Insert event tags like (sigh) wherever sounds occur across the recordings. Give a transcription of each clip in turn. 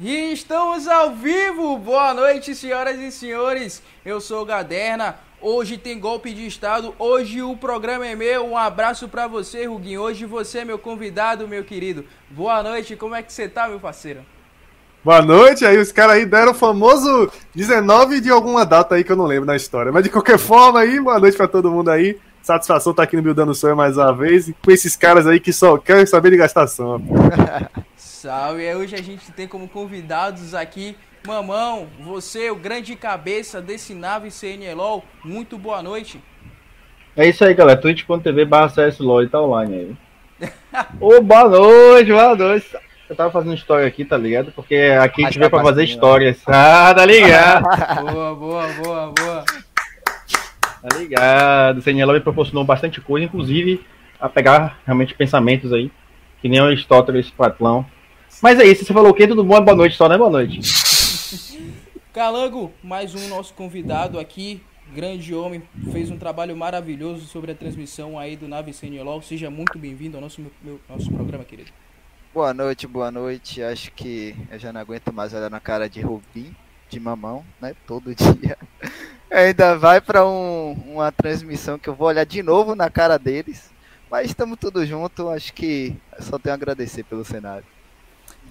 E estamos ao vivo! Boa noite, senhoras e senhores. Eu sou o Gaderna. Hoje tem golpe de estado. Hoje o programa é meu. Um abraço para você, Ruguinho. Hoje você é meu convidado, meu querido. Boa noite. Como é que você tá, meu parceiro? Boa noite. Aí os caras aí deram o famoso 19 de alguma data aí que eu não lembro na história. Mas de qualquer forma aí, boa noite para todo mundo aí. Satisfação estar tá aqui no Buildando Sonho mais uma vez. E com esses caras aí que só querem saber de gastação. (laughs) Salve! E hoje a gente tem como convidados aqui Mamão, você, o grande cabeça desse nave CNLOL. Muito boa noite. É isso aí, galera. twitch.tv barra CSLOL tá online aí. (laughs) Ô, boa noite, boa noite. Eu tava fazendo história aqui, tá ligado? Porque aqui a gente veio pra fazer histórias. (laughs) Ah, tá ligado? (laughs) boa, boa, boa, boa. Tá ligado? O CNLOL me proporcionou bastante coisa, inclusive a pegar realmente pensamentos aí. Que nem o Aristóteles Platlão mas é isso, você falou o quê? Tudo bom? Boa noite só, né? Boa noite. (laughs) Calango, mais um nosso convidado aqui, grande homem, fez um trabalho maravilhoso sobre a transmissão aí do Nave CNLOL. Seja muito bem-vindo ao nosso, meu, nosso programa, querido. Boa noite, boa noite. Acho que eu já não aguento mais olhar na cara de Rubim, de mamão, né? Todo (laughs) dia. Ainda vai para um, uma transmissão que eu vou olhar de novo na cara deles. Mas estamos todos juntos, acho que só tenho a agradecer pelo cenário.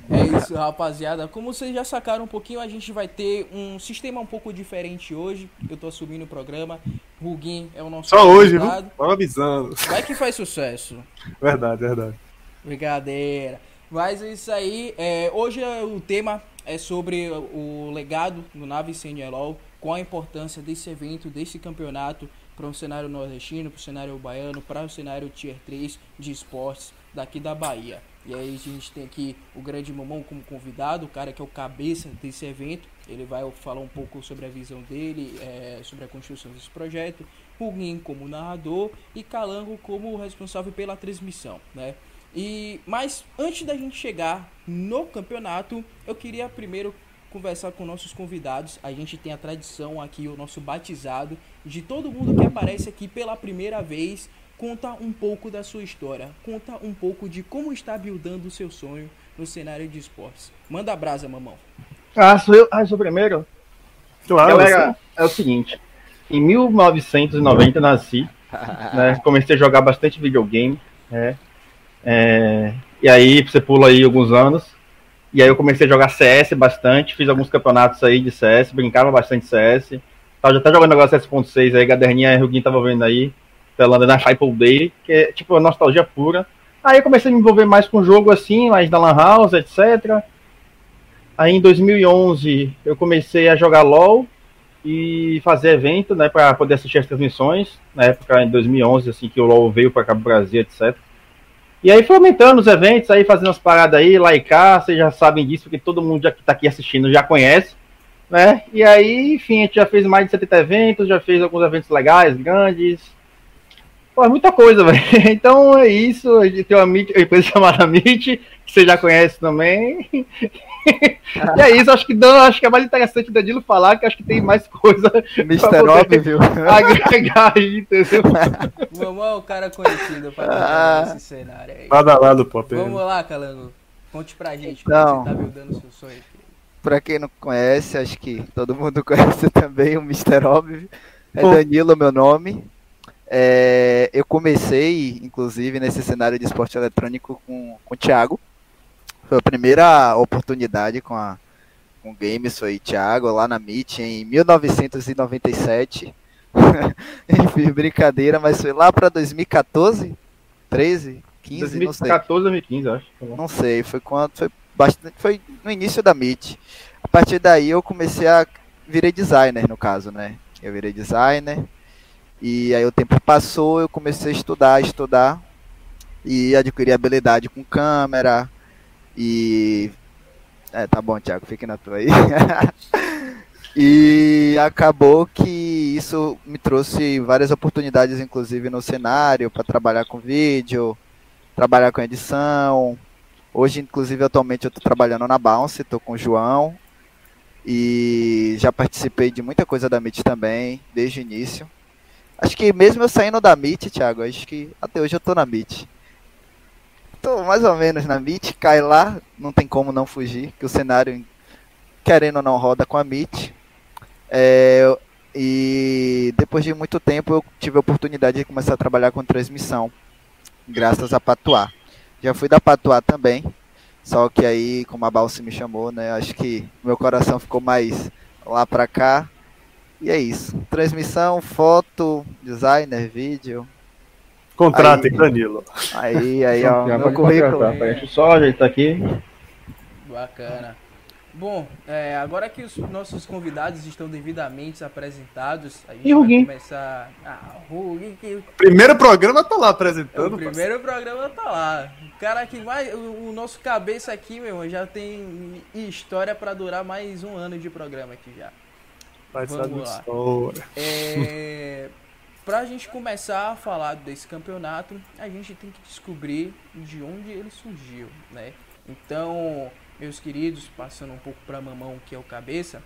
É isso, rapaziada. Como vocês já sacaram um pouquinho, a gente vai ter um sistema um pouco diferente hoje. Eu tô assumindo o programa. Ruguin é o nosso Só hoje, viu? Tava avisando. Vai que faz sucesso. Verdade, verdade. Brincadeira. Mas é isso aí. É, hoje o tema é sobre o legado do Nave CNLOL, qual a importância desse evento, desse campeonato para o um cenário nordestino, para o cenário baiano, para o cenário Tier 3 de esportes daqui da Bahia. E aí a gente tem aqui o grande Mamão como convidado, o cara que é o cabeça desse evento. Ele vai falar um pouco sobre a visão dele, é, sobre a construção desse projeto. Puguin como narrador e Calango como responsável pela transmissão, né? E mas antes da gente chegar no campeonato, eu queria primeiro conversar com nossos convidados. A gente tem a tradição aqui, o nosso batizado, de todo mundo que aparece aqui pela primeira vez Conta um pouco da sua história, conta um pouco de como está buildando o seu sonho no cenário de esportes. Manda a brasa, mamão. Ah, sou eu, ah, sou o primeiro? Claro. Galera, é o seguinte, em 1990 nasci, né, (laughs) comecei a jogar bastante videogame, né, é, e aí você pula aí alguns anos, e aí eu comecei a jogar CS bastante, fiz alguns campeonatos aí de CS, brincava bastante CS, tava, já tá jogando agora CS.6 aí, Gaderninha e Ruguinho tava vendo aí, Na Hype Day, que é tipo uma nostalgia pura. Aí eu comecei a me envolver mais com o jogo assim, mais da Lan House, etc. Aí em 2011 eu comecei a jogar LoL e fazer evento, né, para poder assistir as transmissões. Na época, em 2011, assim, que o LoL veio para cá pro Brasil, etc. E aí foi aumentando os eventos, aí fazendo as paradas aí, lá e cá, vocês já sabem disso, porque todo mundo já que tá aqui assistindo já conhece, né? E aí, enfim, a gente já fez mais de 70 eventos, já fez alguns eventos legais, grandes, Pô, é muita coisa, (laughs) velho. Então é isso. A gente tem uma, uma empresa (laughs) chamada Meet, que você já conhece também. e é isso, acho que, não, acho que é mais interessante o Danilo falar, que acho que tem mais coisa. Mr. Óbvio. Agregar aí, entendeu? Mamão é o cara conhecido para ah, esse cenário aí. Lado lado, pô. Vamos lá, Calango. Conte pra gente como então, você tá buildando o seu sonho. Pra quem não conhece, acho que todo mundo (laughs) conhece também o Mr. Óbvio. É Danilo meu nome. É, eu comecei, inclusive, nesse cenário de esporte eletrônico com, com o Thiago. Foi a primeira oportunidade com, a, com o Games, foi Thiago, lá na Meet, em 1997. Enfim, (laughs) brincadeira, mas foi lá para 2014, 13, 15, 2014, 2015, acho. Não sei, foi quando, foi bastante, foi no início da Meet. A partir daí eu comecei a virei designer no caso, né? Eu virei designer, e aí o tempo passou, eu comecei a estudar, estudar e adquiri habilidade com câmera e é, tá bom, Thiago, fique na tua aí. (laughs) e acabou que isso me trouxe várias oportunidades, inclusive no cenário, para trabalhar com vídeo, trabalhar com edição. Hoje, inclusive, atualmente eu estou trabalhando na Bounce, estou com o João. E já participei de muita coisa da Meet também, desde o início. Acho que mesmo eu saindo da Meet, Thiago, acho que até hoje eu tô na Meet. Tô mais ou menos na Meet, cai lá, não tem como não fugir, que o cenário querendo ou não, roda com a MIT. É, e depois de muito tempo eu tive a oportunidade de começar a trabalhar com transmissão, graças a Patuá. Já fui da Patuá também, só que aí, como a Balsa me chamou, né, acho que meu coração ficou mais lá pra cá. E é isso. Transmissão, foto, designer, vídeo. Contratem, Danilo. Aí, aí, ó, meu currículo. Só ajeitar aqui. Bacana. Bom, é, agora que os nossos convidados estão devidamente apresentados, a gente e vai começar. Ah, Huguinho que. Primeiro programa tá lá apresentando. O primeiro programa tá lá. O cara que mais. O, o nosso cabeça aqui, meu irmão, já tem história para durar mais um ano de programa aqui já. Vamos lá. É, (laughs) pra gente começar a falar desse campeonato, a gente tem que descobrir de onde ele surgiu, né? Então meus queridos, passando um pouco para Mamão, que é o cabeça.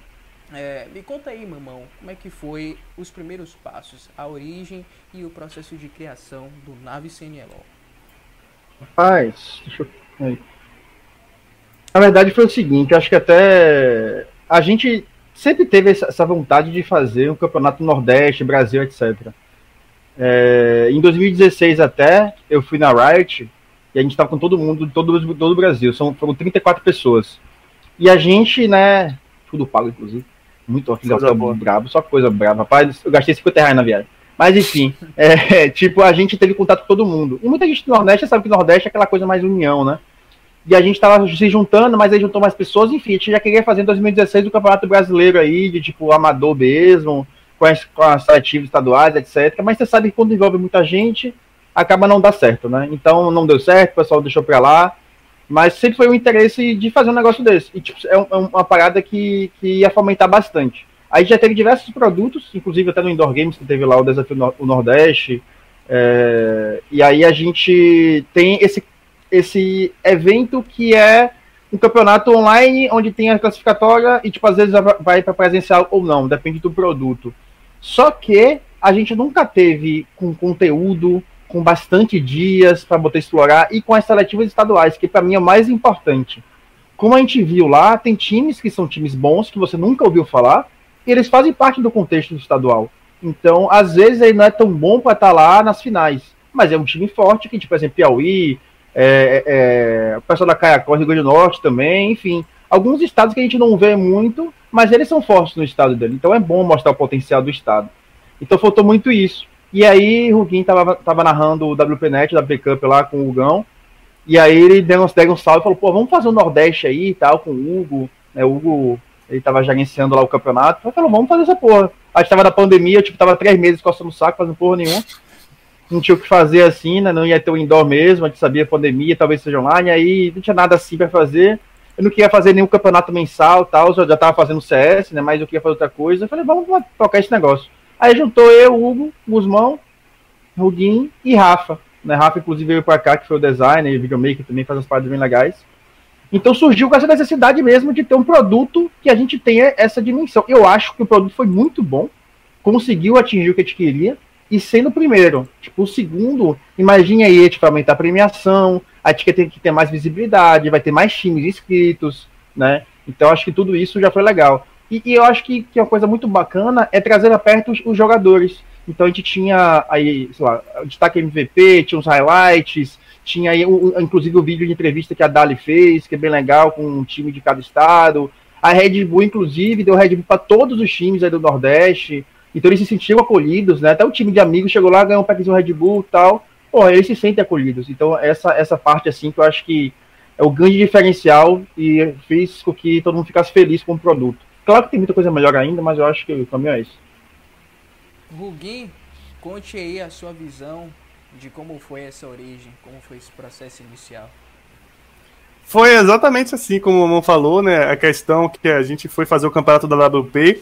É, me conta aí, Mamão, como é que foi os primeiros passos, a origem e o processo de criação do Nave CNLO? Rapaz, deixa eu... Na verdade foi o seguinte, acho que até a gente sempre teve essa vontade de fazer um campeonato Nordeste, Brasil, etc. É, em 2016 até, eu fui na Riot e a gente estava com todo mundo, todo, todo o Brasil. São, foram 34 pessoas. E a gente, né? Tudo pago, inclusive. Muito aquele hotel brabo, só coisa brava. Rapaz, eu gastei 50 reais na viagem. Mas enfim, (laughs) é, tipo, a gente teve contato com todo mundo. E muita gente do Nordeste sabe que Nordeste é aquela coisa mais união, né? E a gente tava se juntando, mas aí juntou mais pessoas, enfim, a gente já queria fazer em 2016 o Campeonato Brasileiro aí, de tipo amador mesmo, com as, com as seletivas estaduais, etc. Mas você sabe que quando envolve muita gente, acaba não dar certo, né? Então não deu certo, o pessoal deixou pra lá. Mas sempre foi o interesse de fazer um negócio desse. E tipo, é, é uma parada que, que ia fomentar bastante. Aí já teve diversos produtos, inclusive até no Indoor Games, que teve lá o Desafio no o Nordeste. É, e aí a gente tem esse, esse evento que é um campeonato online onde tem a classificatória e, tipo, às vezes vai para presencial ou não, depende do produto. Só que a gente nunca teve com conteúdo, com bastante dias para poder explorar e com as seletivas estaduais, que para mim é o mais importante. Como a gente viu lá, tem times que são times bons que você nunca ouviu falar e eles fazem parte do contexto estadual. Então, às vezes ele não é tão bom para estar tá lá nas finais, mas é um time forte que, tipo, por exemplo, Piauí, é, é, o pessoal da Caiacó, Rio Grande do Norte também, enfim, alguns estados que a gente não vê muito, mas eles são fortes no estado dele. Então é bom mostrar o potencial do estado. Então faltou muito isso. E aí, o Ruguinho tava, tava narrando o WPNet, da Backup lá com o Hugão. E aí ele deu, deu um salve e falou, pô, vamos fazer o Nordeste aí e tal, com o Hugo. Né, o Hugo, ele tava gerenciando lá o campeonato. Eu falei, vamos fazer essa porra. A gente tava na pandemia, tipo, tava três meses coçando o saco, fazendo porra nenhuma. Não tinha o que fazer assim, né? Não ia ter o indoor mesmo, a gente sabia a pandemia, talvez seja online, aí não tinha nada assim pra fazer. Eu não queria fazer nenhum campeonato mensal tal, já tava fazendo CS, né? Mas eu queria fazer outra coisa. Eu falei, vamos tocar esse negócio. Aí juntou eu, Hugo, Guzmão, Ruguinho e Rafa. Né? Rafa, inclusive, veio para cá, que foi o designer e videomaker, também faz as partes bem legais. Então surgiu com essa necessidade mesmo de ter um produto que a gente tenha essa dimensão. Eu acho que o produto foi muito bom, conseguiu atingir o que a gente queria, e sendo o primeiro. Tipo, o segundo, imagine aí, tipo, aumentar a premiação, a gente tem que ter mais visibilidade, vai ter mais times inscritos, né? Então acho que tudo isso já foi legal. E, e eu acho que, que uma coisa muito bacana é trazer a perto os, os, jogadores. Então a gente tinha aí, sei lá, destaque MVP, tinha uns highlights, tinha aí, o, inclusive o vídeo de entrevista que a Dali fez, que é bem legal, com um time de cada estado. A Red Bull, inclusive, deu Red Bull para todos os times aí do Nordeste. Então eles se sentiram acolhidos, né? Até o time de amigos chegou lá, ganhou um packzinho Red Bull e tal. Pô, eles se sentem acolhidos. Então essa, essa parte, assim, que eu acho que é o grande diferencial e fez com que todo mundo ficasse feliz com o produto. Claro que tem muita coisa melhor ainda, mas eu acho que o caminho é esse. Ruguin, conte aí a sua visão de como foi essa origem, como foi esse processo inicial. Foi exatamente assim como o Mamão falou, né? A questão que a gente foi fazer o campeonato da WP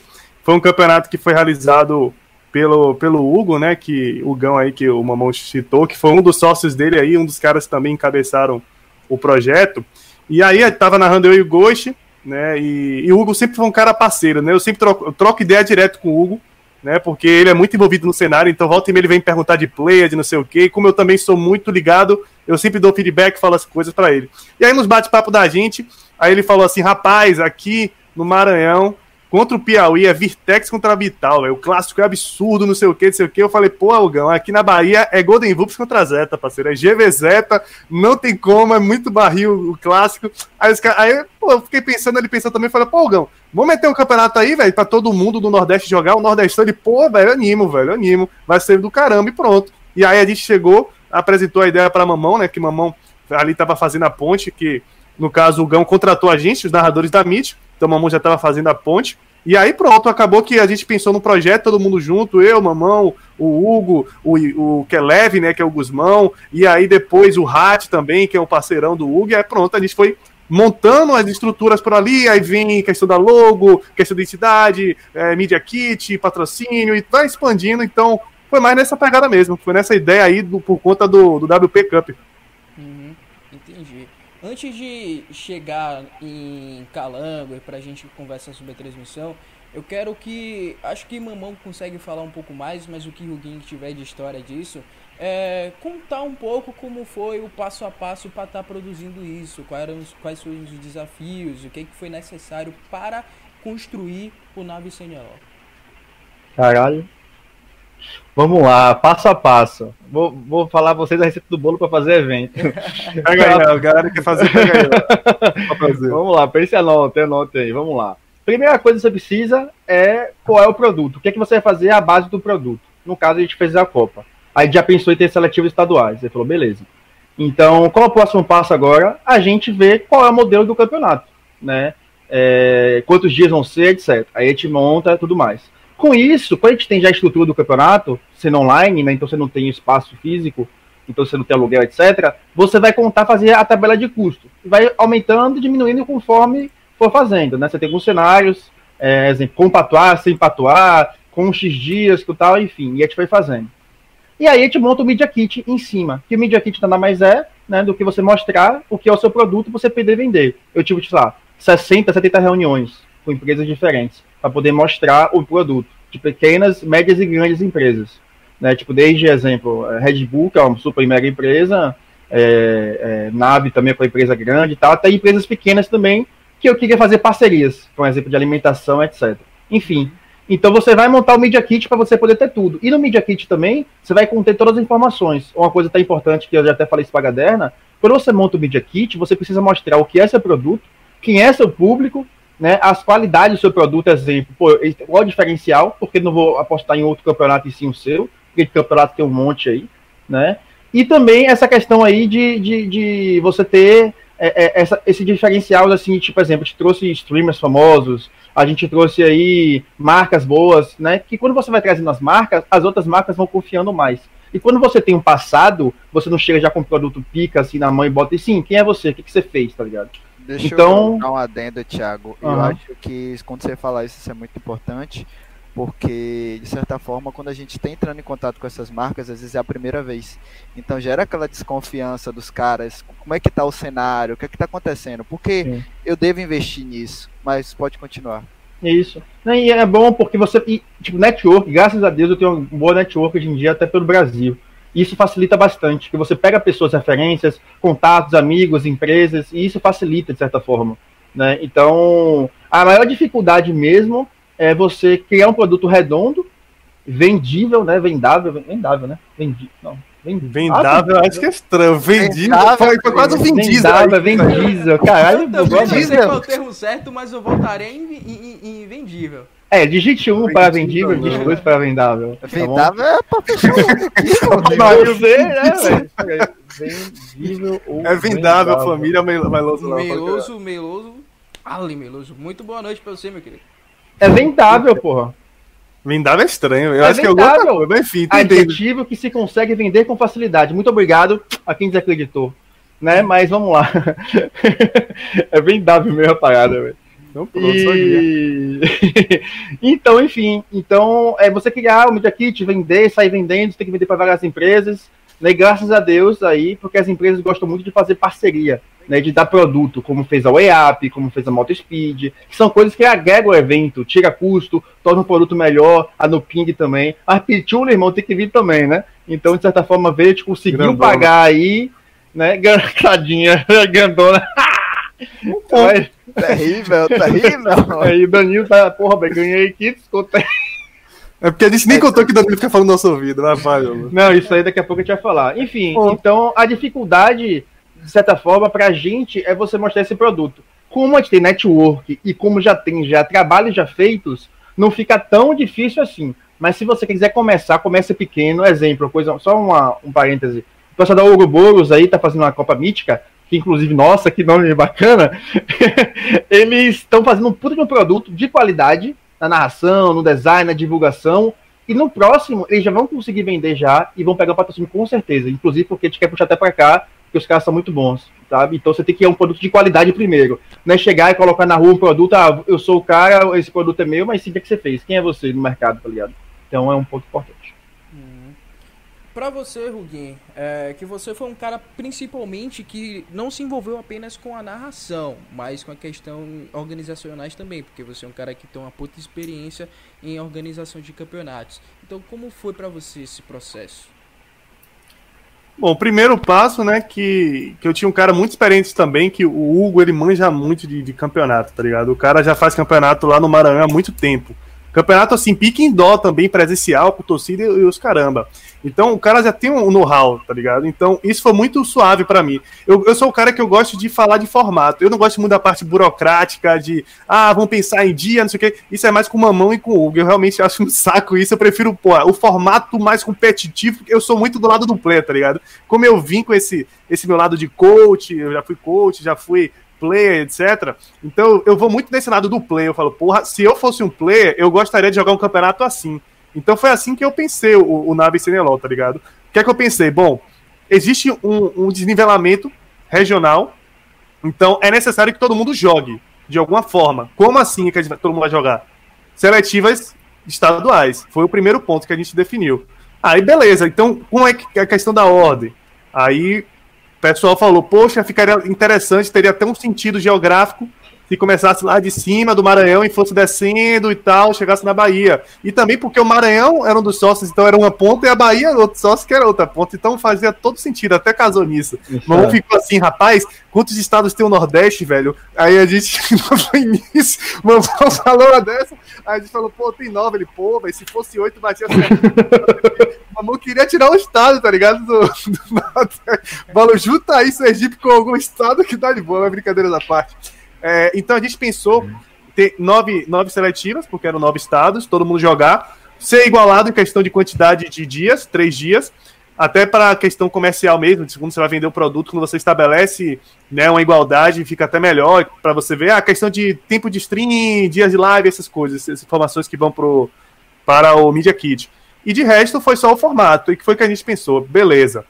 foi um campeonato que foi realizado pelo, pelo Hugo, né? Que o Gão aí que o Mamão citou, que foi um dos sócios dele aí, um dos caras que também encabeçaram o projeto. E aí tava narrando eu e o Ghost, né? E, e, o Hugo sempre foi um cara parceiro, né? Eu sempre troco, eu troco ideia direto com o Hugo, né? Porque ele é muito envolvido no cenário, então volta e meia ele vem perguntar de player, de não sei o quê. E como eu também sou muito ligado, eu sempre dou feedback, falo as coisas para ele. E aí nos bate-papo da gente, aí ele falou assim: rapaz, aqui no Maranhão, contra o Piauí, é Virtex contra a Vital, véio. o clássico é absurdo, não sei o que, não sei o que. Eu falei, pô, Algão, aqui na Bahia é Golden Vups contra Zeta, parceiro, é GV Zeta, não tem como, é muito barril o clássico. Aí, os aí pô, eu fiquei pensando, ele pensou também, falei, pô, Algão, vamos meter um campeonato aí, velho, pra todo mundo do Nordeste jogar, o Nordeste, ele, pô, velho, animo, velho, animo, vai ser do caramba e pronto. E aí a gente chegou, apresentou a ideia pra Mamão, né, que Mamão ali tava fazendo a ponte, que no caso o Gão contratou a gente, os narradores da MIT, então Mamão já tava fazendo a ponte, e aí pronto, acabou que a gente pensou no projeto, todo mundo junto, eu, Mamão, o Hugo, o, o Kelev, né, que é o Guzmão, e aí depois o Rat também, que é um parceirão do Hugo, e aí pronto, a gente foi montando as estruturas por ali, aí vem questão da logo, questão da identidade, é, media kit, patrocínio, e vai expandindo, então foi mais nessa pegada mesmo, foi nessa ideia aí do, por conta do, do WP Cup. Antes de chegar em Calango e pra gente conversar sobre a transmissão, eu quero que. Acho que Mamão consegue falar um pouco mais, mas o que o Ging tiver de história disso, é contar um pouco como foi o passo a passo para estar tá produzindo isso, quais, eram os, quais foram os desafios, o que, que foi necessário para construir o Nave CNLO. Caralho, Vamos lá, passo a passo. Vou, vou falar vocês a receita do bolo para fazer evento. (laughs) pega aí, a galera quer fazer, pega aí. (laughs) Vamos lá, pense anote, anote aí, vamos lá. Primeira coisa que você precisa é qual é o produto. O que é que você vai fazer a base do produto? No caso, a gente fez a Copa. Aí já pensou em ter seletivos estaduais. Ele falou, beleza. Então, qual é o próximo passo agora? A gente vê qual é o modelo do campeonato, né? É, quantos dias vão ser, etc. Aí a gente monta tudo mais. Com isso, quando a gente tem já a estrutura do campeonato, sendo online, né, então você não tem espaço físico, então você não tem aluguel, etc., você vai contar fazer a tabela de custo. Vai aumentando diminuindo conforme for fazendo. Né? Você tem alguns cenários, é, exemplo, com patuar, sem patuar, com X dias, com tal, enfim, e a gente vai fazendo. E aí a gente monta o Media Kit em cima, que o Media Kit nada mais é né, do que você mostrar o que é o seu produto e você poder vender. Eu tive, sei lá, 60, 70 reuniões com empresas diferentes para poder mostrar o produto de pequenas, médias e grandes empresas. Né? Tipo, desde exemplo, Red Bull, que é uma super mega empresa, é, é, Nave também é uma empresa grande e tal, até empresas pequenas também que eu queria fazer parcerias, por exemplo, de alimentação, etc. Enfim, então você vai montar o Media Kit para você poder ter tudo. E no Media Kit também, você vai conter todas as informações. Uma coisa até importante que eu já até falei isso para a Gaderna, quando você monta o Media Kit, você precisa mostrar o que é seu produto, quem é seu público, né, as qualidades do seu produto, exemplo, pô, qual o diferencial, porque não vou apostar em outro campeonato e sim o seu, porque de campeonato tem um monte aí, né? E também essa questão aí de, de, de você ter é, é, essa, esse diferencial, assim, tipo, exemplo, a gente trouxe streamers famosos, a gente trouxe aí marcas boas, né? Que quando você vai trazendo as marcas, as outras marcas vão confiando mais. E quando você tem um passado, você não chega já com um produto pica assim na mão e bota e sim, quem é você? O que, que você fez, tá ligado? Deixa então... eu dar um adendo, Thiago. Uhum. Eu acho que quando você falar isso, isso é muito importante, porque, de certa forma, quando a gente está entrando em contato com essas marcas, às vezes é a primeira vez. Então gera aquela desconfiança dos caras, como é que está o cenário, o que é que está acontecendo, porque Sim. eu devo investir nisso, mas pode continuar. Isso. E é bom porque você, e, tipo, network, graças a Deus eu tenho um bom network hoje em dia, até pelo Brasil. Isso facilita bastante, que você pega pessoas, referências, contatos, amigos, empresas, e isso facilita de certa forma. Né? Então, a maior dificuldade mesmo é você criar um produto redondo, vendível, né? Vendável, vendável, né? Vendi, não, Vendável, ah, acho que é estranho. Vendível, foi, foi quase vendido. Vendável, vendível. Caralho, eu não sei qual é o termo certo, mas eu voltarei em, em, em vendível. É, digite 1 um para vendível, digite 2 para vendável. Tá vendável é pra fechar o (laughs) você, né, velho? Vendível ou. É vendável, família Meloso. Meloso, Meloso. Ali, Meloso. Muito boa noite pra você, meu querido. É vendável, porra. Vendável é estranho. Eu é acho vendável. que é alguma Enfim, Adjetivo que se consegue vender com facilidade. Muito obrigado a quem desacreditou. Né? Mas vamos lá. (laughs) é vendável mesmo a parada, velho. Então, pronto, e... (laughs) então, enfim, então é você criar o Media Kit, vender, sair vendendo, tem que vender para várias empresas, né? Graças a Deus aí, porque as empresas gostam muito de fazer parceria, né? De dar produto, como fez a WeUp, como fez a MotoSpeed, que são coisas que agregam o evento, tira custo, torna o produto melhor, a Nuping também. A Pichula, irmão, tem que vir também, né? Então, de certa forma, veio, conseguiu Grandona. pagar aí, né? (laughs) Tadinha, grandona. Vai. Terrível, terrível. (laughs) Aí o Danilo tá, porra, bem, ganhei aqui, descontei. É porque a gente nem contou que o Danilo fica falando no nosso ouvido, mas vai. Não, isso aí daqui a pouco a gente vai falar. Enfim, então a dificuldade, de certa forma, pra gente é você mostrar esse produto. Como a gente tem network e como já tem já trabalhos já feitos, não fica tão difícil assim. Mas se você quiser começar, comece pequeno. Exemplo, coisa, só uma, um parêntese. O pessoal da Ouroboros aí tá fazendo uma Copa Mítica, que inclusive, nossa, que nome bacana. (laughs) Eles estão fazendo um puto de um produto de qualidade na narração, no design, na divulgação. E no próximo, eles já vão conseguir vender já e vão pegar o patrocínio com certeza. Inclusive porque a gente quer puxar até para cá, porque os caras são muito bons, sabe? Então você tem que ir um produto de qualidade primeiro. Não é chegar e colocar na rua um produto, ah, eu sou o cara, esse produto é meu, mas sim o que você fez? Quem é você no mercado, tá ligado? Então é um ponto importante. Para você, Ruguin, é, que você foi um cara principalmente que não se envolveu apenas com a narração, mas com a questão organizacionais também, porque você é um cara que tem uma puta experiência em organização de campeonatos. Então, como foi para você esse processo? Bom, o primeiro passo, né, que, que eu tinha um cara muito experiente também, que o Hugo, ele manja muito de, de campeonato, tá ligado? O cara já faz campeonato lá no Maranhão há muito tempo. Campeonato assim, pique em dó também, presencial, com torcida e, os caramba. Então o cara já tem um know-how, tá ligado? Então isso foi muito suave para mim. Eu, eu sou o cara que eu gosto de falar de formato. Eu não gosto muito da parte burocrática, de ah, vamos pensar em dia, não sei o quê. Isso é mais com Mamão e com o Hugo. Eu realmente acho um saco isso. Eu prefiro, pô, o formato mais competitivo. Eu sou muito do lado do play, tá ligado? Como eu vim com esse, esse meu lado de coach, eu já fui coach, já fui player, etc. Então eu vou muito nesse lado do player. Eu falo, porra, se eu fosse um player, eu gostaria de jogar um campeonato assim. Então foi assim que eu pensei o, o Navi Senelol, tá ligado? O que é que eu pensei? Bom, existe um, um desnivelamento regional, então é necessário que todo mundo jogue, de alguma forma. Como assim que todo mundo vai jogar? Seletivas estaduais. Foi o primeiro ponto que a gente definiu. Aí beleza, então como é que a questão da ordem? Aí pessoal falou, poxa, ficaria interessante, teria até um sentido geográfico se começasse lá de cima do Maranhão e fosse descendo e tal, chegasse na Bahia. E também porque o Maranhão era um dos sócios, então era uma ponta, e a Bahia era outro sócio que era outra ponta. Então fazia todo sentido, até casou nisso. Mas é. ficou assim, rapaz, quantos estados tem o Nordeste, velho? Aí a gente (laughs) não foi nisso, Mamão falou uma dessa, aí a gente falou, pô, tem nove. Ele, pô, mas se fosse oito, batia certo. (laughs) Mamão queria tirar o estado, tá ligado? Do, do... Falou, junta aí Sergipe com algum estado que dá de boa, é brincadeira da parte. É, então a gente pensou ter nove, nove seletivas, porque eram nove estados, todo mundo jogar, ser igualado em questão de quantidade de dias, três dias, até para a questão comercial mesmo, segundo você vai vender o produto, quando você estabelece né, uma igualdade, fica até melhor para você ver a questão de tempo de streaming, dias de live, essas coisas, essas informações que vão pro, para o Media Kit. E de resto foi só o formato, e que foi que a gente pensou, beleza,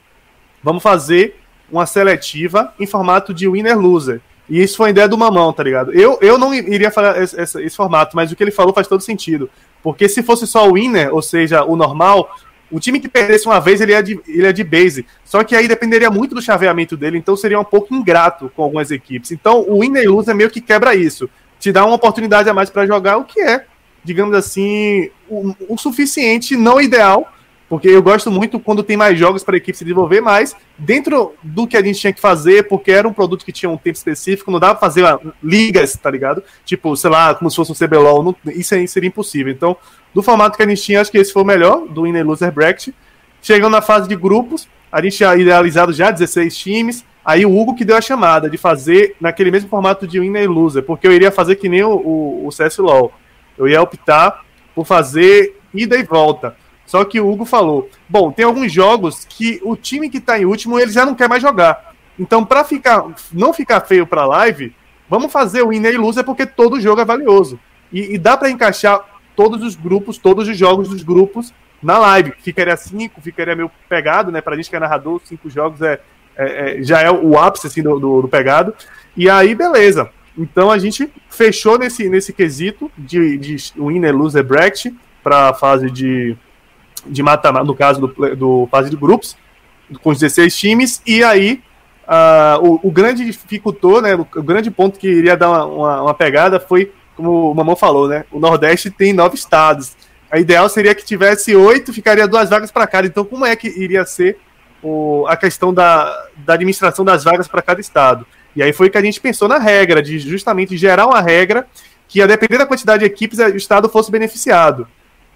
vamos fazer uma seletiva em formato de winner-loser. E isso foi a ideia do Mamão, tá ligado? Eu, eu não iria falar esse, esse, esse, formato, mas o que ele falou faz todo sentido. Porque se fosse só o winner, ou seja, o normal, o time que perdesse uma vez, ele é de, ele é de base. Só que aí dependeria muito do chaveamento dele, então seria um pouco ingrato com algumas equipes. Então o winner e loser meio que quebra isso. Te dá uma oportunidade a mais para jogar, o que é, digamos assim, o, o suficiente, não ideal, porque eu gosto muito quando tem mais jogos para a equipe se desenvolver, mas dentro do que a gente tinha que fazer, porque era um produto que tinha um tempo específico, não dava fazer ligas, tá ligado? Tipo, sei lá, como se fosse um CBLOL, não, isso aí seria impossível. Então, do formato que a gente tinha, acho que esse foi o melhor, do Winner Loser Bracket. Chegando na fase de grupos, a gente tinha idealizado já 16 times, aí o Hugo que deu a chamada de fazer naquele mesmo formato de Winner Loser, porque eu iria fazer que nem o, o, o CS LoL. Eu ia optar por fazer ida e volta. Só que o Hugo falou: bom, tem alguns jogos que o time que tá em último ele já não quer mais jogar. Então, para ficar, não ficar feio para live, vamos fazer o winner e loser porque todo jogo é valioso. E, e dá para encaixar todos os grupos, todos os jogos dos grupos na live. Ficaria cinco, ficaria meio pegado, né? Pra gente que é narrador, cinco jogos é, é, é já é o ápice assim, do, do, do, pegado. E aí, beleza. Então a gente fechou nesse, nesse quesito de, de winner, loser, bracket para a fase de de mata no caso do, do fase de grupos, com 16 times, e aí uh, o, o, grande dificultou, né, o, o, grande ponto que iria dar uma, uma, uma, pegada foi, como o Mamão falou, né, o Nordeste tem nove estados. A ideal seria que tivesse oito, ficaria duas vagas para cada. Então, como é que iria ser o, a questão da, da administração das vagas para cada estado? E aí foi que a gente pensou na regra, de justamente gerar uma regra que, a depender da quantidade de equipes, o estado fosse beneficiado.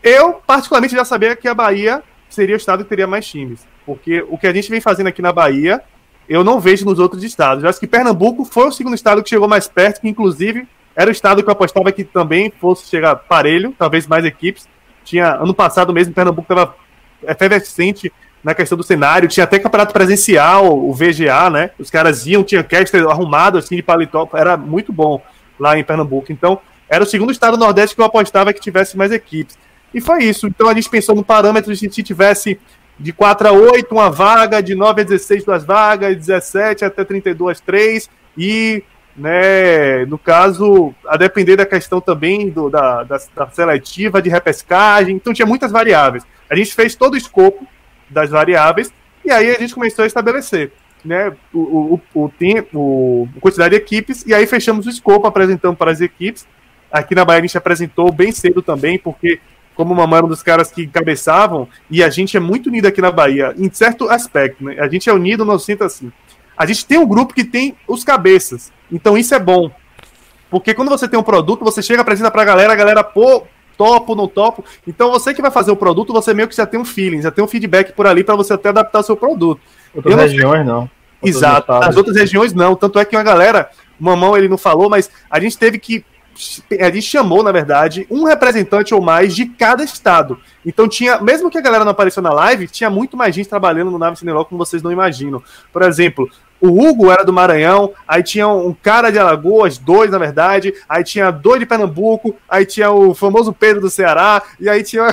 Eu, particularmente, já sabia que a Bahia seria o estado que teria mais times. Porque o que a gente vem fazendo aqui na Bahia, eu não vejo nos outros estados. Eu acho que Pernambuco foi o segundo estado que chegou mais perto, que inclusive era o estado que eu apostava que também fosse chegar parelho, talvez mais equipes. Tinha ano passado mesmo, Pernambuco estava efervescente na questão do cenário, tinha até campeonato presencial, o VGA, né? Os caras iam, tinha caster arrumado assim de paletó, era muito bom lá em Pernambuco. Então, era o segundo estado do Nordeste que eu apostava que tivesse mais equipes. E foi isso. Então a gente pensou no parâmetro se tivesse de 4 a 8 uma vaga, de 9 a 16 duas vagas, de 17 até 32 três e né, no caso, a depender da questão também do, da, da, da, seletiva, de repescagem, então tinha muitas variáveis. A gente fez todo o escopo das variáveis e aí a gente começou a estabelecer né, o, o, o, tempo, a quantidade de equipes e aí fechamos o escopo apresentando para as equipes. Aqui na Bahia a gente apresentou bem cedo também, porque como o Mamãe era um dos caras que cabeçavam, e a gente é muito unido aqui na Bahia, em certo aspecto, né? A gente é unido, não sinto assim. A gente tem um grupo que tem os cabeças, então isso é bom. Porque quando você tem um produto, você chega, apresenta pra galera, a galera, pô, topo, não topo. Então você que vai fazer o produto, você meio que já tem um feeling, já tem um feedback por ali para você até adaptar o seu produto. Outras não regiões não. Exato. As outras regiões não. Tanto é que uma galera, o Mamão ele não falou, mas a gente teve que gente chamou, na verdade, um representante ou mais de cada estado. Então tinha, mesmo que a galera não apareceu na live, tinha muito mais gente trabalhando no Nave Cineló como vocês não imaginam. Por exemplo, o Hugo era do Maranhão, aí tinha um cara de Alagoas, dois na verdade, aí tinha dois de Pernambuco, aí tinha o famoso Pedro do Ceará, e aí tinha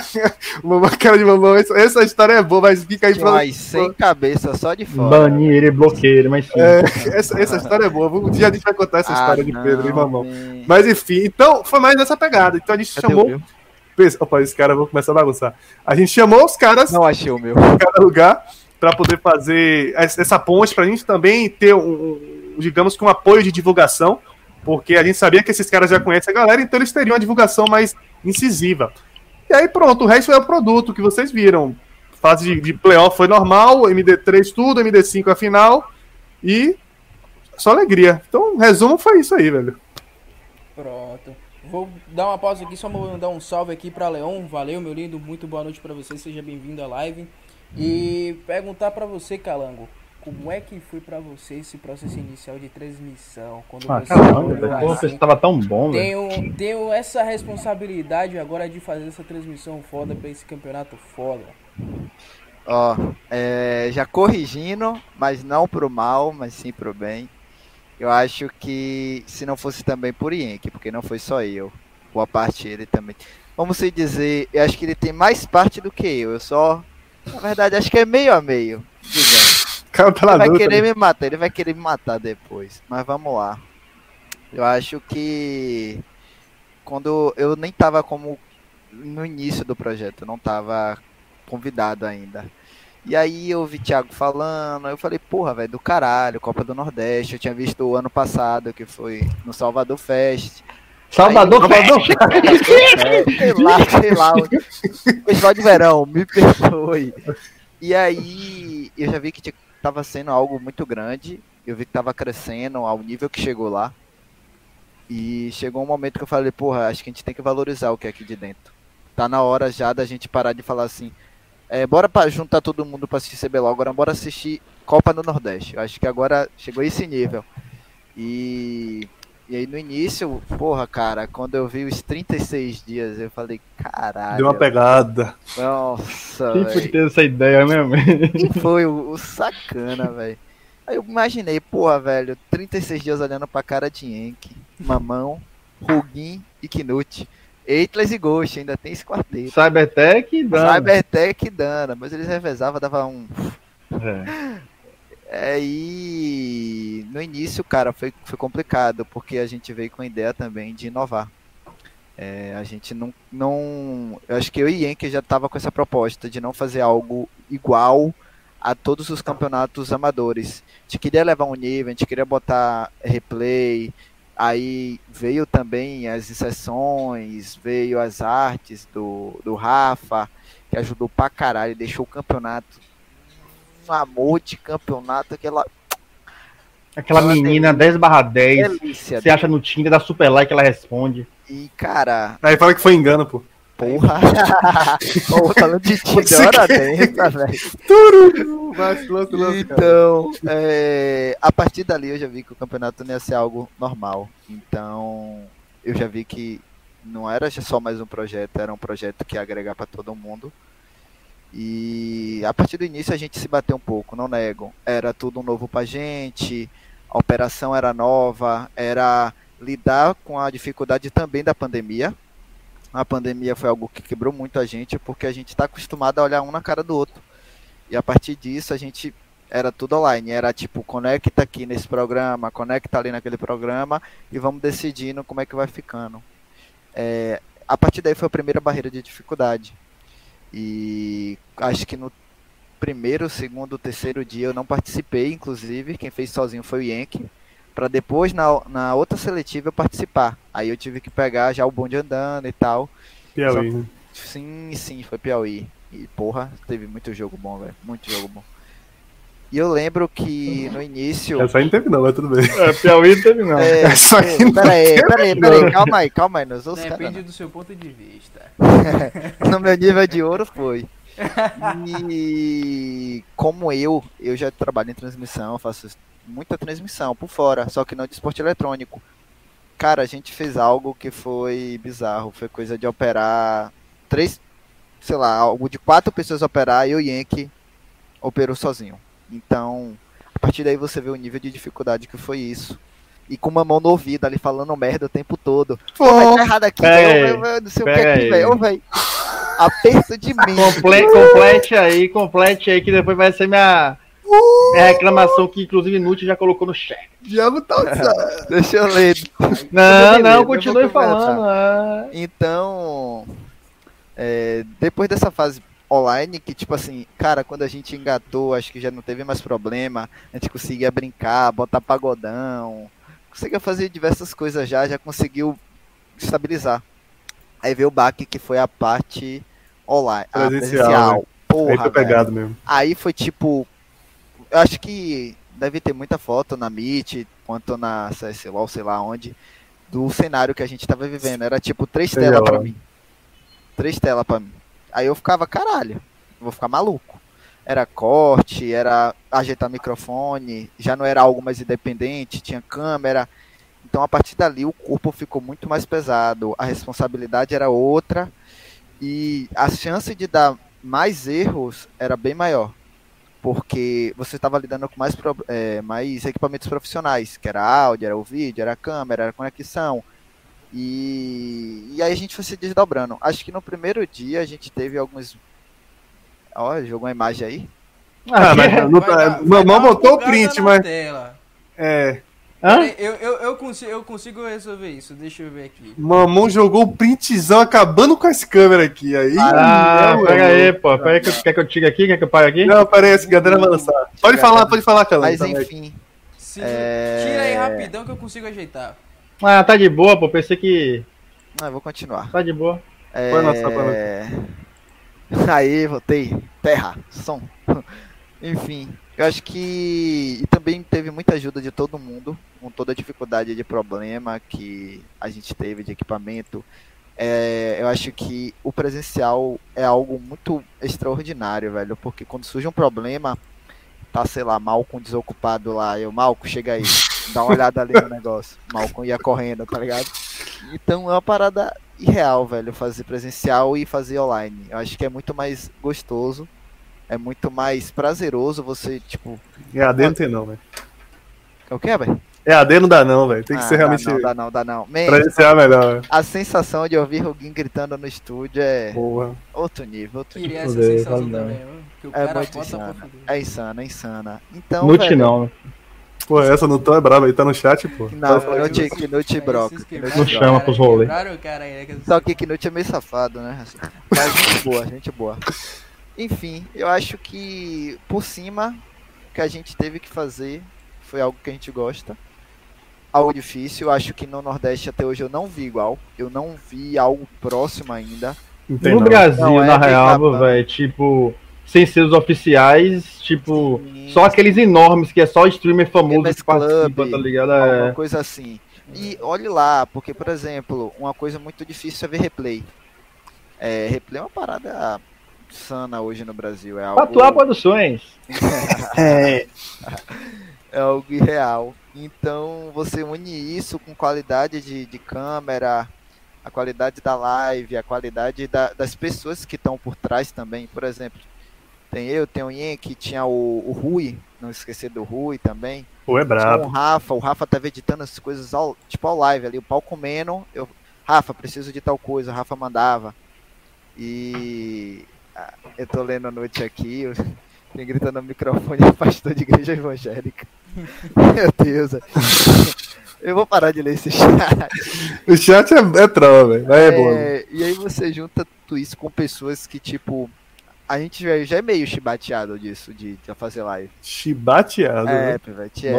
(laughs) uma cara de mamão. Essa, essa, história é boa, mas fica aí pra. Mas sem cabeça, só de fora. Banir ele bloqueio, mas sim. É, essa, essa história é boa. Um dia a gente vai contar essa ah, história de Pedro e mamão. Mas enfim, então foi mais nessa pegada. Então a gente Cadê chamou. Opa, esse cara, vou começar a bagunçar. A gente chamou os caras. Não achei o meu. Em cada lugar para poder fazer essa ponte, para a gente também ter um, digamos que um apoio de divulgação, porque a gente sabia que esses caras já conhecem a galera, então eles teriam uma divulgação mais incisiva. E aí pronto, o resto é o produto que vocês viram. Fase de, de playoff foi normal, MD3 tudo, MD5 a final e só alegria. Então, resumo foi isso aí, velho. Pronto. Vou dar uma pausa aqui, só mandar um salve aqui para Leon. Valeu, meu lindo. Muito boa noite para você. Seja bem-vindo à live. E perguntar para você, Calango, como é que foi para você esse processo inicial de transmissão? Quando ah, você caramba, assim, estava tão bom, tenho, tenho essa responsabilidade agora de fazer essa transmissão foda para esse campeonato foda. Ó, é, já corrigindo, mas não pro mal, mas sim pro bem. Eu acho que se não fosse também por Yankee, porque não foi só eu, boa parte ele também. Vamos dizer, eu acho que ele tem mais parte do que eu. Eu só na verdade, acho que é meio a meio. Cara, ele vai querer me matar, ele vai querer me matar depois. Mas vamos lá. Eu acho que quando eu nem tava como no início do projeto, não tava convidado ainda. E aí eu vi Thiago falando, eu falei, porra, velho, do caralho, Copa do Nordeste. Eu tinha visto o ano passado, que foi no Salvador Fest. Salvador, Aí, Salvador. (laughs) sei lá, sei lá. Festival de verão, me perdoe. E aí eu já vi que tava sendo algo muito grande. Eu vi que tava crescendo ao nível que chegou lá. E chegou um momento que eu falei, porra, acho que a gente tem que valorizar o que é aqui de dentro. Tá na hora já da gente parar de falar assim, é, bora pra juntar todo mundo pra assistir CBLOL, agora bora assistir Copa do Nordeste. Eu acho que agora chegou esse nível. E e aí no início, porra, cara, quando eu vi os 36 dias, eu falei, caralho. Deu uma pegada. Nossa, Quem foi que teve essa ideia mesmo? Quem foi o, o sacana, velho? Aí eu imaginei, porra, velho, 36 dias olhando pra cara de Enki, Mamão, Rugin e Knut. Eitlas e Ghost, ainda tem esse quarteto. Cybertech e Dana. Cybertech e Dana, mas eles revezavam, dava um. É. É, e no início, cara, foi, foi complicado, porque a gente veio com a ideia também de inovar. É, a gente não, não. Eu acho que eu e Yankee já tava com essa proposta de não fazer algo igual a todos os campeonatos amadores. A gente queria levar um nível, a gente queria botar replay. Aí veio também as inserções, veio as artes do, do Rafa, que ajudou pra caralho, deixou o campeonato um amor de campeonato, aquela. Aquela menina 10 barra 10. Delícia, você acha no Tinder, dá super like, ela responde. E, cara. Aí fala que foi engano, pô. Porra! (laughs) Pô, falando de Tinder, hora dessa, velho. Então, é, a partir dali eu já vi que o campeonato não ia ser algo normal. Então, eu já vi que não era só mais um projeto, era um projeto que ia agregar para todo mundo. E a partir do início a gente se bateu um pouco, não nego. Era tudo novo pra gente, a operação era nova, era lidar com a dificuldade também da pandemia. A pandemia foi algo que quebrou muito a gente, porque a gente está acostumado a olhar um na cara do outro. E a partir disso a gente era tudo online, era tipo, conecta aqui nesse programa, conecta ali naquele programa e vamos decidindo como é que vai ficando. É, a partir daí foi a primeira barreira de dificuldade. E acho que no primeiro, segundo, terceiro dia eu não participei, inclusive, quem fez sozinho foi o Yankee, para depois na, na outra seletiva eu participar. Aí eu tive que pegar já o bonde andando e tal. Piauí, Só, né? Sim, sim, foi Piauí. E porra, teve muito jogo bom, velho. Muito jogo bom. E eu lembro que no início. Essa aí não teve, não, mas tudo bem. É, Piauí não teve, não. É, Essa aí não peraí, peraí, peraí, calma aí, calma aí. Nos Depende do seu ponto de vista. (laughs) no meu nível de ouro foi. E como eu, eu já trabalho em transmissão, faço muita transmissão por fora, só que não de esporte eletrônico. Cara, a gente fez algo que foi bizarro, foi coisa de operar três, sei lá, algo de quatro pessoas operar e o Yankee operou sozinho. Então, a partir daí você vê o nível de dificuldade que foi isso. E com uma mão no ouvido ali falando merda o tempo todo. Pô, tá errado aqui, véio, não sei o que aqui, velho. velho. Aperto de mim. Comple complete aí, complete aí, que depois vai ser minha, minha reclamação que inclusive Nuti já colocou no chat. Diabo tá (laughs) usando. Deixa eu ler. Não, não, continue falando. Ah. Então, é, depois dessa fase online que, tipo assim, cara, quando a gente engatou, acho que já não teve mais problema. A gente conseguia brincar, botar pagodão, conseguia fazer diversas coisas já, já conseguiu estabilizar. Aí veio o baque que foi a parte online, presencial. presencial. Né? Porra, aí foi pegado velho. mesmo. Aí foi tipo. Eu acho que deve ter muita foto na Meet, quanto na CSLOL, sei lá onde, do cenário que a gente tava vivendo. Era tipo três telas para mim. Três telas para mim. Aí eu ficava, caralho, vou ficar maluco. Era corte, era ajeitar microfone, já não era algo mais independente, tinha câmera. Então a partir dali o corpo ficou muito mais pesado, a responsabilidade era outra e a chance de dar mais erros era bem maior. Porque você estava lidando com mais, é, mais equipamentos profissionais, que era áudio, era o vídeo, era a câmera, era a conexão e, e aí a gente foi se desdobrando. Acho que no primeiro dia a gente teve alguns. Olha, jogou uma imagem aí. Ah, mas não tá. Mamão botou o print, mas. Tela. É. Hã? Eu, eu, eu, consigo, eu consigo resolver isso, deixa eu ver aqui. Mamão jogou o printzão acabando com as câmeras aqui. Aí, ah, pega aí, pô. Pera aí, que, quer que eu tire aqui? Quer que eu pague aqui? Não, pera aí, esse galera vai lançar. Pode falar, pode falar, cara. Mas enfim. é... Tira aí rapidão que eu consigo ajeitar. Ah, tá de boa, pô. Pensei que. Ah, vou continuar. Tá de boa. É... Foi nossa, foi Aí, voltei. Terra, som. (laughs) Enfim, eu acho que e também teve muita ajuda de todo mundo, com toda a dificuldade de problema que a gente teve de equipamento. É, eu acho que o presencial é algo muito extraordinário, velho, porque quando surge um problema, tá, sei lá, Malco desocupado lá, eu, Malco, chega aí Dá uma olhada ali no negócio. Malcolm ia correndo, tá ligado? Então é uma parada irreal, velho, fazer presencial e fazer online. Eu acho que é muito mais gostoso, é muito mais prazeroso você, tipo. É AD não tem não, velho. É o que, velho? É AD não dá não, velho. Tem que ah, ser realmente. Não, dá não, dá não. Man, presencial é melhor, velho. A sensação de ouvir alguém gritando no estúdio é. Porra. Outro nível, outro Queria nível. essa sensação também, mano. É muito insana. É insana, é insana. Então. Nute velho, não, né? Pô, essa não tá brava aí, tá no chat, pô. Não, Knut, Knut broca. Não chama pros rolês. Só que Knut é meio safado, né? Mas gente boa, gente boa. Enfim, eu acho que por cima o que a gente teve que fazer foi algo que a gente gosta. Algo difícil, eu acho que no Nordeste até hoje eu não vi igual. Eu não vi algo próximo ainda. no Brasil, não, é na real, velho, tipo, sem ser os oficiais, tipo, Sim. só aqueles enormes que é só streamer famoso MS que participa, Club, tá ligado? É. coisa assim. E olhe lá, porque, por exemplo, uma coisa muito difícil é ver replay. É, replay é uma parada sana hoje no Brasil. É algo... Atuar Produções. (laughs) é. é algo irreal. Então você une isso com qualidade de, de câmera, a qualidade da live, a qualidade da, das pessoas que estão por trás também. Por exemplo, tem eu, tem o que tinha o, o Rui, não esquecer do Rui também. O é brabo. o Rafa, o Rafa tava editando as coisas ao, tipo ao live ali, o pau comendo, eu, Rafa, preciso de tal coisa, o Rafa mandava. E eu tô lendo a noite aqui, quem (laughs) grita no microfone é (laughs) pastor de igreja evangélica. (laughs) Meu Deus. Eu vou parar de ler esse chat. O chat é, é troll, velho. É, é bom. E aí você junta tudo isso com pessoas que, tipo, a gente já, é meio chibateado disso, de, de fazer live. Chibateado? É, né? Pivete, é.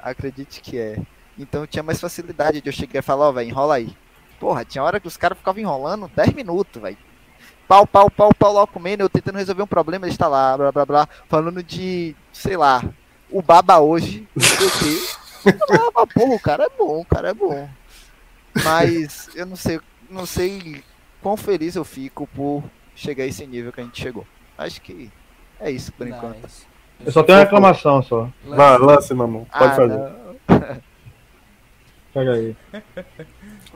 Acredite que é. Então tinha mais facilidade de eu chegar e falar, ó, oh, velho, enrola aí. Porra, tinha hora que os caras ficavam enrolando 10 minutos, velho. Pau, pau, pau, pau lá comendo, eu tentando resolver um problema, ele está lá, blá, blá, blá, falando de, sei lá, o baba hoje, não sei o quê. Ah, porra, o cara é bom, o cara é bom. Mas eu não sei, não sei quão feliz eu fico por chegar a esse nível que a gente chegou. Acho que é isso por nice. enquanto. Eu só tenho uma reclamação só. Vai, lance, mamão. Pode ah, fazer. Pega aí.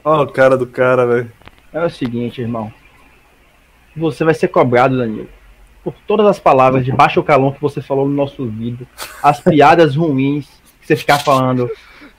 Olha o cara do cara, velho. É o seguinte, irmão. Você vai ser cobrado, Danilo. Por todas as palavras de baixo calão que você falou no nosso ouvido. As (laughs) piadas ruins que você ficar falando.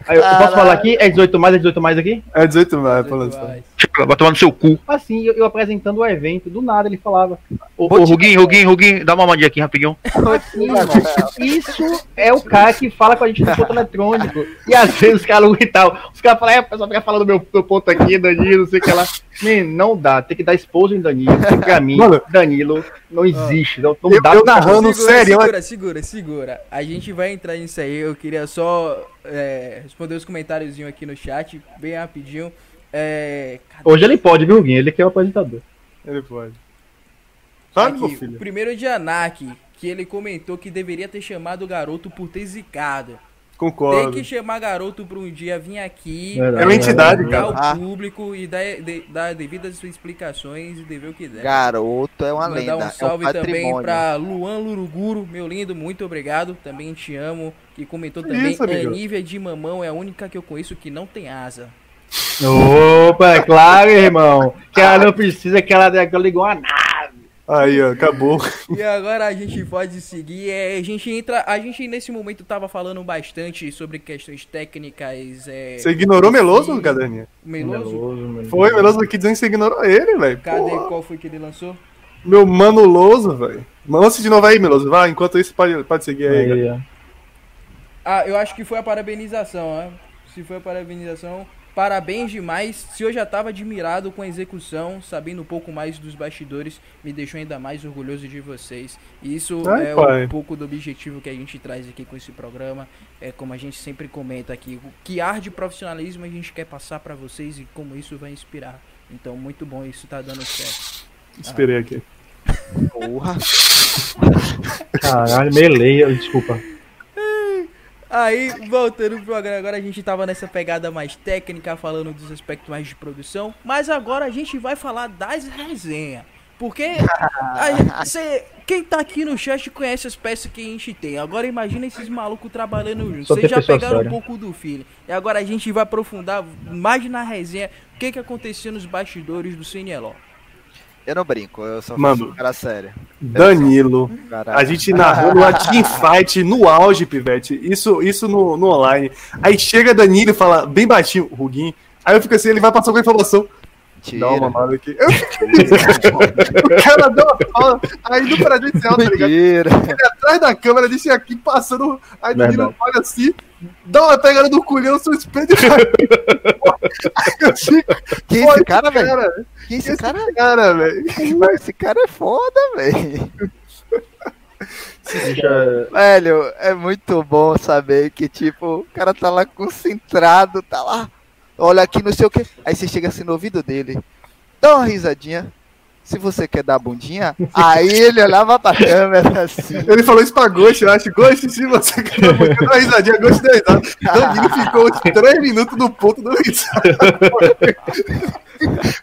Aí, eu posso falar aqui? É 18 mais? É 18 mais aqui? É 18 mais, pode mais. Vai tomar no seu cu. Assim, eu, eu, apresentando o evento, do nada ele falava. Ô, ô Ruguinho, Ruguinho, Ruguinho, dá uma mandinha aqui rapidinho. Assim, isso é o cara que fala com a gente no ponto eletrônico. E às vezes os caras e tal. Os caras falam, é, o pessoal fica falando do meu, meu ponto aqui, Danilo, não sei o que lá. Man, não dá, tem que dar esposo em Danilo. Pra mim, Mano, Danilo não existe. Não, não eu, dá eu narrando segura, sério. Segura, segura, segura. A gente vai entrar nisso aí. Eu queria só é, responder os comentários aqui no chat, bem rapidinho. É, Hoje ele pode, viu, Guinho? Ele que é o apresentador. Ele pode. Sabe, meu filho? O primeiro de Anak, que ele comentou que deveria ter chamado o garoto por ter zicado. Concordo. Tem que chamar garoto para um dia vir aqui. É uma entidade, cara. o público e dar, de, dar devidas explicações e dever o que der. Garoto é uma Mandar lenda. Mandar um salve é também para Luan Luruguro, meu lindo, muito obrigado. Também te amo. Que comentou também. Isso, Anívia de Mamão é a única que eu conheço que não tem asa. Opa, é claro, irmão. Que ela não precisa que ela, que ela ligou a nave. Aí, ó, acabou. E agora a gente pode seguir. É, a gente entra. A gente nesse momento tava falando bastante sobre questões técnicas. É, você ignorou Meloso, Caderninha? Meloso? Meloso foi, Meloso aqui dizendo que você ignorou ele, velho. Cadê Porra. qual foi que ele lançou? Meu mano Loso, velho. Lance de novo aí, Meloso. Vai, enquanto isso, pode, pode seguir aí. aí ah, eu acho que foi a parabenização, né? Se foi a parabenização. Parabéns demais. Se eu já estava admirado com a execução, sabendo um pouco mais dos bastidores, me deixou ainda mais orgulhoso de vocês. E isso Ai, é pai. um pouco do objetivo que a gente traz aqui com esse programa. É como a gente sempre comenta aqui, o que ar de profissionalismo a gente quer passar para vocês e como isso vai inspirar. Então, muito bom, isso tá dando certo. Esperei ah. aqui. Porra. Caralho, meio desculpa. Aí, voltando pro programa, agora a gente tava nessa pegada mais técnica, falando dos aspectos mais de produção, mas agora a gente vai falar das resenhas. Porque a, (laughs) cê, quem tá aqui no chat conhece as peças que a gente tem. Agora imagina esses malucos trabalhando juntos. Vocês já pegaram séria. um pouco do filho. E agora a gente vai aprofundar mais na resenha o que, que acontecia nos bastidores do CNLO. Eu não brinco, eu sou Mano, um cara sério. Danilo, a gente narrando a teamfight no auge, Pivete. Isso, isso no, no online. Aí chega Danilo e fala, bem baixinho, Ruguinho. Aí eu fico assim, ele vai passar com a informação. Tira. Dá uma mamada aqui. Eu (laughs) o cara deu uma fala, aí no presencial, tá ligado? Ele atrás da câmera, deixa aqui passando. Aí o Danilo olha assim, dá uma pegada no culhão, suspeito e (laughs) Quem é esse cara, velho? Quem esse, esse cara? cara velho? (laughs) Esse cara é foda, velho. Velho, é muito bom saber que, tipo, o cara tá lá concentrado, tá lá olha aqui, não sei o que. Aí você chega assim no ouvido dele, dá uma risadinha. Se você quer dar bundinha, aí ele olhava pra câmera assim. Ele falou isso pra Ghost, eu acho. Ghost, se você quer dar bundinha, dá risadinha, Ghost deu risada. Danilo ficou uns 3 minutos no ponto do risada.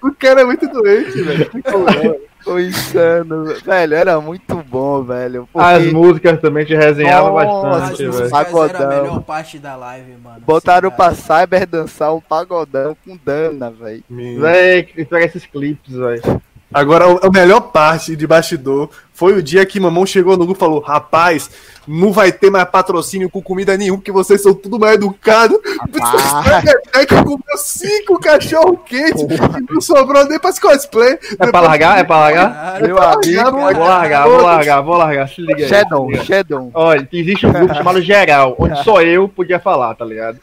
o cara é muito doente, velho. Ficou insano. Velho, era muito bom, velho. Porque... As músicas também te resenhavam bastante, as velho. músicas era a melhor parte da live, mano. Botaram Assim, pra Cyber dançar um pagodão com Dana, velho. Véi, pega esses clipes, velho. Agora, a melhor parte de bastidor foi o dia que Mamão chegou no grupo e falou: Rapaz, não vai ter mais patrocínio com comida nenhum, porque vocês são tudo mais educados. (laughs) É que comeu cinco cachorro quente e não sobrou nem para cosplay. É pra largar? É pra largar? Caralho, Meu amigo, vou largar, vou largar, vou largar. Se liga aí. Shadow, Shadow. Olha, existe um grupo chamado Geral, onde só eu podia falar, tá ligado?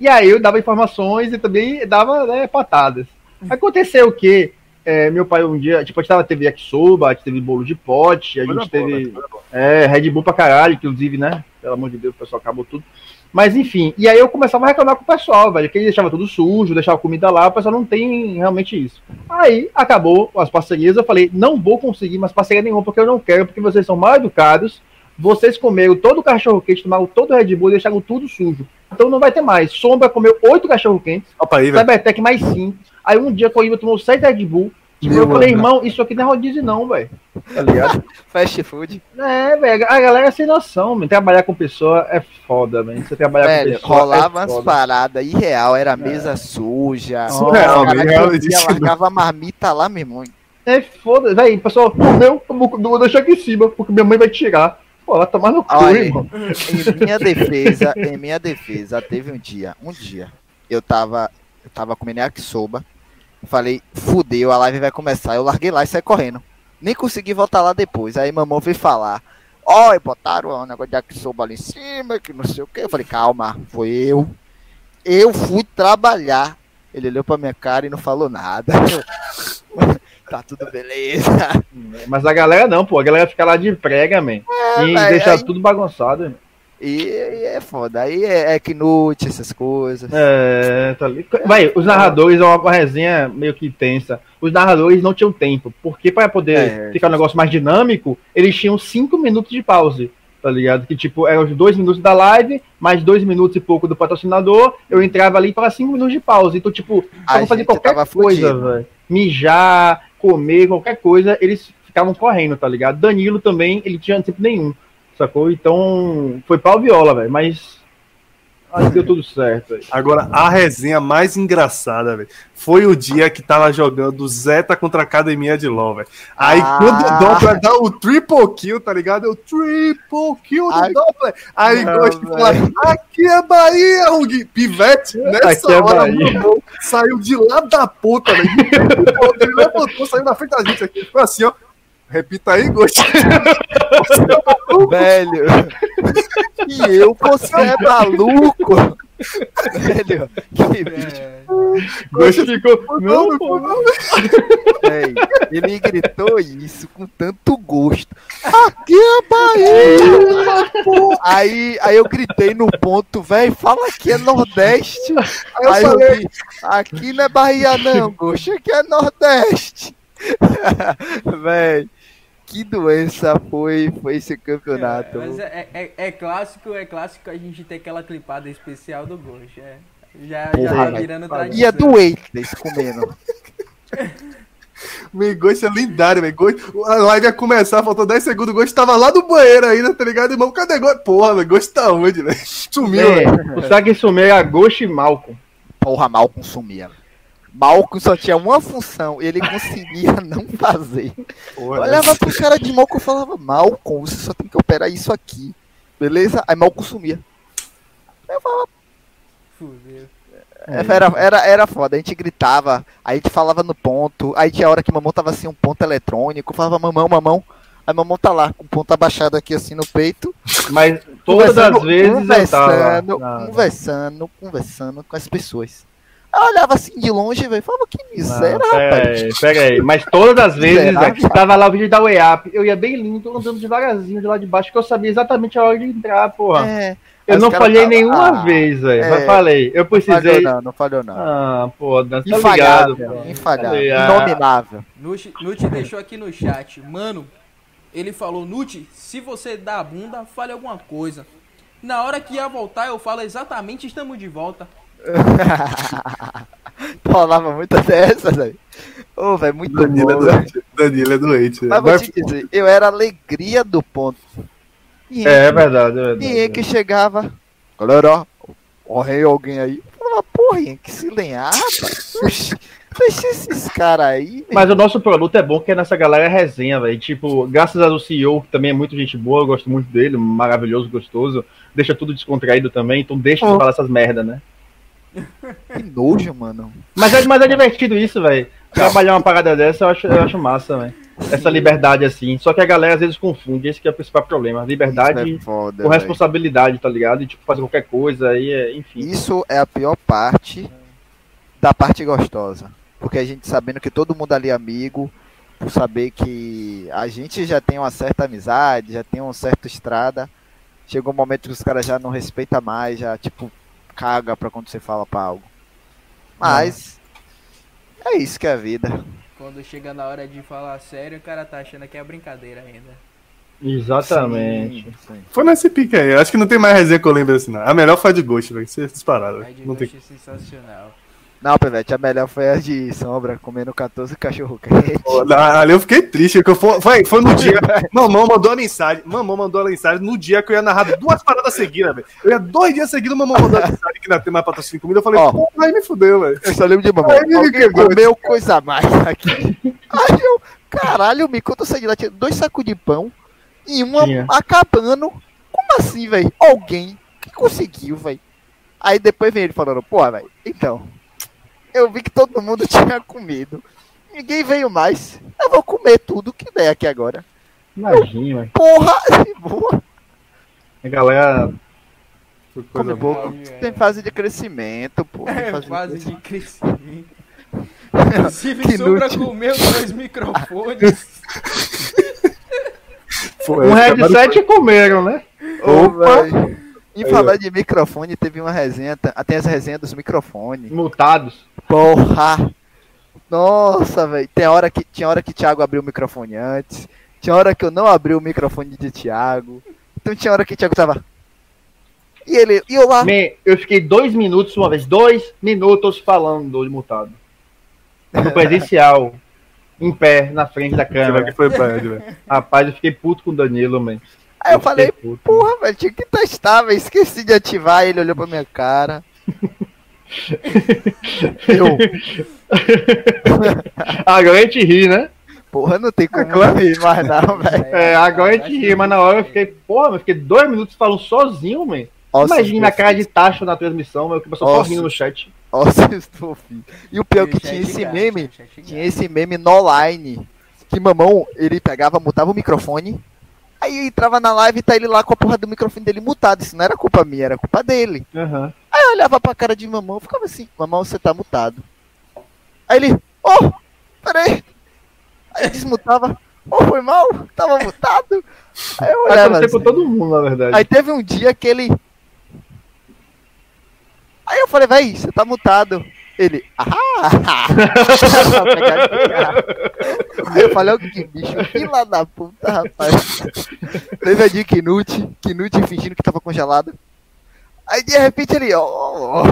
E aí eu dava informações e também dava né, patadas. Aconteceu o quê? É, meu pai um dia, tipo, a gente tava, teve yakisoba, a gente teve bolo de pote, a gente teve é, Red Bull pra caralho, inclusive, né? Pelo amor de Deus, o pessoal acabou tudo. Mas enfim, e aí eu começava a reclamar com o pessoal, velho, que ele deixava tudo sujo, deixava comida lá, o pessoal não tem realmente isso. Aí acabou as parcerias, eu falei, não vou conseguir mais parceria nenhuma, porque eu não quero, porque vocês são mal educados, vocês comeram todo o cachorro quente, tomaram todo o Red Bull e deixaram tudo sujo. Então não vai ter mais. Sombra comeu oito cachorro quentes. Cybertech mais cinco. Aí um dia Coimbra tomou sete Red Bull. Tipo, Meu eu falei, mano. irmão, isso aqui não é rodízio não, velho. Tá ligado? (laughs) Fast food. É, velho, a galera é sem noção, mano. Trabalhar com pessoa é foda, velho. Você trabalhar com pessoa rolava é umas paradas irreal, era mesa suja. Surreal, velho, não. largava a marmita lá, meu irmão. É foda, velho. Pessoal, comeu, deixar aqui em cima, porque minha mãe vai tirar. Pô, vai tomar no cu, Olha, irmão. em minha defesa, em minha defesa, teve um dia, um dia, eu tava, eu tava comendo yakisoba, falei, fudeu, a live vai começar, eu larguei lá e saí correndo. Nem consegui voltar lá depois, aí mamão veio falar, ó, botaram um negócio de yakisoba ali em cima, que não sei o que, eu falei, calma, foi eu, eu fui trabalhar. Ele olhou pra minha cara e não falou nada. (laughs) (laughs) tá tudo beleza. (laughs) Mas a galera não, pô. A galera fica lá de prega, man. e velho, deixa aí- tudo bagunçado. E, e é foda, aí é, é que noite, essas coisas. É, tá ali. Vai, os narradores é uma, resenha meio que tensa. Os narradores não tinham tempo, porque para poder É. ficar um negócio mais dinâmico, eles tinham cinco minutos de pause, tá ligado? Que tipo, eram os dois minutos da live, mais dois minutos e pouco do patrocinador, eu entrava ali para cinco minutos de pause. Então, tipo, pra fazer qualquer coisa, velho. Mijar, comer, qualquer coisa, eles ficavam correndo, tá ligado? Danilo também, ele tinha tempo nenhum, sacou? Então, foi pau viola, velho, mas. Que deu tudo certo. Agora, a resenha mais engraçada, velho, foi o dia que tava jogando Zeta contra a Academia de LoL, velho. Aí, Ah. quando o Doppler dá o triple kill, tá ligado? É o triple kill do Ai. Doppler. Aí, de falar, aqui é Bahia, Hug. Pivete, nessa Aqui é hora, irmão, saiu de lá da puta, velho. Ele levantou, saiu na frente da gente aqui. Ficou assim, ó. Repita aí, Ghost. (laughs) Velho. E eu, você é maluco? Velho, que bicho. É, Ghost ficou. Não, pô, não. Velho, ele gritou isso com tanto gosto. Aqui é Bahia! Aí, aí eu gritei no ponto, velho, fala que é Nordeste. Aí eu Aí eu falei, vi, aqui não é Bahia não, gosto, aqui é Nordeste. (laughs) velho, que doença foi, foi esse campeonato. mas é, é, é clássico, é clássico a gente ter aquela clipada especial do Ghost. É. Já, já Porra, tá velho. virando tradição. Ia do Eitless comendo. (laughs) Meu Ghost é lendário, velho. Ghost- A live ia começar, faltou 10 segundos. O Ghost tava lá no banheiro ainda, tá ligado, irmão? Cadê Ghost? Porra, velho. Ghost tá onde, velho? (laughs) Sumiu, velho. É, o Sag sumiu é a Ghost e Malcolm. Porra, Malcolm sumia. Malcolm só tinha uma função, ele conseguia (laughs) não fazer. Porra, Olhava pro cara de Malcolm e falava, Malcolm, você só tem que operar isso aqui. Beleza? Aí Malcolm sumia. Eu falava, Fudeu. era, era, era foda, a gente gritava, aí a gente falava no ponto, aí tinha hora que mamão tava assim, um ponto eletrônico, falava mamão, mamão. Aí mamão tá lá, com o ponto abaixado aqui assim no peito. Mas todas as conversando- vezes eu tava. conversando, conversando, conversando com as pessoas. Eu olhava assim de longe, velho, falava que miséria, Não, pera rapaz. aí, pera aí. Mas todas as vezes, Miserável. velho, tava lá o vídeo da Up, eu ia bem lindo, andando devagarzinho de lá de baixo, que eu sabia exatamente a hora de entrar, porra. É. Eu não falhei tá... nenhuma ah, vez, velho. É, mas falei. Eu precisei. Não falhou, não, não falhou, não. Ah, pô, tá ligado. Infalhável. Inominável. Nuti, Nuti deixou aqui no chat. Mano, ele falou, Nuti, se você dá a bunda, fale alguma coisa. Na hora que ia voltar, eu falo exatamente, estamos de volta. (laughs) Falava muita (laughs) dessas, velho. Ô, velho, muito Danilo bom, é doente. Danilo é doente. Mas vou te dizer, eu era a alegria do ponto. E é, é verdade, é verdade. E que chegava, galera, morreu alguém aí. Eu falava, porra, que se lenhar, rapaz. Deixa esses caras aí. Mas o nosso produto é bom que é nessa galera é resenha, velho. Tipo, graças ao CEO, que também é muito gente boa, eu gosto muito dele, maravilhoso, gostoso. Deixa tudo descontraído também, então deixa oh. de falar essas merda, né? Que nojo, mano. Mas é, mas é divertido isso, velho. Trabalhar uma parada dessa eu acho, eu acho massa, velho. Essa liberdade assim. Só que a galera às vezes confunde, esse que é o principal problema. Liberdade é foda, com responsabilidade, véio. tá ligado? E tipo, fazer qualquer coisa aí, é, enfim. Isso é a pior parte da parte gostosa. Porque a gente sabendo que todo mundo ali é amigo, por saber que a gente já tem uma certa amizade, já tem um certo estrada. Chegou um momento que os caras já não respeitam mais, já tipo, caga pra quando você fala pra algo. Mas é, é isso que é a vida. Quando chega na hora de falar sério, o cara tá achando que é brincadeira ainda. Exatamente. Sim, sim. Foi nesse pique aí. Acho que não tem mais resenha que eu lembro assim, não. A melhor foi a de Ghost, velho. Vocês pararam. A de Ghost tem... é sensacional. Não, Pevete, a melhor foi a de Sombra, comendo 14 cachorro quente. ali eu fiquei triste, porque foi, foi, foi no dia. (laughs) Mamão mandou a mensagem. Mamão mandou a mensagem no dia que eu ia narrar duas paradas seguidas, velho. Eu ia dois dias seguidos, mamão mandou a mensagem que não tem mais patrocínio comida. Eu falei, oh, pô, aí me fudeu, velho. Eu só lembro de mamão. Aí me quebrou. Comeu coisa a mais aqui. Aí eu, caralho, me conta saí lá, tinha dois sacos de pão e uma tinha. acabando. Como assim, velho? Alguém que conseguiu, velho. Aí depois vem ele falando, pô, velho, então eu vi que todo mundo (laughs) tinha comido. Ninguém veio mais. Eu vou comer tudo que der aqui agora. Imagina. Porra, (laughs) de boa. A galera. Come boca. Tem fase de crescimento, pô. É, fase, fase de, crescimento. Inclusive, (laughs) sobra comeu dois microfones. um headset comeram, né? Opa! Em falar de microfone, teve uma resenha. Tem essa resenha dos microfones. Multados. Porra! Nossa, velho. Tem hora que tinha hora que Thiago abriu o microfone antes. Tinha hora que eu não abri o microfone de Thiago. Então tinha hora que o Thiago tava. E ele, e eu lá. Me, eu fiquei dois minutos uma vez, dois minutos falando do multado. No presencial. em pé, na frente da câmera. Que foi velho, Rapaz, eu fiquei puto com o Danilo, man. Aí eu, falei, porra, velho, tinha que testar, velho. Esqueci de ativar, ele olhou pra minha cara. (laughs) eu. (laughs) agora a gente ri, né? Porra, não tem como agora... rir mais não, (laughs) velho. É, agora a gente ri, mas na hora eu fiquei, porra, eu fiquei dois minutos falando sozinho, man. Imagina minha cara de tacho na transmissão, meu, que o pessoal só rindo no chat. Nossa, estou filho. E o pior é que tinha esse meme, tinha esse meme no line, que mamão, ele pegava, mutava o microfone, Aí eu entrava na live e tá ele lá com a porra do microfone dele mutado. Isso não era culpa minha, era culpa dele. Uhum. Aí eu olhava pra cara de mamão, ficava assim, mamão, você tá mutado. Aí ele, oh, peraí. Aí desmutava, oh, foi mal, tava mutado. Aí eu olhava assim. todo mundo, na verdade. Aí teve um dia que ele... Aí eu falei, véi, você tá mutado. Ele, ah! Aí eu falei, que bicho, fila da puta, rapaz. Lembra de Knut, Knut fingindo que tava congelado. Aí de repente ele, ó. Oh,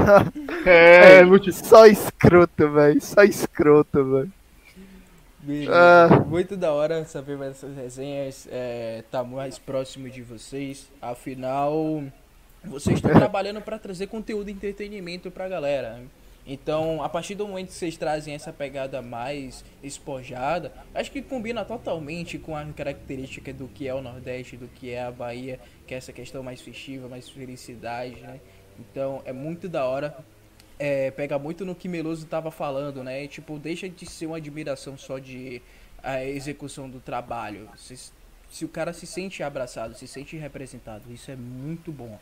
é, é só escroto, velho. Só escroto, velho. Ah. Muito da hora saber mais essas resenhas, é, tá mais próximo de vocês. Afinal, vocês estão trabalhando para trazer conteúdo e entretenimento pra galera. Então, a partir do momento que vocês trazem essa pegada mais espojada, acho que combina totalmente com a característica do que é o Nordeste, do que é a Bahia, que é essa questão mais festiva, mais felicidade, né? Então, é muito da hora. É, pega muito no que Meloso estava falando, né? Tipo, deixa de ser uma admiração só de a execução do trabalho. Se, se o cara se sente abraçado, se sente representado, isso é muito bom.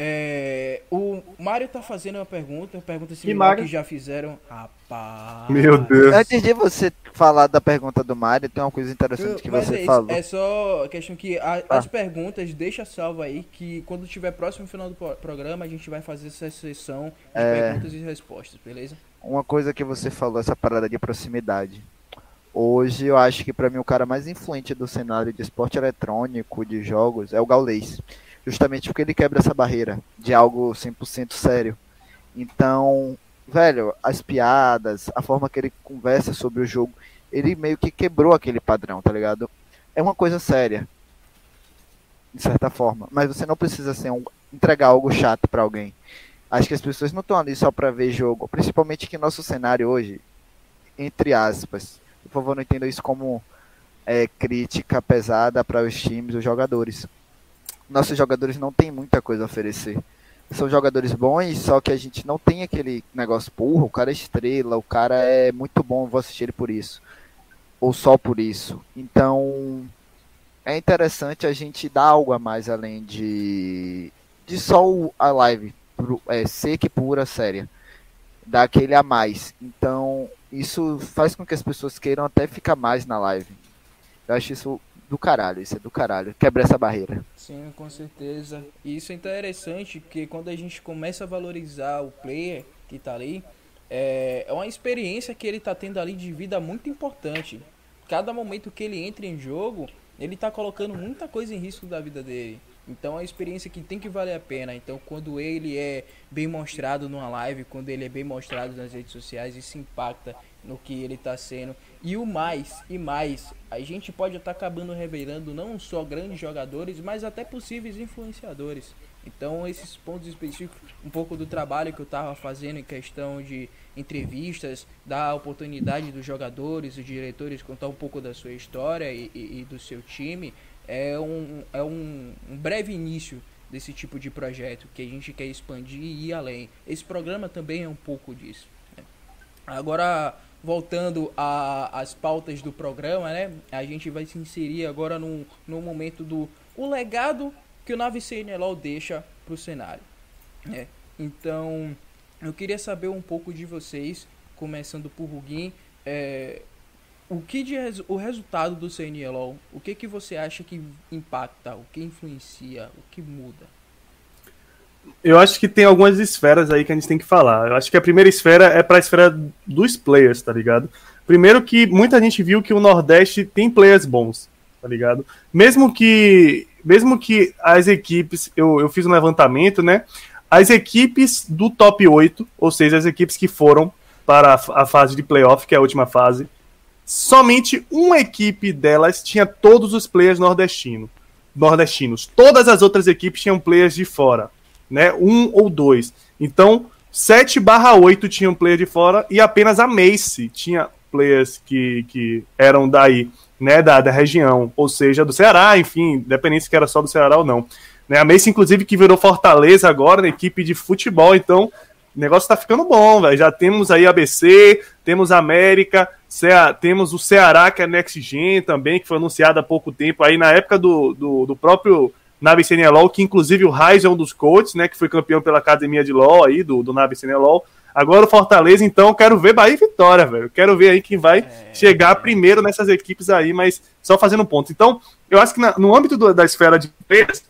É, o Mário tá fazendo uma pergunta, pergunta similar que, que já fizeram. Rapaz. Meu Deus. Antes de você falar da pergunta do Mário, tem uma coisa interessante que você é falou. É só questão que a, ah. as perguntas, deixa salvo aí, que quando tiver próximo final do programa, a gente vai fazer essa sessão de é... perguntas e respostas, beleza? Uma coisa que você falou, essa parada de proximidade. Hoje eu acho que para mim o cara mais influente do cenário de esporte eletrônico, de jogos, é o Gaulês justamente porque ele quebra essa barreira de algo 100% sério. Então, velho, as piadas, a forma que ele conversa sobre o jogo, ele meio que quebrou aquele padrão, tá ligado? É uma coisa séria, de certa forma, mas você não precisa ser um, entregar algo chato para alguém. Acho que as pessoas não estão ali só para ver jogo, principalmente que nosso cenário hoje, entre aspas, por favor, não entenda isso como é, crítica pesada para os times, os jogadores nossos jogadores não têm muita coisa a oferecer. São jogadores bons, só que a gente não tem aquele negócio, porra, o cara é estrela, o cara é muito bom, vou assistir ele por isso. Ou só por isso. Então, é interessante a gente dar algo a mais além de, de só a live é, seca e pura, séria. Dar aquele a mais. Então, isso faz com que as pessoas queiram até ficar mais na live. Eu acho isso do caralho, isso é do caralho. Quebra essa barreira. Sim, com certeza. E isso é interessante porque quando a gente começa a valorizar o player que tá ali, é, é uma experiência que ele tá tendo ali de vida muito importante. Cada momento que ele entra em jogo, ele tá colocando muita coisa em risco da vida dele. Então é uma experiência que tem que valer a pena. Então quando ele é bem mostrado numa live, quando ele é bem mostrado nas redes sociais, isso impacta no que ele está sendo. E o mais, e mais, a gente pode estar tá acabando revelando não só grandes jogadores, mas até possíveis influenciadores. Então, esses pontos específicos, um pouco do trabalho que eu estava fazendo em questão de entrevistas, dar oportunidade dos jogadores, os diretores contar um pouco da sua história e, e, e do seu time, é um, é um, um breve início desse tipo de projeto que a gente quer expandir e ir além. Esse programa também é um pouco disso. Né? Agora, voltando às pautas do programa, né? A gente vai se inserir agora no, no momento do o legado que o Nave CNLOL deixa para o cenário. Né? Então, eu queria saber um pouco de vocês, começando por Rugin, é, o que de, o resultado do CNLOL, o que que você acha que impacta, o que influencia, o que muda? Eu acho que tem algumas esferas aí que a gente tem que falar. Eu acho que a primeira esfera é para a esfera dos players, tá ligado? Primeiro que muita gente viu que o Nordeste tem players bons, tá ligado? Mesmo que mesmo que as equipes, eu, eu fiz um levantamento, né? As equipes do top 8, ou seja, as equipes que foram para a, a fase de playoff, que é a última fase, somente uma equipe delas tinha todos os players nordestino, nordestinos. Todas as outras equipes tinham players de fora né? Um ou dois. Então, 7 barra 8 tinham player de fora e apenas a Mace tinha players que, que eram daí, né, da, da região, ou seja, do Ceará, enfim, independente se era só do Ceará ou não. Né, a Mace, inclusive, que virou Fortaleza agora na equipe de futebol, então o negócio tá ficando bom, velho. Já temos aí ABC, temos América, Cea temos o Ceará, que é Next Gen também, que foi anunciado há pouco tempo, aí na época do, do, do próprio Nave LOL, que inclusive o Raiz é um dos coaches, né, que foi campeão pela academia de LoL aí, do, do Nave LOL. Agora o Fortaleza, então, quero ver Bahia e Vitória, velho. Quero ver aí quem vai é, chegar primeiro nessas equipes aí, mas só fazendo ponto. Então, eu acho que na, no âmbito do, da esfera de players,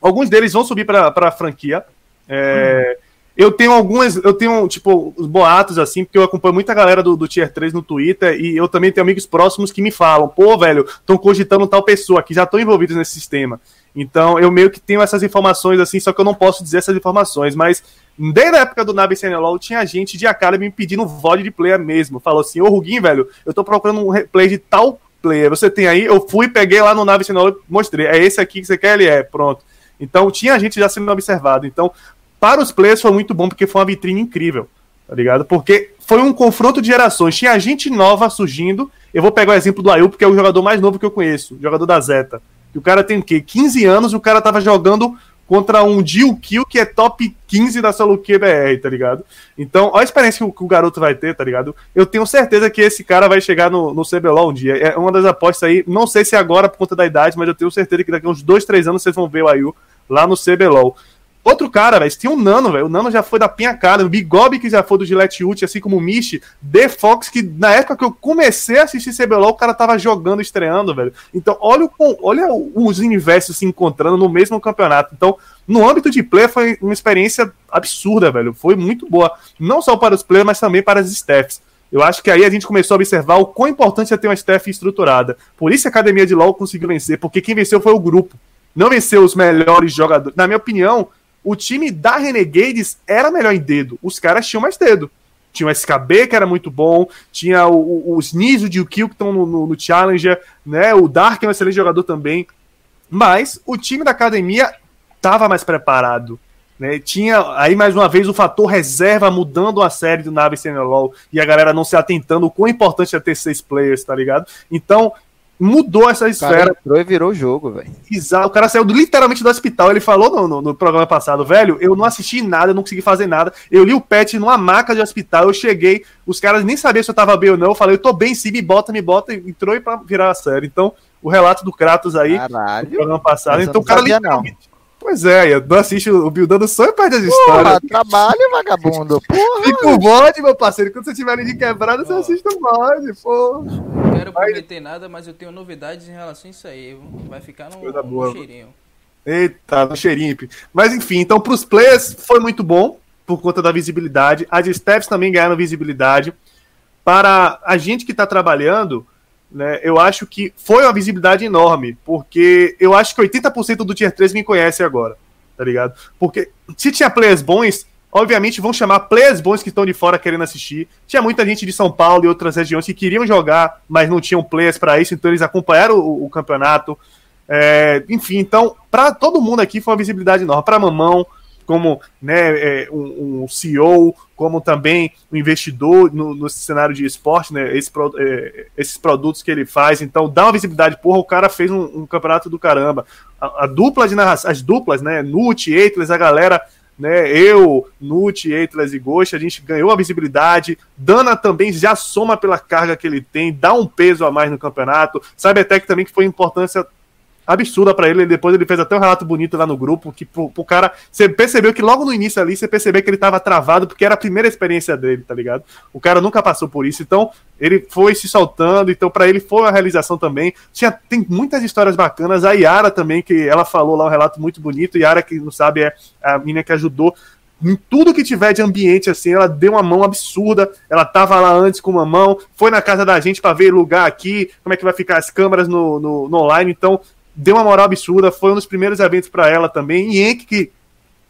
alguns deles vão subir para a franquia. É, hum. Eu tenho algumas, eu tenho, tipo, os boatos, assim, porque eu acompanho muita galera do, do Tier 3 no Twitter e eu também tenho amigos próximos que me falam, pô, velho, estão cogitando tal pessoa, que já estão envolvidos nesse sistema. Então eu meio que tenho essas informações assim, só que eu não posso dizer essas informações, mas desde a época do Nabi CNLOL tinha gente de Academy me pedindo VOD de player mesmo. Falou assim, ô Ruguinho, velho, eu tô procurando um replay de tal player. Você tem aí? Eu fui, peguei lá no Nabi CNLOL e mostrei. É esse aqui que você quer? Ele é, pronto. Então tinha gente já sendo observado. Então, para os players foi muito bom, porque foi uma vitrine incrível, tá ligado? Porque foi um confronto de gerações. Tinha gente nova surgindo. Eu vou pegar o exemplo do Ayu, porque é o jogador mais novo que eu conheço, jogador da Zeta. O cara tem o quê? 15 anos, o cara tava jogando contra um Jill Kill que é top 15 da solo QBR, tá ligado? Então, olha a experiência que o, que o, garoto vai ter, tá ligado? Eu tenho certeza que esse cara vai chegar no, no CBLOL um dia. É uma das apostas aí, não sei se é agora por conta da idade, mas eu tenho certeza que daqui a uns 2, 3 anos vocês vão ver o Ayu lá no CBLOL. Outro cara, velho. Tinha um Nano, velho. O Nano já foi da pinha cara. O Bigob, que já foi do Gillette Ult, assim como o Mish. The Fox, que na época que eu comecei a assistir CBLOL, o cara tava jogando, estreando, velho. Então, olha, o, olha os universos se encontrando no mesmo campeonato. Então, no âmbito de play, foi uma experiência absurda, velho. Foi muito boa. Não só para os players, mas também para as staffs. Eu acho que aí a gente começou a observar o quão importante é ter uma staff estruturada. Por isso a academia de LoL conseguiu vencer, porque quem venceu foi o grupo. Não venceu os melhores jogadores. Na minha opinião, o time da Renegades era melhor em dedo. Os caras tinham mais dedo. Tinha o SKB, que era muito bom, tinha o, o, os Niso de Kill, que estão no, no, no, Challenger, né? O Dark é um excelente jogador também. Mas o time da academia estava mais preparado. Né? Tinha aí mais uma vez o fator reserva mudando a série do Nave LoL e a galera não se atentando o quão importante é ter seis players, tá ligado? Então mudou essa esfera. entrou e virou o jogo, velho. Exato. O cara saiu literalmente do hospital. Ele falou no, no, no, programa passado, velho, eu não assisti nada, eu não consegui fazer nada. Eu li o patch numa maca de hospital, eu cheguei, os caras nem sabiam se eu tava bem ou não. Eu falei, eu tô bem, sim, me bota, me bota. Entrou e pra virar a série. Então, o relato do Kratos aí, Caralho. no programa passado. Então, o cara literalmente. Não. Pois é, eu não assisto o Bildando sonho e perde as histórias. trabalho, vagabundo. (laughs) Porra. Fica o bode, meu parceiro. Quando você tiver de quebrada, você assiste o bode, pô. Não quero prometer nada, mas eu tenho novidades em relação a isso aí. Vai ficar no, no cheirinho. Eita, no cheirinho. Mas enfim, então pros players foi muito bom, por conta da visibilidade. As steps também ganharam visibilidade. Para a gente que está trabalhando, né, eu acho que foi uma visibilidade enorme, porque eu acho que 80% do Tier 3 me conhece agora, tá ligado? Porque se tinha players bons, obviamente vão chamar players bons que estão de fora querendo assistir. Tinha muita gente de São Paulo e outras regiões que queriam jogar, mas não tinham players para isso, então eles acompanharam o, o campeonato. É, enfim, então, para todo mundo aqui foi uma visibilidade enorme. Para Mamão, como né, é, um, um, CEO, como também um investidor no, no cenário de esporte, né, esse, é, esses produtos que ele faz. Então, dá uma visibilidade. Porra, o cara fez um, um campeonato do caramba. A, a, dupla de narração, as duplas, né, Nut, Eitles, a galera né? Eu, Nut, Eitlas e Ghost, a gente ganhou a visibilidade. Dana também já soma pela carga que ele tem, dá um peso a mais no campeonato. Sabe até que também que foi importância absurda para ele. Depois ele fez até um relato bonito lá no grupo, que pro, pro cara. Você percebeu que logo no início ali, você percebeu que ele tava travado, porque era a primeira experiência dele, tá ligado? O cara nunca passou por isso. Então, ele foi se soltando, então para ele foi uma realização também. Tinha, tem muitas histórias bacanas. A Yara também, que ela falou lá um relato muito bonito. Yara, que não sabe, é a menina que ajudou em tudo que tiver de ambiente, assim, ela deu uma mão absurda. Ela tava lá antes com uma mão, foi na casa da gente para ver lugar aqui, como é que vai ficar as câmeras no, no, no online. Então, deu uma moral absurda, foi um dos primeiros eventos para ela também. E Henk, que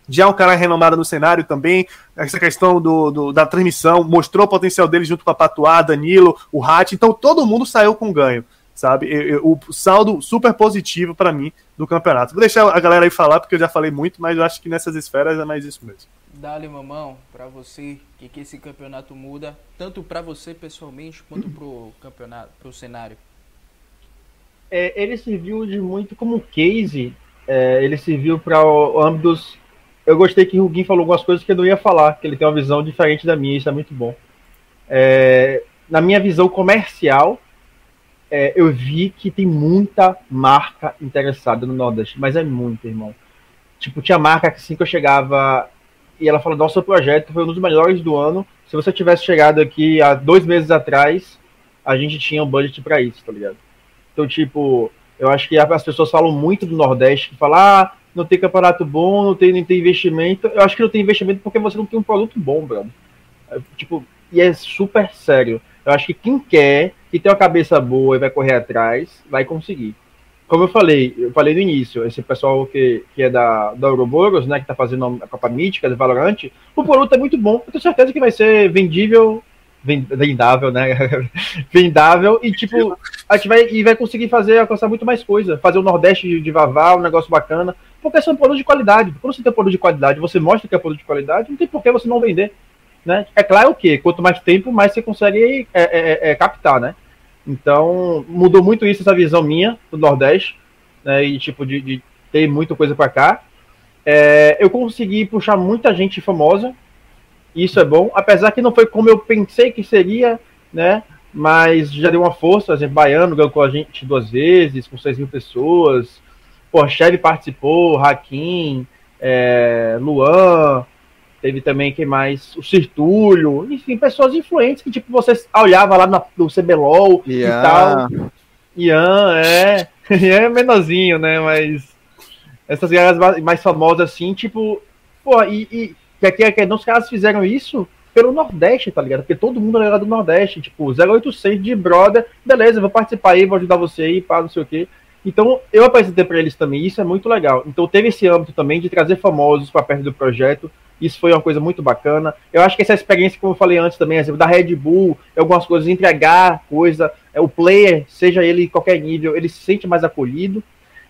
já é um cara renomado no cenário também, essa questão do, do, da transmissão, mostrou o potencial dele junto com a Patuá, Danilo, o Hat, então todo mundo saiu com ganho, sabe? o saldo super positivo para mim do campeonato. Vou deixar a galera aí falar, porque eu já falei muito, mas eu acho que nessas esferas é mais isso mesmo. Dale, mamão, para você, que, que esse campeonato muda, tanto para você pessoalmente, quanto pro campeonato, pro cenário é, ele serviu de muito como case, é, ele serviu para ambos. Eu gostei que o Ruguin falou algumas coisas que eu não ia falar, que ele tem uma visão diferente da minha, isso é muito bom. É, na minha visão comercial, é, eu vi que tem muita marca interessada no Nordeste, mas é muito, irmão. Tipo, tinha marca que assim que eu chegava e ela falou: Nosso projeto foi um dos melhores do ano. Se você tivesse chegado aqui há dois meses atrás, a gente tinha um budget para isso, tá ligado? Então, tipo, eu acho que as pessoas falam muito do Nordeste, que falam, ah, não tem campeonato bom, não tem, não tem investimento. Eu acho que não tem investimento porque você não tem um produto bom, brother. É, tipo, e é super sério. Eu acho que quem quer, que tem uma cabeça boa e vai correr atrás, vai conseguir. Como eu falei, eu falei no início, esse pessoal que, que é da, da Ouroboros, né, que tá fazendo a Copa Mítica, do Valorant, o produto é muito bom. Eu tenho certeza que vai ser vendível vendável, né? (laughs) vendável e tipo, a gente vai e vai conseguir fazer alcançar muito mais coisa, fazer o Nordeste de, de Vavá, um negócio bacana, porque são produtos de qualidade. Quando você tem produto de qualidade, você mostra que é produto de qualidade, não tem por que você não vender, né? É claro que quanto mais tempo, mais você consegue é, é, é, captar, né? Então mudou muito isso essa visão minha do Nordeste, né? E tipo de, de ter muita coisa para cá. É, eu consegui puxar muita gente famosa isso é bom, apesar que não foi como eu pensei que seria, né? Mas já deu uma força, por exemplo, Baiano ganhou com a gente duas vezes, com 6 mil pessoas. Pô, Chevy participou, Hakim, é, Luan, teve também quem mais? O Cirtúlio, enfim, pessoas influentes que tipo você olhava lá no, no CBLOL Ian. e tal. Ian, é. (laughs) Ian é menorzinho, né? Mas essas galera mais famosas assim, tipo, pô, e, e que aqui, aqui os caras fizeram isso pelo Nordeste, tá ligado? Porque todo mundo é do Nordeste, tipo, 0800 de brother, beleza, vou participar aí, vou ajudar você aí, pá, não sei o quê. Então, eu apresentei para eles também, isso é muito legal. Então, teve esse âmbito também de trazer famosos para perto do projeto, isso foi uma coisa muito bacana. Eu acho que essa experiência, como eu falei antes também, da Red Bull, algumas coisas, entregar coisa, é, o player, seja ele em qualquer nível, ele se sente mais acolhido.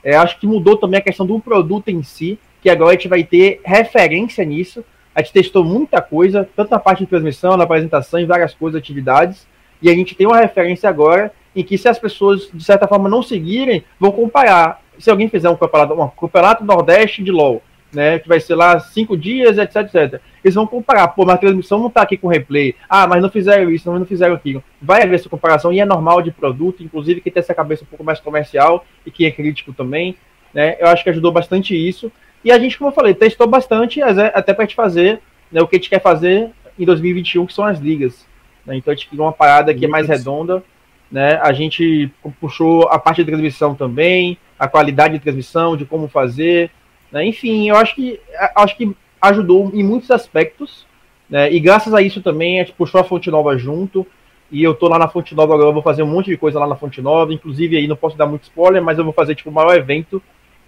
É, acho que mudou também a questão do produto em si, que agora a gente vai ter referência nisso. A gente testou muita coisa, tanto na parte de transmissão, na apresentação, em várias coisas, atividades, e a gente tem uma referência agora em que se as pessoas, de certa forma, não seguirem, vão comparar. Se alguém fizer um campeonato, um campeonato Nordeste de LoL, né, que vai ser lá cinco dias, etc, etc. Eles vão comparar, pô, mas a transmissão não tá aqui com replay. Ah, mas não fizeram isso, não fizeram aquilo. Vai haver essa comparação e é normal de produto, inclusive que tem essa cabeça um pouco mais comercial e que é crítico também, né? Eu acho que ajudou bastante isso. E a gente, como eu falei, testou bastante até para te fazer né, o que a gente quer fazer em 2021, que são as ligas. Né? Então a gente criou uma parada que é mais redonda. Né? A gente puxou a parte de transmissão também, a qualidade de transmissão, de como fazer. Né? Enfim, eu acho que, acho que ajudou em muitos aspectos. Né? E graças a isso também a gente puxou a Fonte Nova junto. E eu tô lá na Fonte Nova agora, vou fazer um monte de coisa lá na Fonte Nova. Inclusive aí não posso dar muito spoiler, mas eu vou fazer tipo o maior evento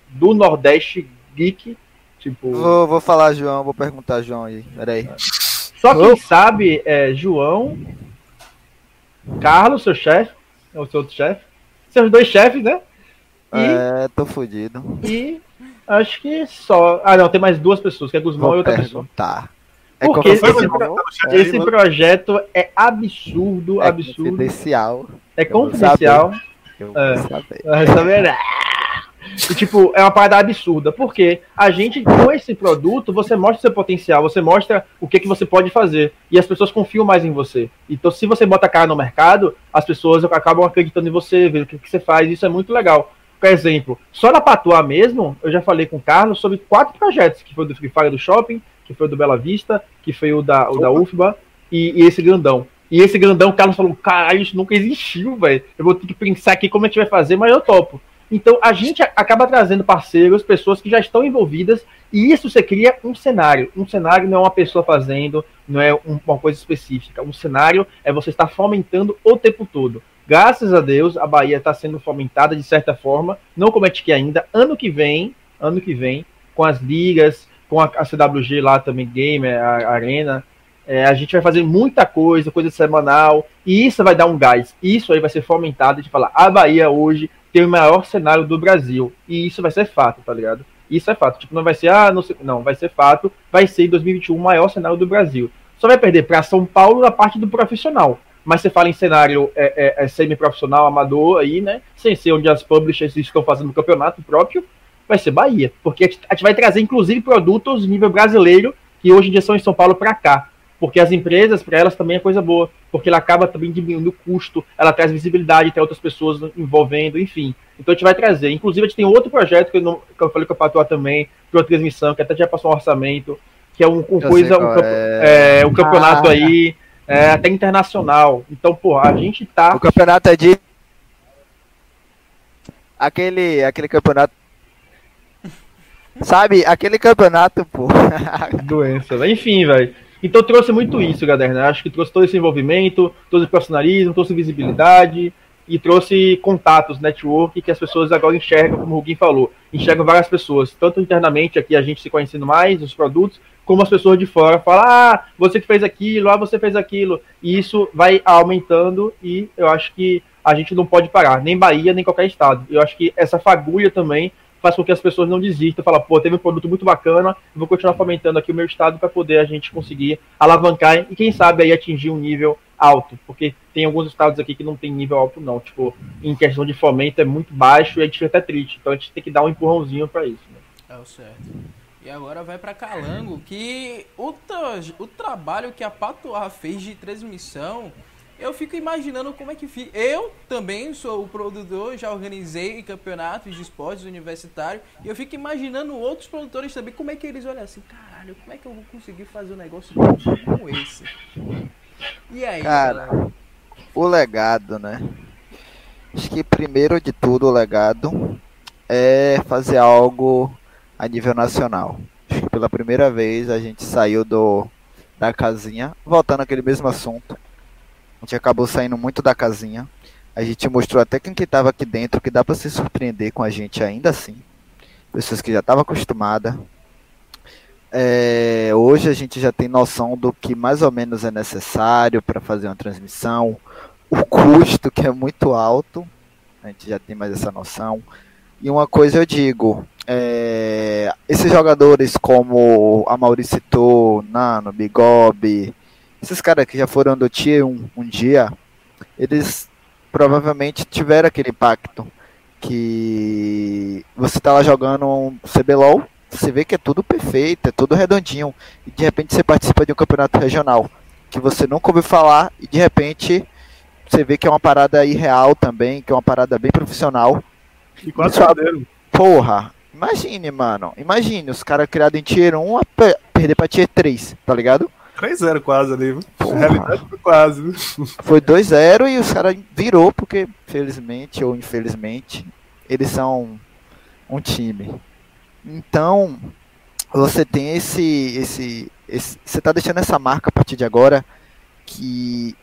do Nordeste Geek. Tipo... Vou, vou falar, João, vou perguntar, João aí. Peraí. Só quem oh. sabe é João, Carlos, seu chefe, é o seu outro chefe. Seus dois chefes, né? E, é, tô fudido. E acho que só. Ah, não, tem mais duas pessoas, que é Guzmão e outra pessoa. Tá. É Porque esse, pro... esse projeto é absurdo, é absurdo. Confidencial. É confidencial. Eu vou saber. Eu vou saber. E, tipo, é uma parada absurda, porque a gente, com esse produto, você mostra seu potencial, você mostra o que, que você pode fazer, e as pessoas confiam mais em você. Então, se você bota a cara no mercado, as pessoas acabam acreditando em você, vendo o que, que você faz, isso é muito legal. Por exemplo, só na Patuá mesmo, eu já falei com o Carlos sobre quatro projetos, que foi do Free Fire do Shopping, que foi o do Bela Vista, que foi o da, o da UFBA, e, e esse grandão. E esse grandão, o Carlos falou, caralho, isso nunca existiu, velho. Eu vou ter que pensar aqui como a gente vai fazer, mas eu topo. Então a gente acaba trazendo parceiros, pessoas que já estão envolvidas, e isso você cria um cenário. Um cenário não é uma pessoa fazendo, não é uma coisa específica. Um cenário é você estar fomentando o tempo todo. Graças a Deus, a Bahia está sendo fomentada de certa forma, não como é que ainda. Ano que vem, ano que vem, com as ligas, com a, a CWG lá também, Gamer, a, a Arena, é, a gente vai fazer muita coisa, coisa semanal, e isso vai dar um gás. Isso aí vai ser fomentado de falar, a Bahia hoje tem o maior cenário do Brasil. E isso vai ser fato, tá ligado? Isso é fato. Tipo, não vai ser, ah, não sei. Não, vai ser fato. Vai ser em 2021 o maior cenário do Brasil. Só vai perder para São Paulo na parte do profissional. Mas você fala em cenário é, é, é semi-profissional, amador aí, né? Sem ser onde as publishers estão fazendo campeonato próprio, vai ser Bahia. Porque a gente vai trazer, inclusive, produtos nível brasileiro, que hoje em dia são em São Paulo para cá. Porque as empresas, para elas também é coisa boa, porque ela acaba também diminuindo o custo, ela traz visibilidade, tem outras pessoas envolvendo, enfim. Então a gente vai trazer. Inclusive, a gente tem outro projeto que eu, não, que eu falei com a Patoa também, de uma transmissão, que até já passou um orçamento, que é um, um coisa, um, é... É, um campeonato ah. aí, é, até internacional. Então, pô, a gente tá. O campeonato é de. Aquele, aquele campeonato Sabe, aquele campeonato, pô. Doença. Enfim, velho. Então trouxe muito isso, galera. Né? Acho que trouxe todo esse envolvimento, todo esse profissionalismo, trouxe visibilidade e trouxe contatos, network, que as pessoas agora enxergam, como o Ruguin falou, enxergam várias pessoas, tanto internamente aqui a gente se conhecendo mais, os produtos, como as pessoas de fora falam, ah, você que fez aquilo, ah, você fez aquilo. E isso vai aumentando e eu acho que a gente não pode parar, nem Bahia, nem qualquer estado. Eu acho que essa fagulha também faz com que as pessoas não desistam, falam, pô, teve um produto muito bacana, vou continuar fomentando aqui o meu estado para poder a gente conseguir alavancar e quem sabe aí atingir um nível alto, porque tem alguns estados aqui que não tem nível alto não, tipo, em questão de fomento é muito baixo e a gente fica até triste, então a gente tem que dar um empurrãozinho para isso. Né? É o certo. E agora vai para Calango, que o, o trabalho que a Patoa fez de transmissão eu fico imaginando como é que fica. Eu também sou o produtor, já organizei campeonatos de esportes universitários, e eu fico imaginando outros produtores também, como é que eles olham assim, caralho, como é que eu vou conseguir fazer um negócio como esse? E aí, cara? Galera? O legado, né? Acho que primeiro de tudo o legado é fazer algo a nível nacional. Acho que pela primeira vez a gente saiu do da casinha, voltando aquele mesmo assunto. A gente acabou saindo muito da casinha. A gente mostrou até quem que estava aqui dentro que dá para se surpreender com a gente ainda assim. Pessoas que já estavam acostumadas. É, hoje a gente já tem noção do que mais ou menos é necessário para fazer uma transmissão, o custo que é muito alto, a gente já tem mais essa noção. E uma coisa eu digo, é, esses jogadores como a Maurício citou, Nano, Bigob, esses caras que já foram do Tier 1 um dia, eles provavelmente tiveram aquele impacto que você tá lá jogando um CBLOL, você vê que é tudo perfeito, é tudo redondinho, e de repente você participa de um campeonato regional que você nunca ouviu falar e de repente você vê que é uma parada irreal também, que é uma parada bem profissional. E quase perderam. Porra, Imagine, mano. Imagine os caras criados em Tier 1 a perder pra Tier 3, tá ligado? 3-0 quase ali, Na realidade foi quase. (laughs) Foi 2-0 e os caras virou porque, felizmente ou infelizmente, eles são um time. Então, você tem esse, esse, esse, Você tá deixando essa marca a partir de agora que.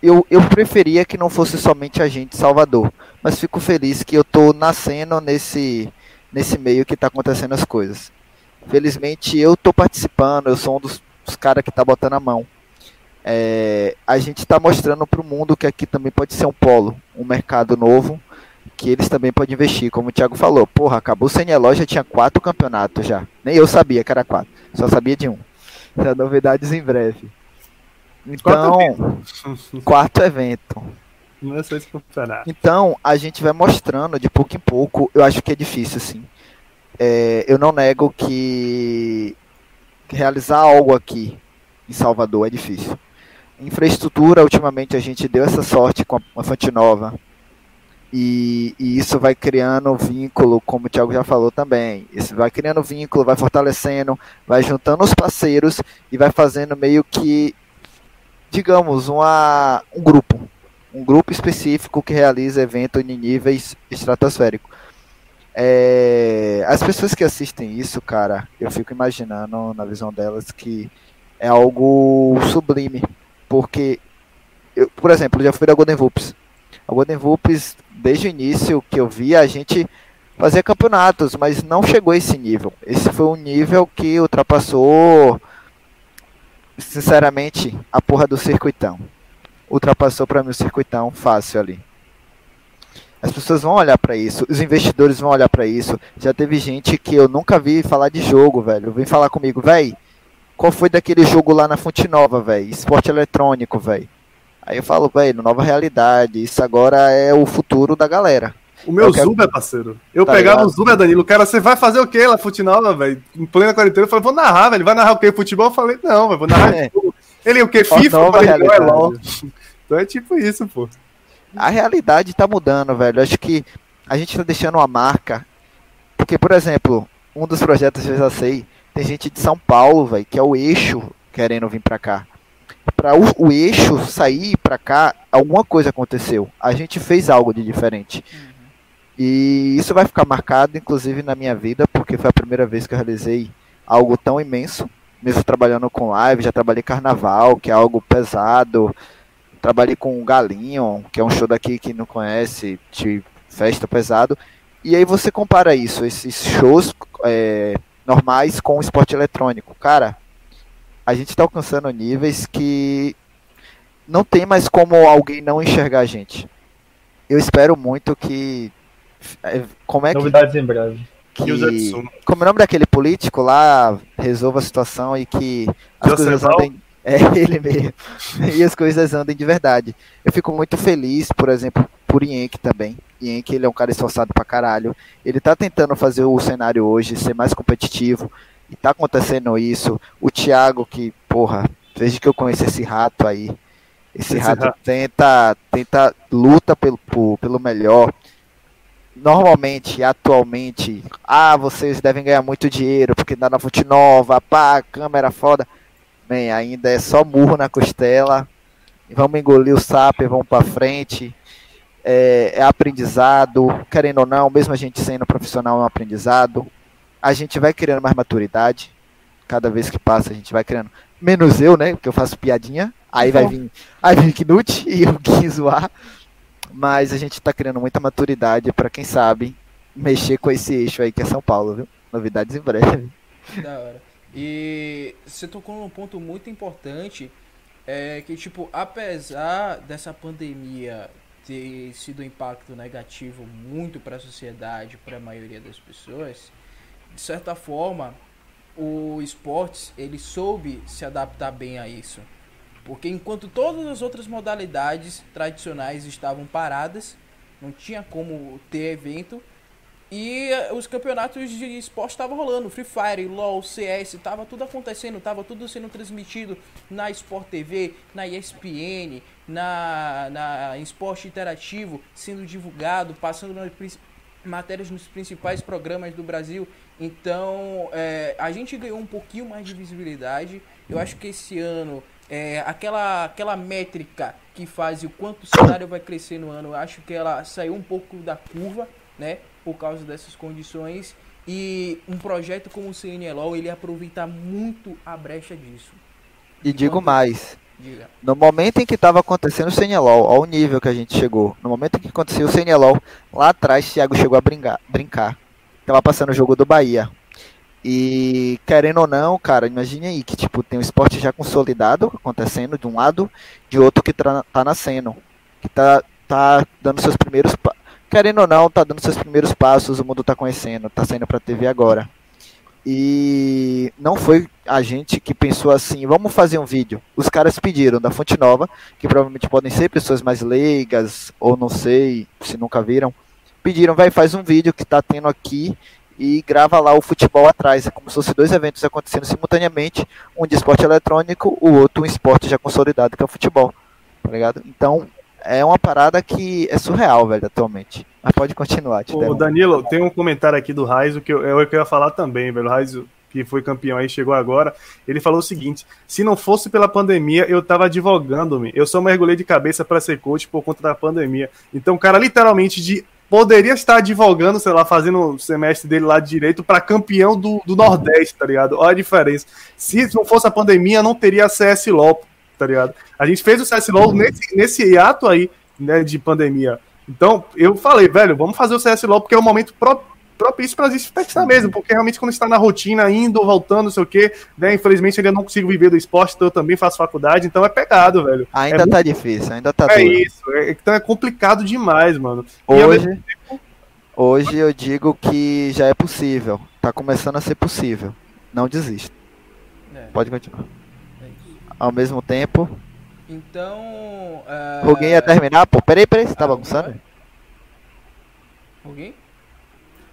Eu, eu preferia que não fosse somente a gente Salvador, mas fico feliz que eu tô nascendo nesse nesse meio que está acontecendo as coisas. Felizmente eu estou participando, eu sou um dos, dos caras que está botando a mão. É, a gente está mostrando para o mundo que aqui também pode ser um polo, um mercado novo, que eles também podem investir. Como o Thiago falou, porra, acabou o CNLO, já tinha quatro campeonatos já. Nem eu sabia que era quatro, só sabia de um. Já novidades em breve. Então, quarto, quarto evento. É. Então, a gente vai mostrando de pouco em pouco. Eu acho que é difícil, assim. É, eu não nego que realizar algo aqui em Salvador é difícil. Infraestrutura, ultimamente a gente deu essa sorte com a Fonte Nova. E, e, isso vai criando vínculo, como o Thiago já falou também. Isso vai criando vínculo, vai fortalecendo, vai juntando os parceiros e vai fazendo meio que, digamos, uma, um grupo um grupo específico que realiza evento em níveis estratosféricos. É, as pessoas que assistem isso, cara, eu fico imaginando na visão delas que é algo sublime, porque, eu, por exemplo, já fui da Golden Voops. A Golden Voops, desde o início que eu vi, a gente fazia campeonatos, mas não chegou a esse nível. Esse foi um nível que ultrapassou, sinceramente, a porra do circuitão ultrapassou para mim o circuitão fácil ali. As pessoas vão olhar para isso, os investidores vão olhar para isso. Já teve gente que eu nunca vi falar de jogo, velho. Vem falar comigo, velho. Qual foi daquele jogo lá na Fonte Nova, velho? Esporte eletrônico, velho. Aí eu falo, velho, nova realidade. Isso agora é o futuro da galera. O meu quero... Zuba, parceiro. Eu tá pegava ligado? o Zuba, Danilo. O cara, você vai fazer o quê lá, Nova, velho? Em plena quarentena, eu falei, vou narrar, velho. Vai narrar o quê? Futebol? Eu falei, não, velho, vou narrar (laughs) é. Ele o quê? FIFA? Eu falei, não, é LOL. (laughs) Então é tipo isso, pô. A realidade tá mudando, velho. Acho que a gente tá deixando uma marca. Porque, por exemplo, um dos projetos que eu já sei, tem gente de São Paulo, velho, que é o eixo querendo vir pra cá. Para o, o, eixo sair pra cá, alguma coisa aconteceu. A gente fez algo de diferente. Uhum. E isso vai ficar marcado, inclusive, na minha vida, porque foi a primeira vez que eu realizei algo tão imenso. Mesmo trabalhando com live, já trabalhei carnaval, que é algo pesado, Trabalhei com o Galinho, que é um show daqui que não conhece, de festa pesado. E aí você compara isso, esses shows é, normais com o esporte eletrônico. Cara, a gente está alcançando níveis que não tem mais como alguém não enxergar a gente. Eu espero muito que. É, como é Novidades que, em breve. Que, como é o nome daquele político lá resolva a situação e que as coisas andem, (laughs) é ele mesmo. E as coisas andem de verdade. Eu fico muito feliz, por exemplo, por Ienk também. Ienk, ele é um cara esforçado pra caralho. Ele tá tentando fazer o cenário hoje ser mais competitivo. E tá acontecendo isso. O Thiago, que, porra, desde que eu conheci esse rato aí, Esse, Esse rato, rato, tenta, tenta, luta pelo, pelo melhor. Normalmente, atualmente, ah, vocês devem ganhar muito dinheiro porque dá na fonte nova, pá, câmera foda. Bem, ainda é só murro na costela. Vamos engolir o sapo e vamos para frente. É, é, aprendizado, querendo ou não, mesmo a gente sendo profissional, é um aprendizado. A gente vai criando mais maturidade. Cada vez que passa, a gente vai criando. Menos eu, né? Porque eu faço piadinha. Aí vai vir, aí vem Knut (laughs) e eu quis zoar. Mas a gente está criando muita maturidade para quem sabe mexer com esse eixo aí que é São Paulo, viu? Novidades em breve. Da hora. E você tocou num ponto muito importante, é que tipo, apesar dessa pandemia ter sido um impacto negativo muito para a sociedade, para a maioria das pessoas, de certa forma, o esportes ele soube se adaptar bem a isso. Porque enquanto todas as outras modalidades tradicionais estavam paradas, não tinha como ter evento, e os campeonatos de esporte estavam rolando, Free Fire, LoL, CS, tava tudo acontecendo, tava tudo sendo transmitido na Sport TV, na ESPN, na, na Esporte Interativo, sendo divulgado, passando nas matérias nos principais programas do Brasil. Então, é, a gente ganhou um pouquinho mais de visibilidade. Eu acho que esse ano, é, aquela, aquela métrica que faz o quanto o cenário vai crescer no ano, acho que ela saiu um pouco da curva, né? Por causa dessas condições e um projeto como o CNLO ele aproveita muito a brecha disso. E digo mais, Diga. no momento em que estava acontecendo o CNLO, ao nível que a gente chegou, no momento em que aconteceu o CNLO, lá atrás Thiago chegou a brincar, brincar. Tava passando o jogo do Bahia. E querendo ou não, cara, imagine aí que tipo tem um esporte já consolidado acontecendo de um lado, de outro que tá, tá nascendo, que tá, tá dando seus primeiros querendo ou não, tá dando seus primeiros passos, o mundo tá conhecendo, tá saindo pra TV agora. E não foi a gente que pensou assim, vamos fazer um vídeo. Os caras pediram da Fonte Nova, que provavelmente podem ser pessoas mais leigas, ou não sei, se nunca viram. Pediram, vai, faz um vídeo que tá tendo aqui e grava lá o futebol atrás. É como se fossem dois eventos acontecendo simultaneamente, um de esporte eletrônico, o outro um esporte já consolidado, que é o futebol. Tá ligado? Então, é uma parada que é surreal, velho, atualmente. Mas pode continuar. Te Ô, Danilo, tem um comentário aqui do Raizo que eu, é eu, eu ia falar também, velho. O Raizo, que foi campeão aí, chegou agora. Ele falou o seguinte: se não fosse pela pandemia, eu tava advogando-me. Eu só mergulhei de cabeça para ser coach por conta da pandemia. Então, o cara literalmente de poderia estar advogando, sei lá, fazendo o semestre dele lá de direito para campeão do, do Nordeste, tá ligado? Olha a diferença. Se não fosse a pandemia, não teria CS LOL tá ligado? A gente fez o CSLOL nesse, nesse ato aí, né, de pandemia. Então, eu falei, velho, vamos fazer o CSLOL porque é o momento propício para a gente testar mesmo, porque realmente quando está na rotina, indo, voltando, não sei o quê, né, infelizmente ainda não consigo viver do esporte, então eu também faço faculdade, então é pegado, velho. Ainda é tá muito... difícil, ainda tá É duro. isso, é, então é complicado demais, mano. Hoje, tempo... hoje eu digo que já é possível, tá começando a ser possível, não desista. É. Pode continuar ao mesmo tempo. Então. Uh... Alguém ia terminar? Pô, peraí, peraí, você tá ah, bagunçando? Alguém?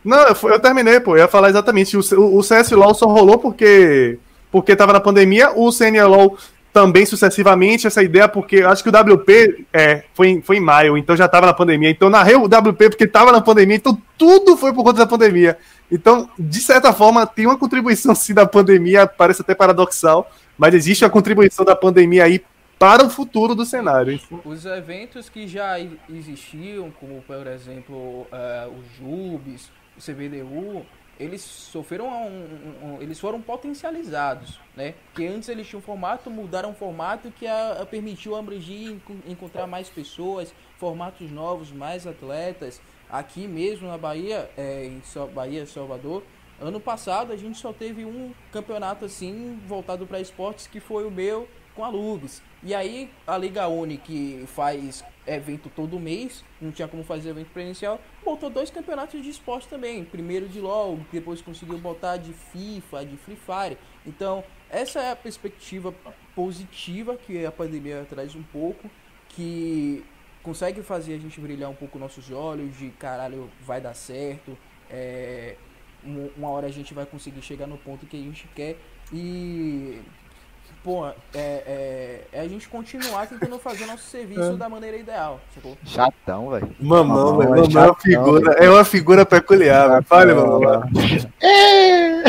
Não, eu, eu, terminei, pô. Eu ia falar exatamente. O, o, o CSLOL só rolou porque. Porque tava na pandemia. O CNLOL também sucessivamente. Essa ideia, porque acho que o WP é, foi, foi em maio, então já tava na pandemia. Então narrei o WP porque tava na pandemia. Então tudo foi por conta da pandemia. Então, de certa forma, tem uma contribuição sim da pandemia, parece até paradoxal mas existe a contribuição da pandemia aí para o futuro do cenário. Os eventos que já existiam, como por exemplo uh, o JUBES, o CBDU, eles sofreram um, um, eles foram potencializados, né? Porque antes eles tinham formato, mudaram o formato que a, a permitiu abranger encontrar mais pessoas, formatos novos, mais atletas. Aqui mesmo na Bahia, é, em Bahia, Salvador, Ano passado a gente só teve um campeonato assim voltado para esportes que foi o meu com a Lubes. E aí a Liga Uni que faz evento todo mês, não tinha como fazer evento presencial, botou dois campeonatos de esporte também. Primeiro de LoL, depois conseguiu botar de FIFA, de Free Fire. Então, essa é a perspectiva positiva que a pandemia traz um pouco, que consegue fazer a gente brilhar um pouco nossos olhos de caralho, vai dar certo. É, uma hora a gente vai conseguir chegar no ponto que a gente quer e pô, é, é, é, a gente continuar tentando fazer nosso serviço é. da maneira ideal, sacou? Chatão, velho. Mamão, velho. Mamão é, uma figura, é uma figura peculiar, Fale, mamão. É.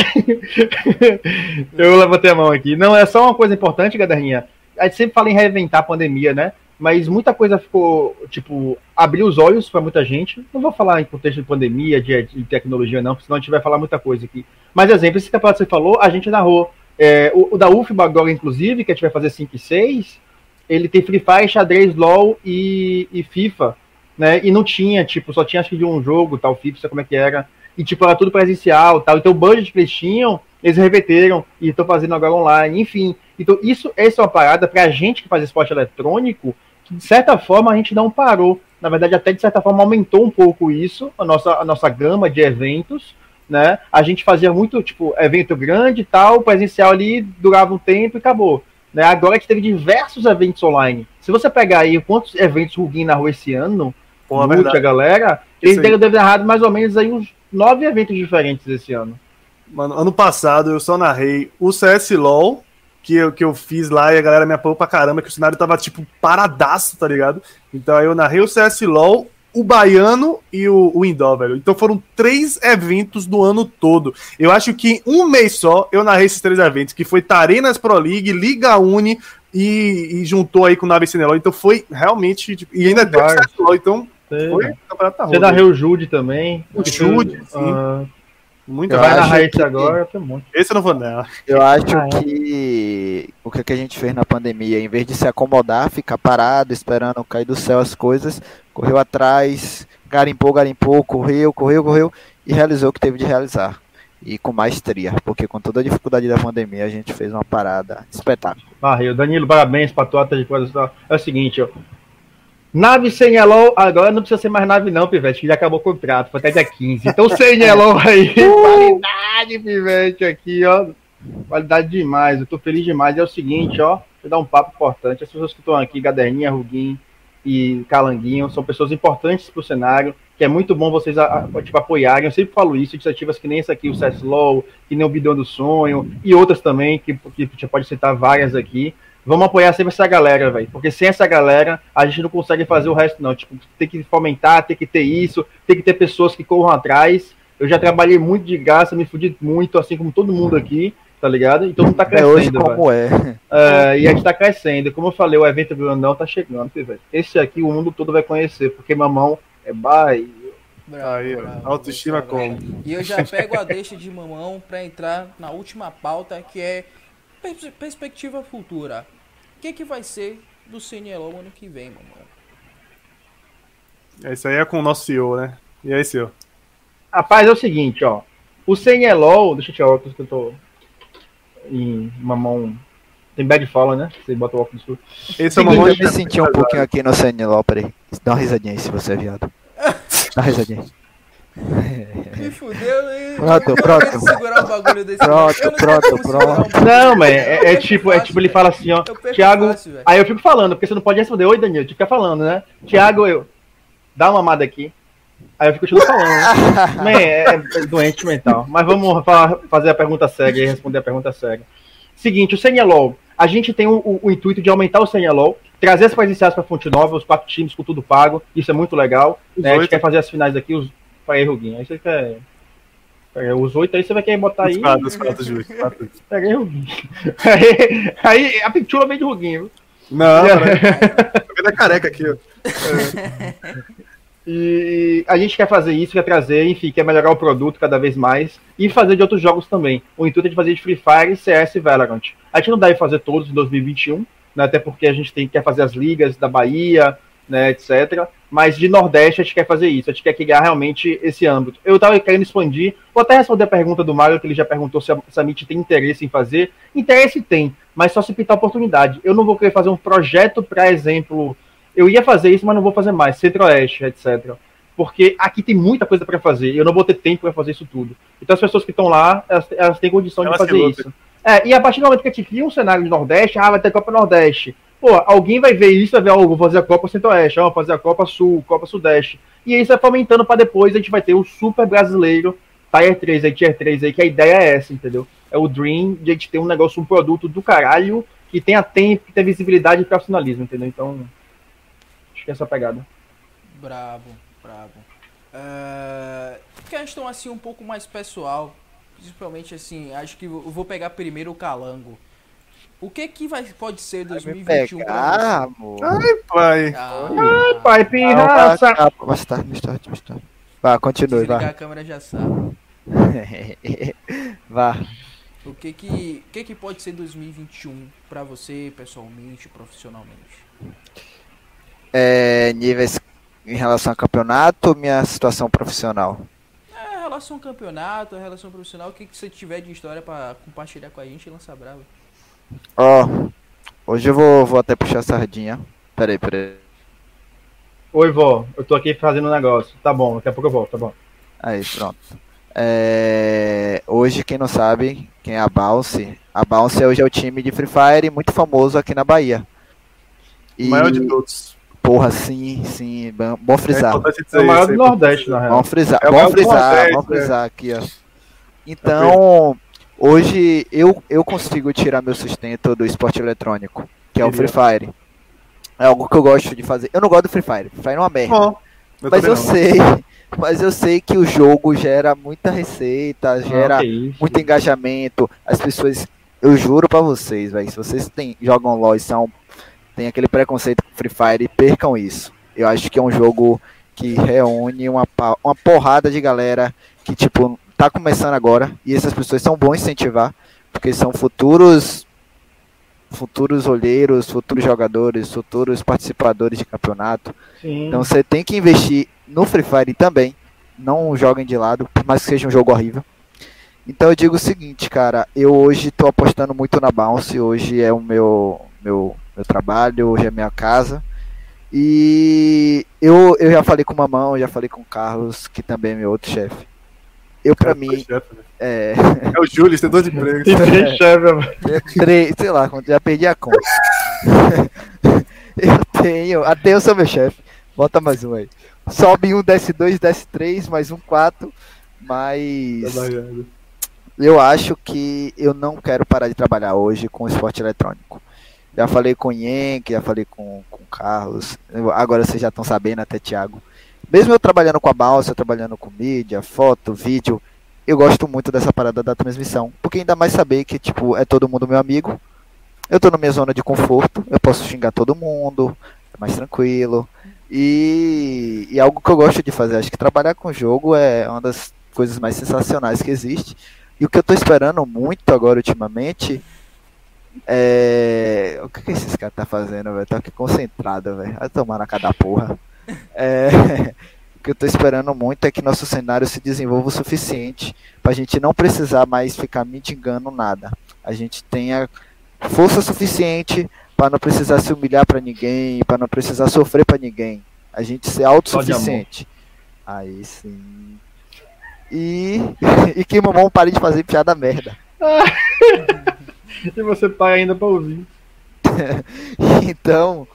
(laughs) Eu levantei a mão aqui. Não, é só uma coisa importante, Gaderninha. A gente sempre fala em reinventar a pandemia, né? Mas muita coisa ficou, tipo, abriu os olhos para muita gente. Não vou falar em contexto de pandemia, de, de tecnologia, não, senão a gente vai falar muita coisa aqui. Mas, exemplo, esse campeonato que você falou, a gente narrou é, o, o, da UFBA agora, inclusive, que a gente vai fazer 5 e 6, ele tem Free Fire, xadrez, LOL e, e, FIFA, né? E não tinha, tipo, só tinha acho que de um jogo, tal, FIFA, sei como é que era. E, tipo, era tudo presencial, tal. Então, o budget que eles tinham, eles reverteram e estão fazendo agora online, enfim. Então, isso, essa é uma parada pra gente que faz esporte eletrônico, que, de certa forma, a gente não parou. Na verdade, até de certa forma, aumentou um pouco isso, a nossa, a nossa gama de eventos, né? A gente fazia muito, tipo, evento grande e tal, presencial ali durava um tempo e acabou. Né? Agora a gente teve diversos eventos online. Se você pegar aí quantos eventos o Ruguin narrou esse ano, Pô, multi, a galera, eles devem ter narrado mais ou menos aí uns nove eventos diferentes esse ano. Mano, ano passado eu só narrei o CS LOL, que eu, que eu fiz lá e a galera me apoiou pra caramba, que o cenário tava, tipo, paradaço, tá ligado? Então aí eu narrei o CS LOL, o Baiano e o, o Indó, velho. Então foram três eventos do ano todo. Eu acho que em um mês só eu narrei esses três eventos, que foi Tarenas Pro League, Liga Uni e, e juntou aí com o Nave Cineló. Então foi realmente. Tipo, e ainda teve o então foi Você narrou o Jude também. O Jude, sim. Uh, muito vai narrar esse agora, tem muito. Esse eu não vou nela. Eu acho ah, é. que o que a gente fez na pandemia, em vez de se acomodar, ficar parado, esperando cair do céu as coisas, correu atrás, garimpou, garimpou, correu, correu, correu e realizou o que teve de realizar. E com maestria, porque com toda a dificuldade da pandemia a gente fez uma parada espetáculo. Barril, Danilo, parabéns para tua de coisa. É o seguinte, ó, Nave sem Yellow, agora não precisa ser mais nave, não, Pivete, que já acabou o contrato, foi até dia 15. Então, sem (laughs) Yellow aí, qualidade, Pivete, aqui, ó. Qualidade demais, eu tô feliz demais. É o seguinte, ó, vou dar um papo importante. As pessoas que estão aqui, Gaderninha, Ruguinho e Calanguinho, são pessoas importantes pro cenário, que é muito bom vocês a, a, tipo, apoiarem. Eu sempre falo isso, iniciativas que nem essa aqui, o Ceslow, que nem o Bidão do Sonho, e outras também, que, que você pode citar várias aqui Vamos apoiar sempre essa galera, velho. Porque sem essa galera, a gente não consegue fazer o resto, não. Tipo, tem que fomentar, tem que ter isso, tem que ter pessoas que corram atrás. Eu já trabalhei muito de graça, me fudi muito, assim como todo mundo aqui, tá ligado? Então tá crescendo. É hoje como é. é. E a gente tá crescendo. Como eu falei, o evento grandão tá chegando, velho. Esse aqui o mundo todo vai conhecer, porque mamão é bai. Bravo, Aí, bravo, autoestima bravo, como? E eu já pego a deixa de mamão para entrar na última pauta, que é perspectiva futura. O que, que vai ser do CNLO ano que vem, mamão? Isso aí é com o nosso CEO, né? E aí, CEO? Rapaz, é o seguinte, ó. O CNLO, deixa eu tirar o óculos que eu tô em mamão. Tem bad fala, né? Você bota o óculos no Esse é mamão. Eu me senti um pouquinho aqui no CNLO, peraí. Dá uma risadinha aí se você é viado. Dá uma risadinha. (laughs) Me fudeu, né? Pronto, pronto. Segurar o bagulho desse pronto, pronto, pronto. Não, mas é, é, tipo, é tipo, ele fala assim, ó. Thiago. Fácil, aí eu fico falando, porque você não pode responder, oi Danilo, tu fica falando, né? Thiago, eu. Dá uma amada aqui. Aí eu fico te falando. (laughs) Man, é, é, doente mental. Mas vamos falar, fazer a pergunta séria e responder a pergunta séria. Seguinte, o CNLOL. A gente tem o, o, o intuito de aumentar o CNLOL, trazer as presenciais para Fonte Nova, os quatro times com tudo pago. Isso é muito legal. Né? A gente quer fazer as finais aqui, os, Paguei Ruguinho. Aí você quer. Pega os oito aí, você vai querer botar aí. Os quatro, os quatro, Júlio. Peguei Ruguinho. Aí, aí a pintura vem de Ruguinho. Não, (laughs) é da careca aqui, ó. É. (laughs) E a gente quer fazer isso, quer trazer, enfim, quer melhorar o produto cada vez mais e fazer de outros jogos também. O intuito é de fazer de Free Fire, CS e Valorant. A gente não deve fazer todos em 2021, né, até porque a gente tem, quer fazer as ligas da Bahia, né, etc. Mas de Nordeste a gente quer fazer isso, a gente quer criar realmente esse âmbito. Eu estava querendo expandir, vou até responder a pergunta do Mário, que ele já perguntou se a, se a MIT tem interesse em fazer. Interesse tem, mas só se pintar oportunidade. Eu não vou querer fazer um projeto, para exemplo, eu ia fazer isso, mas não vou fazer mais, Centro-Oeste, etc. Porque aqui tem muita coisa para fazer, e eu não vou ter tempo para fazer isso tudo. Então as pessoas que estão lá, elas, elas, têm condição elas de fazer isso. É, e a partir do momento que a gente cria um cenário de Nordeste, ah, vai ter Copa Nordeste pô, alguém vai ver isso, vai ver, oh, vou fazer a Copa Centro-Oeste, vou fazer a Copa Sul, Copa Sudeste. E isso vai fomentando para depois a gente vai ter o super brasileiro, Tier 3 aí, Tier 3 aí, que a ideia é essa, entendeu? É o Dream de a gente ter um negócio, um produto do caralho, que tenha tempo, que tenha visibilidade e profissionalismo, entendeu? Então, é essa pegada. Bravo, bravo. Uh, questão assim um pouco mais pessoal, principalmente assim, acho que eu vou pegar primeiro o Calango. O que que vai, pode ser 2021 pegar, amor. Ai, pai. Ah, Ai, pai, pirraça. Ah, mais tarde, mais tarde, mais tarde. Vá, continue, vá. a câmera já sabe. (laughs) vá. O que que, o que que pode ser 2021 para você, pessoalmente, profissionalmente? É, níveis em relação ao campeonato ou minha situação profissional? É, relação ao campeonato, relação profissional, o que, que você tiver de história para compartilhar com a gente, lança brava. Ó, oh, hoje eu vou, vou até puxar a sardinha. Peraí, peraí. Oi, vó, eu tô aqui fazendo um negócio. Tá bom, daqui a pouco eu volto, tá bom. Aí, pronto. É... Hoje, quem não sabe, quem é a Bounce, a Bounce hoje é o time de Free Fire muito famoso aqui na Bahia. E... O maior de todos. Porra, sim, sim, bom frisar. É, é o maior do Nordeste, na real. Bom frisar, é bom frisar, bom frisar aqui, ó. Então, Hoje eu, eu consigo tirar meu sustento do esporte eletrônico, que é o Free Fire. É algo que eu gosto de fazer. Eu não gosto do Free Fire. Free Fire é uma merda. Oh, eu mas eu não. sei, (laughs) mas eu sei que o jogo gera muita receita, ah, gera muito engajamento. As pessoas, eu juro para vocês, véio, se vocês tem, jogam LoL e são tem aquele preconceito com Free Fire, percam isso. Eu acho que é um jogo que reúne uma, uma porrada de galera que tipo tá começando agora e essas pessoas são bons incentivar, porque são futuros futuros olheiros, futuros jogadores, futuros participadores de campeonato. Sim. Então você tem que investir no Free Fire também. Não joguem de lado, por mais que seja um jogo horrível. Então eu digo o seguinte, cara, eu hoje estou apostando muito na Bounce, hoje é o meu, meu, meu trabalho, hoje é minha casa. E eu, eu já falei com o Mamão, já falei com o Carlos, que também é meu outro chefe. Eu, pra mim. Chefe, né? é... é o Júlio, tem dois empregos. Tem três chefes, é, três, sei lá, já perdi a conta. (laughs) eu tenho. Até eu sou meu chefe. Bota mais um aí. Sobe um, desce dois, desce três, mais um, quatro. Mas. Tá eu acho que eu não quero parar de trabalhar hoje com esporte eletrônico. Já falei com o Yenk, já falei com, com o Carlos. Agora vocês já estão sabendo, até Thiago. Mesmo eu trabalhando com a balsa, trabalhando com mídia, foto, vídeo, eu gosto muito dessa parada da transmissão. Porque ainda mais saber que, tipo, é todo mundo meu amigo. Eu tô na minha zona de conforto, eu posso xingar todo mundo, é mais tranquilo. E, e algo que eu gosto de fazer, acho que trabalhar com jogo é uma das coisas mais sensacionais que existe. E o que eu tô esperando muito agora ultimamente é. O que, que esses caras tá fazendo, velho? Tô aqui concentrado, velho. Vai tomar na cada porra. É, (laughs) o que eu estou esperando muito é que nosso cenário se desenvolva o suficiente para a gente não precisar mais ficar mitigando nada. A gente tenha força suficiente para não precisar se humilhar para ninguém, para não precisar sofrer para ninguém. A gente ser autossuficiente. Aí sim. E, (laughs) e que mamão pare de fazer piada merda. (laughs) e você tá ainda para ouvir. (laughs) então,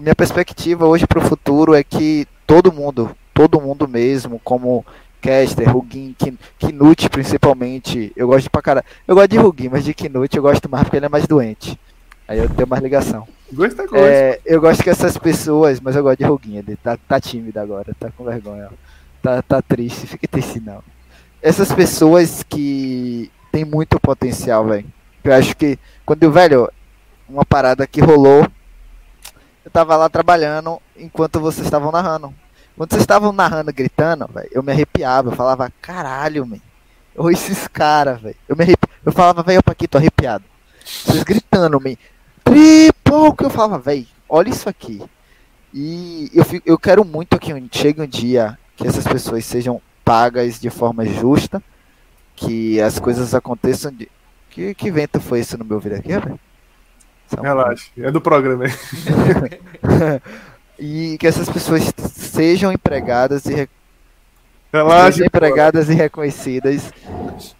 minha perspectiva hoje para o futuro é que todo mundo, todo mundo mesmo, como Caster, Rugin, Knut principalmente, eu gosto de pra cara. Eu gosto de Rugin, mas de Knut eu gosto mais porque ele é mais doente. Aí eu tenho mais ligação. Gosta, gosta. É, eu gosto que essas pessoas, mas eu gosto de Rugin, ele tá, tá tímido agora, tá com vergonha. Tá, tá triste, fique triste não. Essas pessoas que tem muito potencial, velho. Eu acho que quando, velho, uma parada que rolou eu tava lá trabalhando enquanto vocês estavam narrando. Quando vocês estavam narrando, gritando, véio, eu me arrepiava. Eu falava, caralho, man. Ou esses caras, velho. Eu me arrepi... Eu falava, velho, aqui, tô arrepiado. Vocês gritando, man. Triple, que eu falava, velho, olha isso aqui. E eu, fico, eu quero muito que chegue um dia que essas pessoas sejam pagas de forma justa, que as coisas aconteçam de. Que, que vento foi esse no meu vídeo aqui, velho? Relaxa, é do programa. (laughs) e que essas pessoas sejam empregadas e Relaxa, sejam empregadas e reconhecidas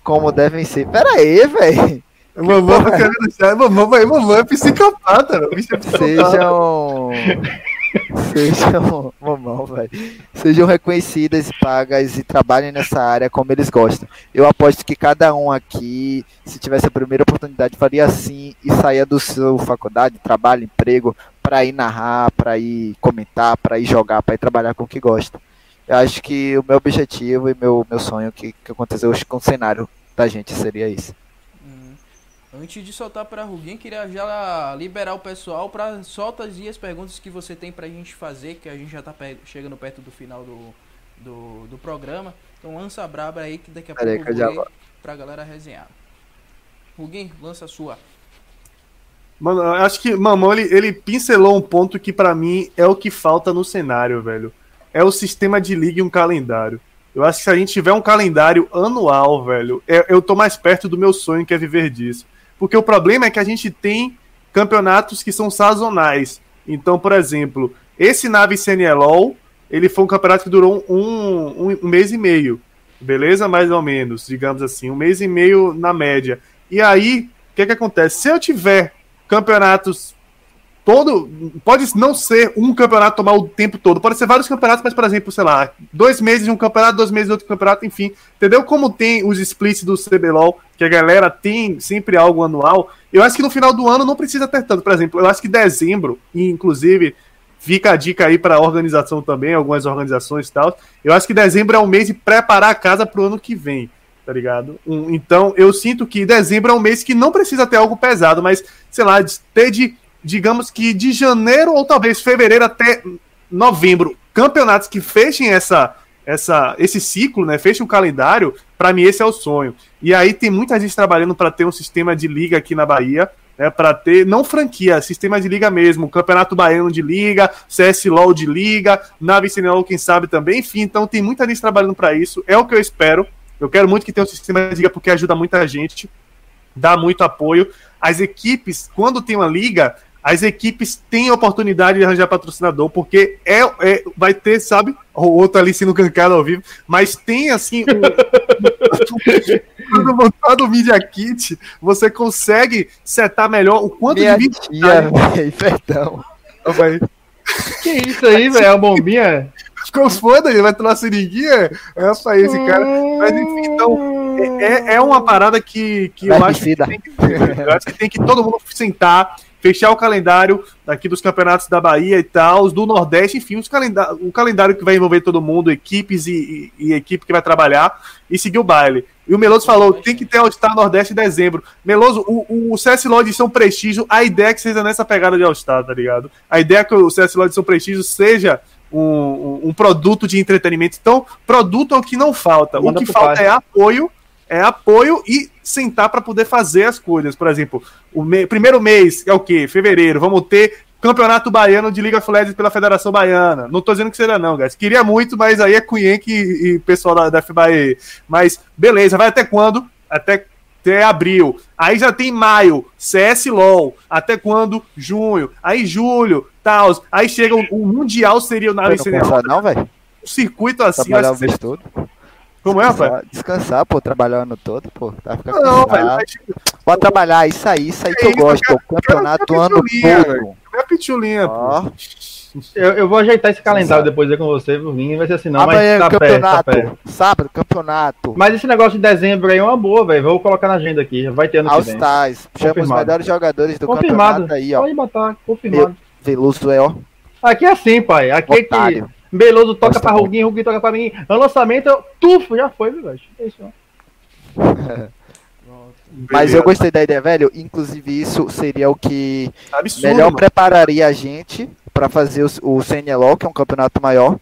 como devem ser. Pera aí, velho. Mamãe Mamãe, mamãe é psicopata, bicho é psicopata. Sejam. Sejam, (laughs) mamão, velho. Sejam reconhecidas e pagas e trabalhem nessa área como eles gostam. Eu aposto que cada um aqui, se tivesse a primeira oportunidade, faria assim e saia do seu faculdade, trabalho, emprego, para ir narrar, para ir comentar, para ir jogar, para ir trabalhar com o que gosta. Eu acho que o meu objetivo e meu, meu sonho que, que aconteceu hoje com o cenário da gente seria isso. Antes de soltar para Ruguinho, queria já liberar o pessoal para soltas e as perguntas que você tem para a gente fazer, que a gente já está chegando perto do final do, do, do, programa. Então lança a braba aí que daqui a pouco eu vou para a galera resenhar. Ruguinho, lança a sua. Mano, eu acho que Mamão ele, ele pincelou um ponto que para mim é o que falta no cenário, velho. É o sistema de liga e um calendário. Eu acho que se a gente tiver um calendário anual, velho, eu, eu tô mais perto do meu sonho que é viver disso. Porque o problema é que a gente tem campeonatos que são sazonais. Então, por exemplo, esse Nave CNLOL, ele foi um campeonato que durou um, um, um, mês e meio. Beleza? Mais ou menos, digamos assim. Um mês e meio na média. E aí, o que, que acontece? Se eu tiver campeonatos todo. Pode não ser um campeonato tomar o tempo todo, pode ser vários campeonatos, mas, por exemplo, sei lá, dois meses de um campeonato, dois meses de outro campeonato, enfim. Entendeu? Como tem os splits do CBLOL, que a galera tem sempre algo anual. Eu acho que no final do ano não precisa ter tanto. Por exemplo, eu acho que dezembro, e inclusive fica a dica aí para a organização também, algumas organizações e tal. Eu acho que dezembro é um mês de preparar a casa para o ano que vem, tá ligado? Um, então eu sinto que dezembro é um mês que não precisa ter algo pesado, mas sei lá, ter de digamos que de janeiro ou talvez fevereiro até novembro, campeonatos que fechem essa, essa, esse ciclo, né? Fechem o calendário, para mim esse é o sonho. E aí tem muita gente trabalhando para ter um sistema de liga aqui na Bahia, né? Para ter não franquia, sistema de liga mesmo, Campeonato Baiano de liga, CS LoL de liga, Nave CNLOL, quem sabe também, enfim, então tem muita gente trabalhando para isso. É o que eu espero. Eu quero muito que tenha um sistema de liga porque ajuda muita gente, dá muito apoio. As equipes, quando tem uma liga, as equipes têm oportunidade de arranjar patrocinador, porque é, é vai ter, sabe, o outro ali sendo cancado ao vivo, mas tem assim. (laughs) quando montar no Media Kit, você consegue setar melhor o quanto Minha de vídeo. Tia, véio, perdão. Que isso aí, velho? É a bombinha? Ficou foda, ele vai tomar seringuinha? É só esse cara. Mas enfim, então, é, é, é uma parada que, que eu acho que, tem que, eu acho que tem que todo mundo sentar fechar o calendário aqui dos campeonatos da Bahia e tal, os do Nordeste, enfim, os calendar o calendário que vai envolver todo mundo, equipes e, e, e, equipe que vai trabalhar, e seguir o baile. E o Meloso falou: tem que ter All-Star Nordeste em dezembro. Meloso, o, o CS LOL são prestígio, a ideia é que seja nessa pegada de All-Star, tá ligado? A ideia é que o CS LOL são prestígio seja um, um, produto de entretenimento. Então, produto é o que não falta. Manda o que falta pai. é apoio é apoio e sentar para poder fazer as coisas. Por exemplo, o me primeiro mês é o quê? Fevereiro, vamos ter Campeonato Baiano de Liga Legends pela Federação Baiana. Não tô dizendo que será não, guys. Queria muito, mas aí é Cunhenque e, e pessoal da, da FBAE. Mas beleza, vai até quando? Até até abril. Aí já tem maio, CS LOL. Até quando? Junho. Aí julho, tal. Aí chega o, o Mundial seria o não velho. Um circuito assim. Trabalhar o mês todo. Como é, rapaz? Descansar, pô, trabalhar o ano todo, pô. Tá ficando não, velho, mas... Pode trabalhar, isso aí, isso aí é que eu gosto, pô. Campeonato ano todo. Minha pitulinha, pô. Eu, eu, vou ajeitar esse calendário depois aí com você, Vinho, vai ser assim, não, mas tá campeonato, perto, tá perto. Sábado, campeonato. Mas esse negócio de dezembro aí é uma boa, velho. Vou colocar na agenda aqui, vai ter ano All que vem. Stars, chama os melhores jogadores do confirmado. campeonato aí, ó. Pode botar, confirmado. Veloso é, ó. Aqui é assim, pai. Aqui Otário. é que Beloso toca Nossa, pra Ruguinho, Ruguinho toca pra mim. No lançamento, tufo, já foi, velho. É isso, Mas eu gostei da ideia, velho. Inclusive, isso seria o que Absurdo, melhor mano. prepararia a gente para fazer o, o CNLO, que é um campeonato maior,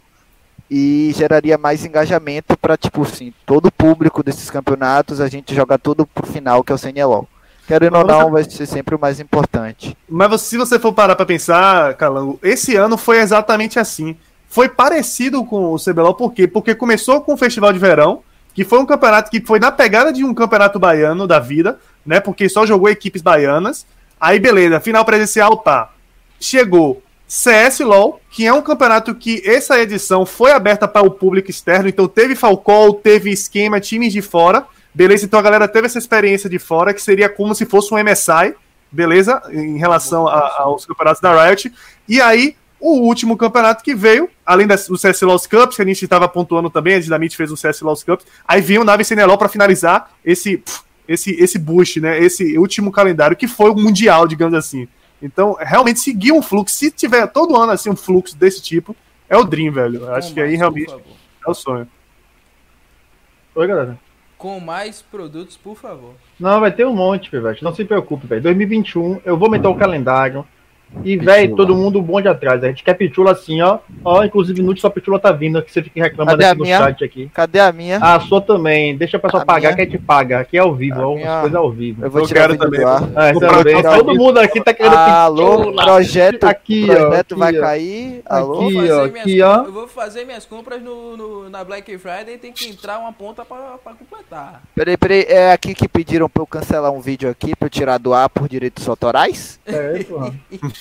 e geraria mais engajamento para, tipo assim, todo o público desses campeonatos, a gente jogar tudo pro final, que é o CNLO. Querendo ou não, vai ser sempre o mais importante. Mas se você for parar para pensar, Calango, esse ano foi exatamente assim foi parecido com o CBLOL, por quê? Porque começou com o Festival de Verão, que foi um campeonato que foi na pegada de um campeonato baiano da vida, né? Porque só jogou equipes baianas. Aí, beleza, final presencial tá. Chegou CS LOL, que é um campeonato que essa edição foi aberta para o público externo, então teve Falcol, teve esquema, times de fora. Beleza, então a galera teve essa experiência de fora, que seria como se fosse um MSI, beleza? Em relação a, aos campeonatos da Riot. E aí o último campeonato que veio, além do CS Lost Cups, que a gente estava pontuando também, a Dinamite fez o CS Lost Cups, aí veio o Nave CNLO para finalizar esse, esse, esse boost, né? Esse último calendário, que foi o Mundial, digamos assim. Então, realmente seguir um fluxo, se tiver todo ano assim um fluxo desse tipo, é o Dream, velho. Eu acho que aí realmente é o sonho. Oi, galera. Com mais produtos, por favor. Não, vai ter um monte, velho. Não se preocupe, velho. 2021, eu vou meter o calendário. E, velho, todo mundo bom de atrás. A gente quer pitula assim, ó. Ó, inclusive, Nude, sua pitula tá vindo, que você fica reclamando aqui no minha? chat aqui. Cadê a minha? A sua também. Deixa a pessoa a pagar minha? que a gente paga. Aqui é ao vivo, ó. Minha... coisas ao vivo. Eu vou tirar eu quero também. É, também. Todo mundo aqui tá querendo Alô, pitula. projeto, aqui, projeto ó, vai aqui, cair. Alô, aqui, ó, aqui, ó. Eu vou fazer minhas compras no, no, na Black Friday e tem que entrar uma ponta pra, pra completar. Peraí, peraí. É aqui que pediram pra eu cancelar um vídeo aqui pra eu tirar do ar por direitos autorais? É, porra. (laughs)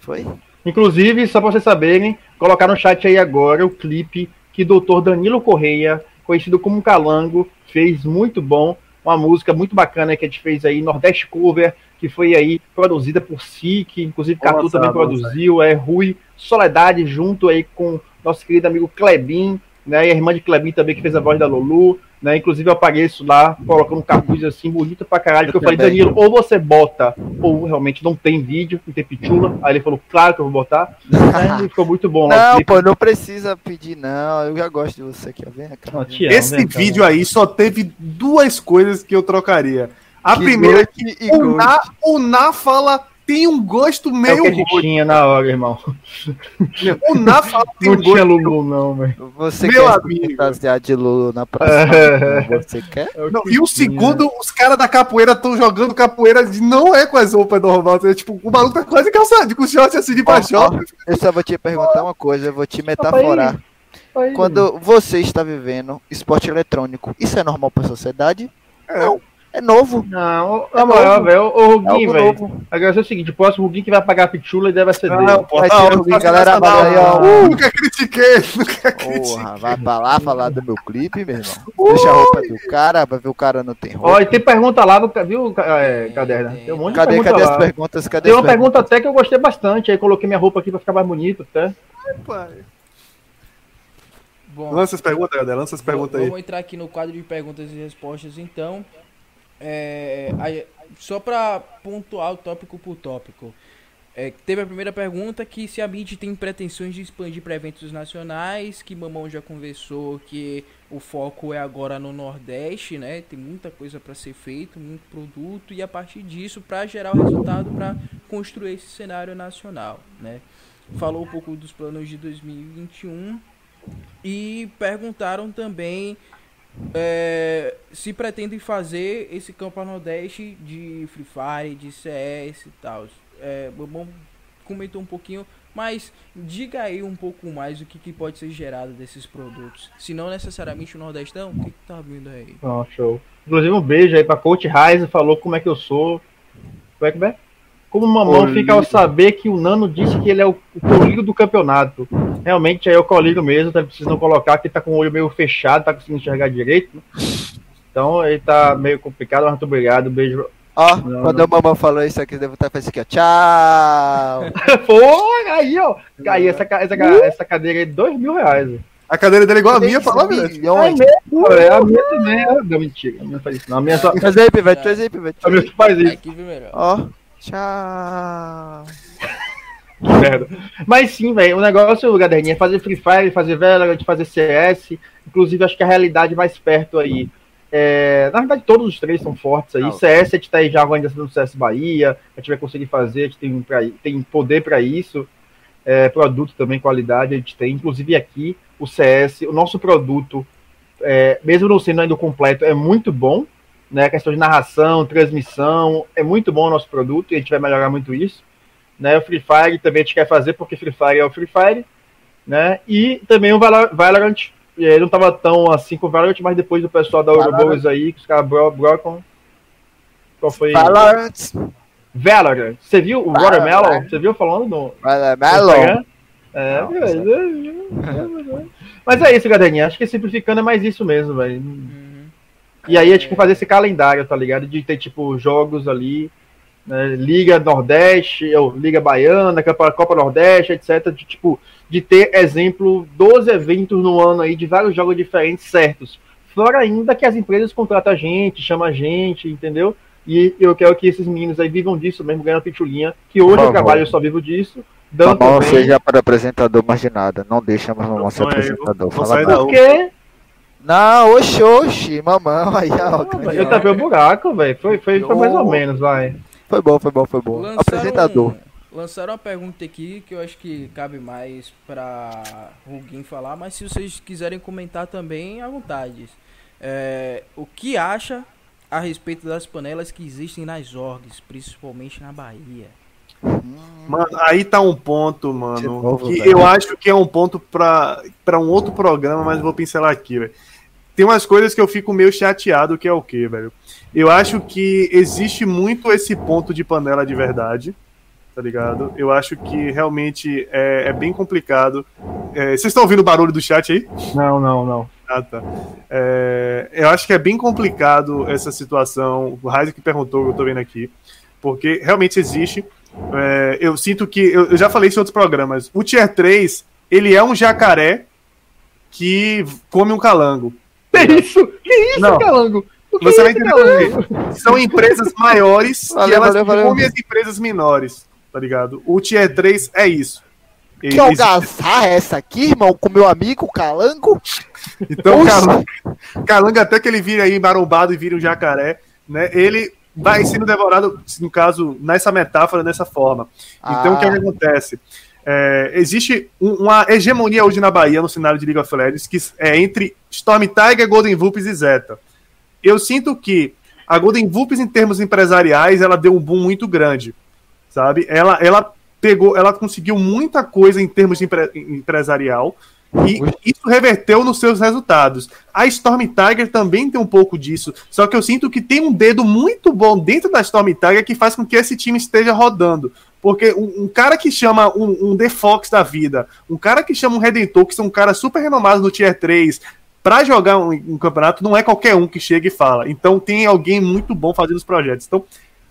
Foi? Inclusive, só para vocês saberem, colocar no chat aí agora o clipe que o Dr. Danilo Correia, conhecido como Calango, fez muito bom. Uma música muito bacana que a gente fez aí, Nordeste Cover, que foi aí produzida por Si, que inclusive Catu também produziu, é Rui Soledade, junto aí com nosso querido amigo Klebin, né? E a irmã de Klebin também, que fez a voz da Lulu. Né? Inclusive eu apareço lá, colocando um capuz assim, bonito pra caralho, que eu falei, Danilo, ou você bota, ou realmente não tem vídeo, não tem pitula. Aí ele falou, claro que eu vou botar. (laughs) Aí ficou muito bom lá. Não, pô, não precisa pedir, não. Eu já gosto de você aqui, ó. Vem cá. Não, Esse vem, vídeo aí só teve duas coisas que eu trocaria. A que primeira é que o Na, o Na fala tem um gosto meio. É o que a gente tinha na hora, irmão. O Na fala tem não um tinha Lulu, não, velho. Você Meu quer amigo. fantasiar de Lulu na próxima? É. Você quer? É não, e o segundo, os caras da capoeira estão jogando capoeira de não é com as roupas normais. É, tipo, o maluco tá quase calçado, com short assim de paixão. Eu só vou te perguntar uma coisa, eu vou te metaforar. Quando você está vivendo esporte eletrônico, isso é normal para a sociedade? É. Não. É novo. Não, na é moral, velho, o Ruguinho, é velho. Agora é o seguinte, o próximo Ruguinho que vai pagar a pitula e deve ser dele. Não, vai ser o Ruguinho, galera. Aí, ó. Uh, nunca critiquei, (laughs) nunca critiquei. Porra, vai pra lá falar do meu clipe, meu irmão. Deixa a roupa do cara, vai ver o cara não tem roupa. Ó, e tem pergunta lá, viu, é, Caderna? Tem um monte cadê, de pergunta cadê lá. as perguntas? Cadê tem uma pergunta até que eu gostei bastante, aí coloquei minha roupa aqui pra ficar mais bonito até. Ai, pai. Bom, lança as perguntas, galera. Lança as perguntas aí. Vamos entrar aqui no quadro de perguntas e respostas, então. É, só para pontuar tópico por tópico. É, teve a primeira pergunta que se a MIT tem pretensões de expandir para eventos nacionais, que Mamão já conversou que o foco é agora no Nordeste, né? Tem muita coisa para ser feito, muito produto e a partir disso para gerar o resultado para construir esse cenário nacional, né? Falou um pouco dos planos de 2021 e perguntaram também é, se pretendem fazer esse campo Nordeste de Free Fire, de CS e tal. É, bom, comentou um pouquinho, mas diga aí um pouco mais do que, que pode ser gerado desses produtos. Se não necessariamente o Nordestão, o que, que tá vindo aí? Oh, show. Inclusive um beijo aí pra Coach Reis, falou como é que eu sou. Como é que é? Como mamão fica ao saber que o Nano disse que ele é o, o colírio do campeonato. Realmente aí é o colírio mesmo, tá precisando colocar que tá com o olho meio fechado, tá conseguindo enxergar direito. Então ele tá meio complicado, mas muito obrigado. Beijo. Ó, oh, quando a mamãe falou isso aqui, devo estar fazendo aqui, ó. Tchau! (laughs) Pô, aí, ó. Aí, essa, essa, essa cadeira aí, dois mil reais. A cadeira dele é igual a minha, fala mesmo. É mesmo, é, a minha também. É. Não, mentira. A minha faz isso. Não, a minha só. Faz aí, Pivete, faz aí, Pivete. A minha só faz isso. Ó. Tchau. Merda. Mas sim, velho, o negócio, Gaderninha, é fazer Free Fire, fazer Valorant, fazer CS. Inclusive, acho que a realidade mais perto aí. É, na verdade, todos os três são fortes aí. Não, CS, a gente tá aí já organizando no CS Bahia. A gente vai conseguir fazer, a gente tem, pra, tem poder para isso. É, produto também, qualidade, a gente tem. Inclusive aqui, o CS, o nosso produto, é, mesmo não sendo ainda completo, é muito bom né? Questão de narração, transmissão, é muito bom o nosso produto e a gente vai melhorar muito isso. Né? O Free Fire também a gente quer fazer porque Free Fire é o Free Fire, né? E também o Valorant, ele não estava tão assim com o Valorant, mas depois do pessoal da Ouroboros aí, que os caras brocam. Qual foi? Valorant. Valorant. Você viu o Watermelon? Você viu falando no. Watermelon? É, mas é isso, galerinha. Acho que simplificando é mais isso mesmo, velho. Hum. E aí a gente quer fazer esse calendário, tá ligado? De ter, tipo, jogos ali, né, Liga Nordeste, ou Liga Baiana, Copa Nordeste, etc. De, tipo, de ter exemplo dos eventos no ano aí, de vários jogos diferentes certos. Fora ainda que as empresas contratam a gente, chamam a gente, entendeu? E eu quero que esses meninos aí vivam disso mesmo, ganhando pitulinha, que hoje eu trabalho, eu só vivo disso. Dando Mamão seja para apresentador mais de nada. Não deixa mais mamão ser apresentador. Fala Por quê? Não, oxi, oxi, mamão. (laughs) Aí, ó, eu tapei o buraco, velho. Foi, foi, foi mais ou menos, vai. Foi bom, foi bom, foi bom. Lançaram Apresentador. Um, lançaram uma pergunta aqui que eu acho que cabe mais pra Ruguin falar, mas se vocês quiserem comentar também, à vontade. É, o que acha a respeito das panelas que existem nas orgs, principalmente na Bahia. Mano, aí tá um ponto, mano, novo, que velho. eu acho que é um ponto pra, pra um outro programa, mas vou pincelar aqui, velho. Tem umas coisas que eu fico meio chateado, que é o quê, velho? Eu acho que existe muito esse ponto de panela de verdade, tá ligado? Eu acho que realmente é, é bem complicado. É, vocês estão ouvindo o barulho do chat aí? Não, não, não. Ah, tá. É, eu acho que é bem complicado essa situação. O Raiz que perguntou, eu tô vendo aqui. Porque realmente existe. É, eu sinto que. Eu, eu, já falei isso em outros programas. O Tier 3, ele é um jacaré que come um calango. Que (laughs) isso? Que isso, Não. calango? Você vai entender. São empresas maiores (laughs) valeu, que elas valeu, as empresas menores. Tá ligado? O Tier 3 é isso. Que algazarra é essa aqui, irmão? Com meu amigo Calango? Então, Calango, Calango, até que ele vira aí marombado e vira um jacaré, né? Ele vai sendo devorado, no caso, nessa metáfora, dessa forma. Então, ah. o que, é que acontece? É, existe uma hegemonia hoje na Bahia, no cenário de League of Legends, que é entre Storm Tiger, Golden Vulpes e Zeta. Eu sinto que a Golden Vulpes, em termos empresariais, ela deu um boom muito grande, sabe? Ela, ela pegou, ela conseguiu muita coisa em termos de empre, empresarial e isso reverteu nos seus resultados. A Storm Tiger também tem um pouco disso, só que eu sinto que tem um dedo muito bom dentro da Storm Tiger que faz com que esse time esteja rodando. Porque um, um cara que chama um, um The Fox da vida, um cara que chama um Redentor, que são um cara super renomado no Tier 3, para jogar um, um, campeonato, não é qualquer um que chega e fala. Então tem alguém muito bom fazendo os projetos. Então,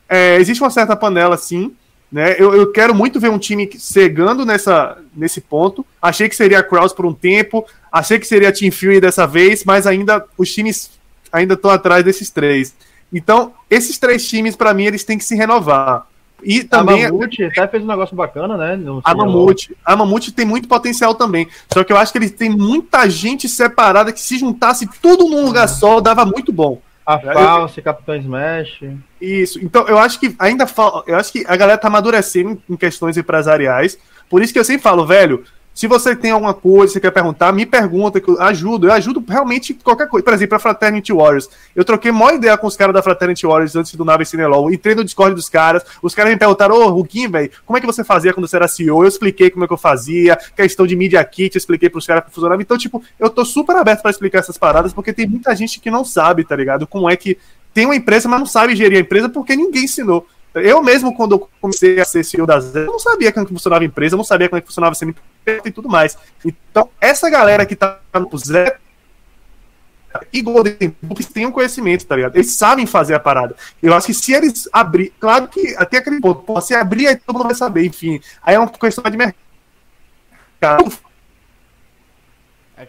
é, existe uma certa panela, sim, né? Eu, eu quero muito ver um time cegando nessa, nesse ponto. Achei que seria a Kraus por um tempo, achei que seria a Team Fury dessa vez, mas ainda os times ainda estão atrás desses três. Então, esses três times, para mim, eles têm que se renovar. E também. A Mamute até fez um negócio bacana, né? a Mamute, a Mamute tem muito potencial também. Só que eu acho que eles têm muita gente separada que se juntasse tudo num lugar só, dava muito bom. A False, Capitão Smash. Isso. Então, eu acho que ainda falta. Eu acho que a galera tá amadurecendo em questões empresariais. Por isso que eu sempre falo, velho, se você tem alguma coisa, você quer perguntar, me pergunta, que eu ajudo. Eu ajudo realmente qualquer coisa. Por exemplo, a Fraternity Warriors. Eu troquei maior ideia com os caras da Fraternity Warriors antes do Nave Cinelol. Entrei no Discord dos caras. Os caras me perguntaram, ô, Ruguinho, velho, como é que você fazia quando você era CEO? Eu expliquei como é que eu fazia, questão de Media Kit, eu expliquei pros caras que funcionava. Então, tipo, eu tô super aberto para explicar essas paradas, porque tem muita gente que não sabe, tá ligado? Como é que tem uma empresa, mas não sabe gerir a empresa porque ninguém ensinou. Eu mesmo, quando eu comecei a ser CEO da Zé, eu não sabia como funcionava a empresa, eu não sabia como é que funcionava a e tudo mais. Então, essa galera que tá no Zé e Golden Books têm um conhecimento, tá ligado? Eles sabem fazer a parada. Eu acho que se eles abrir, claro que até aquele ponto, se abrir, aí todo mundo vai saber, enfim. Aí é uma questão de mercado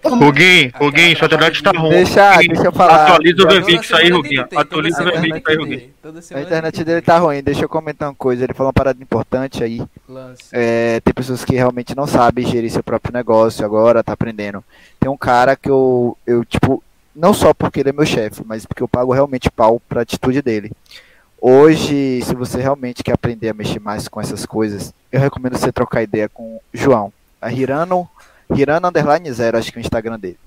Ruguinho, Ruguinho, sua internet tá ruim. Deixa, deixa eu falar. Atualiza o VMix aí, Ruguinho. Atualiza o VMix aí, Ruguinho. A internet dele tá ruim. Deixa eu comentar uma coisa. Ele falou uma parada importante aí. É, tem pessoas que realmente não sabem gerir seu próprio negócio agora, tá aprendendo. Tem um cara que eu, eu tipo, não só porque ele é meu chefe, mas porque eu pago realmente pau pra atitude dele. Hoje, se você realmente quer aprender a mexer mais com essas coisas, eu recomendo você trocar ideia com o João. A Hirano Hirano Underline Zero, acho que é o Instagram dele.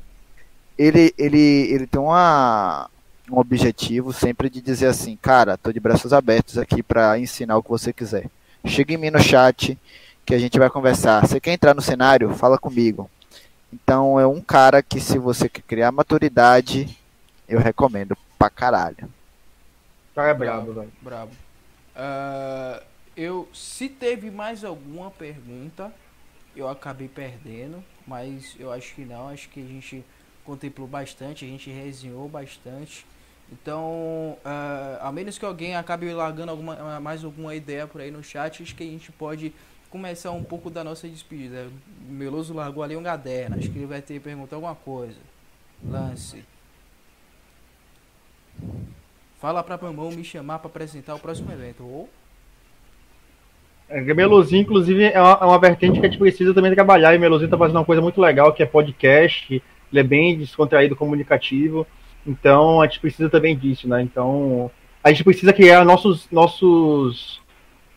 Ele, ele, ele tem uma, um objetivo sempre de dizer assim, cara, tô de braços abertos aqui para ensinar o que você quiser. Chega em mim no chat que a gente vai conversar. Você quer entrar no cenário? Fala comigo. Então é um cara que se você quer criar maturidade, eu recomendo pra caralho. O cara é brabo, velho. Brabo. Uh, eu, se teve mais alguma pergunta, eu acabei perdendo, mas eu acho que não, acho que a gente contemplou bastante, a gente resenhou bastante. Então, uh, a menos que alguém acabe largando alguma, mais alguma ideia por aí no chat, acho que a gente pode começar um pouco da nossa despedida. O Meloso largou ali um caderno, acho que ele vai ter que perguntar alguma coisa. Lance. Fala pra Mamão me chamar para apresentar o próximo evento. Ou. É, Melozinho, inclusive, é uma, é uma, vertente que a gente precisa também trabalhar. E Melozinho tá fazendo uma coisa muito legal, que é podcast. Ele é bem descontraído, comunicativo. Então, a gente precisa também disso, né? Então, a gente precisa criar nossos, nossos,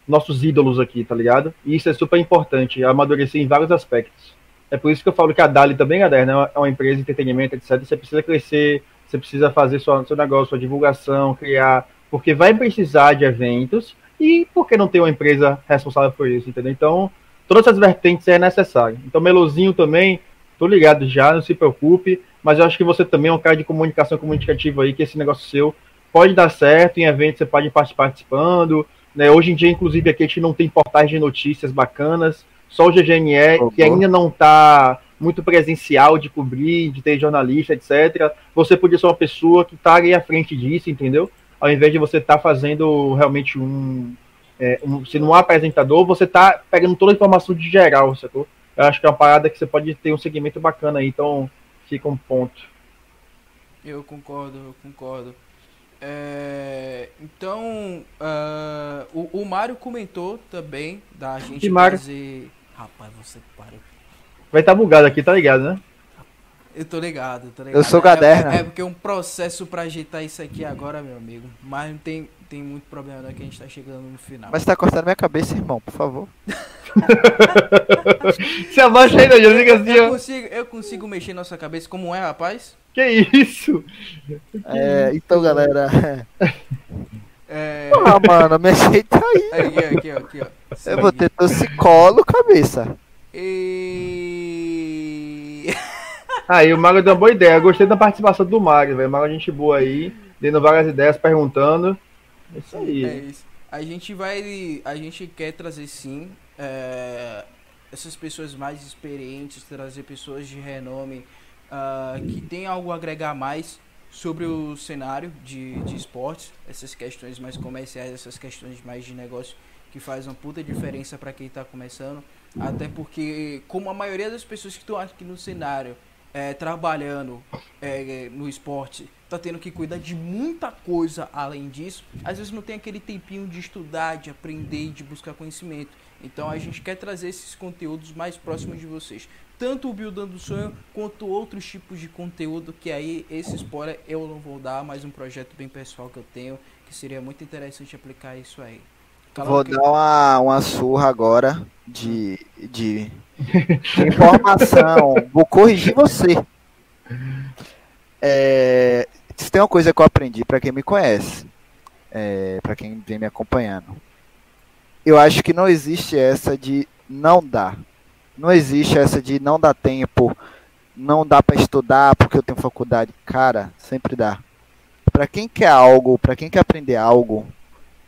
nossos ídolos aqui, tá ligado? E isso é super importante, amadurecer em vários aspectos. É por isso que eu falo que a Dali também, galera, né? é uma empresa de entretenimento, etc. Você precisa crescer, você precisa fazer sua, seu negócio, sua divulgação, criar, porque vai precisar de eventos e por que não ter uma empresa responsável por isso, entendeu? Então, todas essas vertentes é necessário. Então, Melozinho também, tô ligado já, não se preocupe, mas eu acho que você também é um cara de comunicação comunicativa aí, que esse negócio seu pode dar certo, em eventos você pode participar participando, né? Hoje em dia, inclusive, aqui a gente não tem portais de notícias bacanas, só o GGNE, uhum. que ainda não está muito presencial de cobrir, de ter jornalista, etc. Você podia ser uma pessoa que está aí à frente disso, entendeu? Ao invés de você estar tá fazendo realmente um, é, um. Sendo um apresentador, você está pegando toda a informação de geral, sacou? Eu acho que é uma parada que você pode ter um segmento bacana aí, então fica um ponto. Eu concordo, eu concordo. É, então, uh, o, o Mário comentou também da gente fazer. Rapaz, você para. Vai estar tá bugado aqui, tá ligado, né? Eu tô ligado, tô ligado. Eu sou caderno. É, é, porque é um processo pra ajeitar isso aqui agora, meu amigo. Mas não tem, tem muito problema não, que a gente tá chegando no final. Mas tá cortando minha cabeça, irmão, por favor. (laughs) Se abaixa aí, já fica assim, eu, consigo, eu consigo mexer nossa cabeça como é, rapaz? Que isso? É, então, galera. É... Ah, mano, me ajeita aí. Aqui, aqui, aqui, ó. Eu vou ter toxicolo, cabeça. E. Aí, o Mago deu uma boa ideia. Gostei da participação do Mago, velho. Mago, é gente boa aí, dando várias ideias, perguntando. É isso aí. É isso. A gente vai. A gente quer trazer sim. É, essas pessoas mais experientes, trazer pessoas de renome uh, que tem algo a agregar mais sobre o cenário de, de esportes, essas questões mais comerciais, essas questões mais de negócio que faz uma puta diferença para quem está começando. Até porque, como a maioria das pessoas que estão aqui no cenário é, trabalhando é, no esporte tá tendo que cuidar de muita coisa além disso, às vezes não tem aquele tempinho de estudar, de aprender de buscar conhecimento. Então a gente quer trazer esses conteúdos mais próximos de vocês. Tanto o Buildando Sonho quanto outros tipos de conteúdo que aí esse spoiler eu não vou dar, mas um projeto bem pessoal que eu tenho que seria muito interessante aplicar isso aí. Cala vou dar uma, uma surra agora de, de (laughs) informação. vou corrigir você. É, se tem uma coisa que eu aprendi para quem me conhece, é, para quem vem me acompanhando, eu acho que não existe essa de não dar. Não existe essa de não dar tempo, não dá para estudar porque eu tenho faculdade. Cara, sempre dá. Para quem quer algo, para quem quer aprender algo,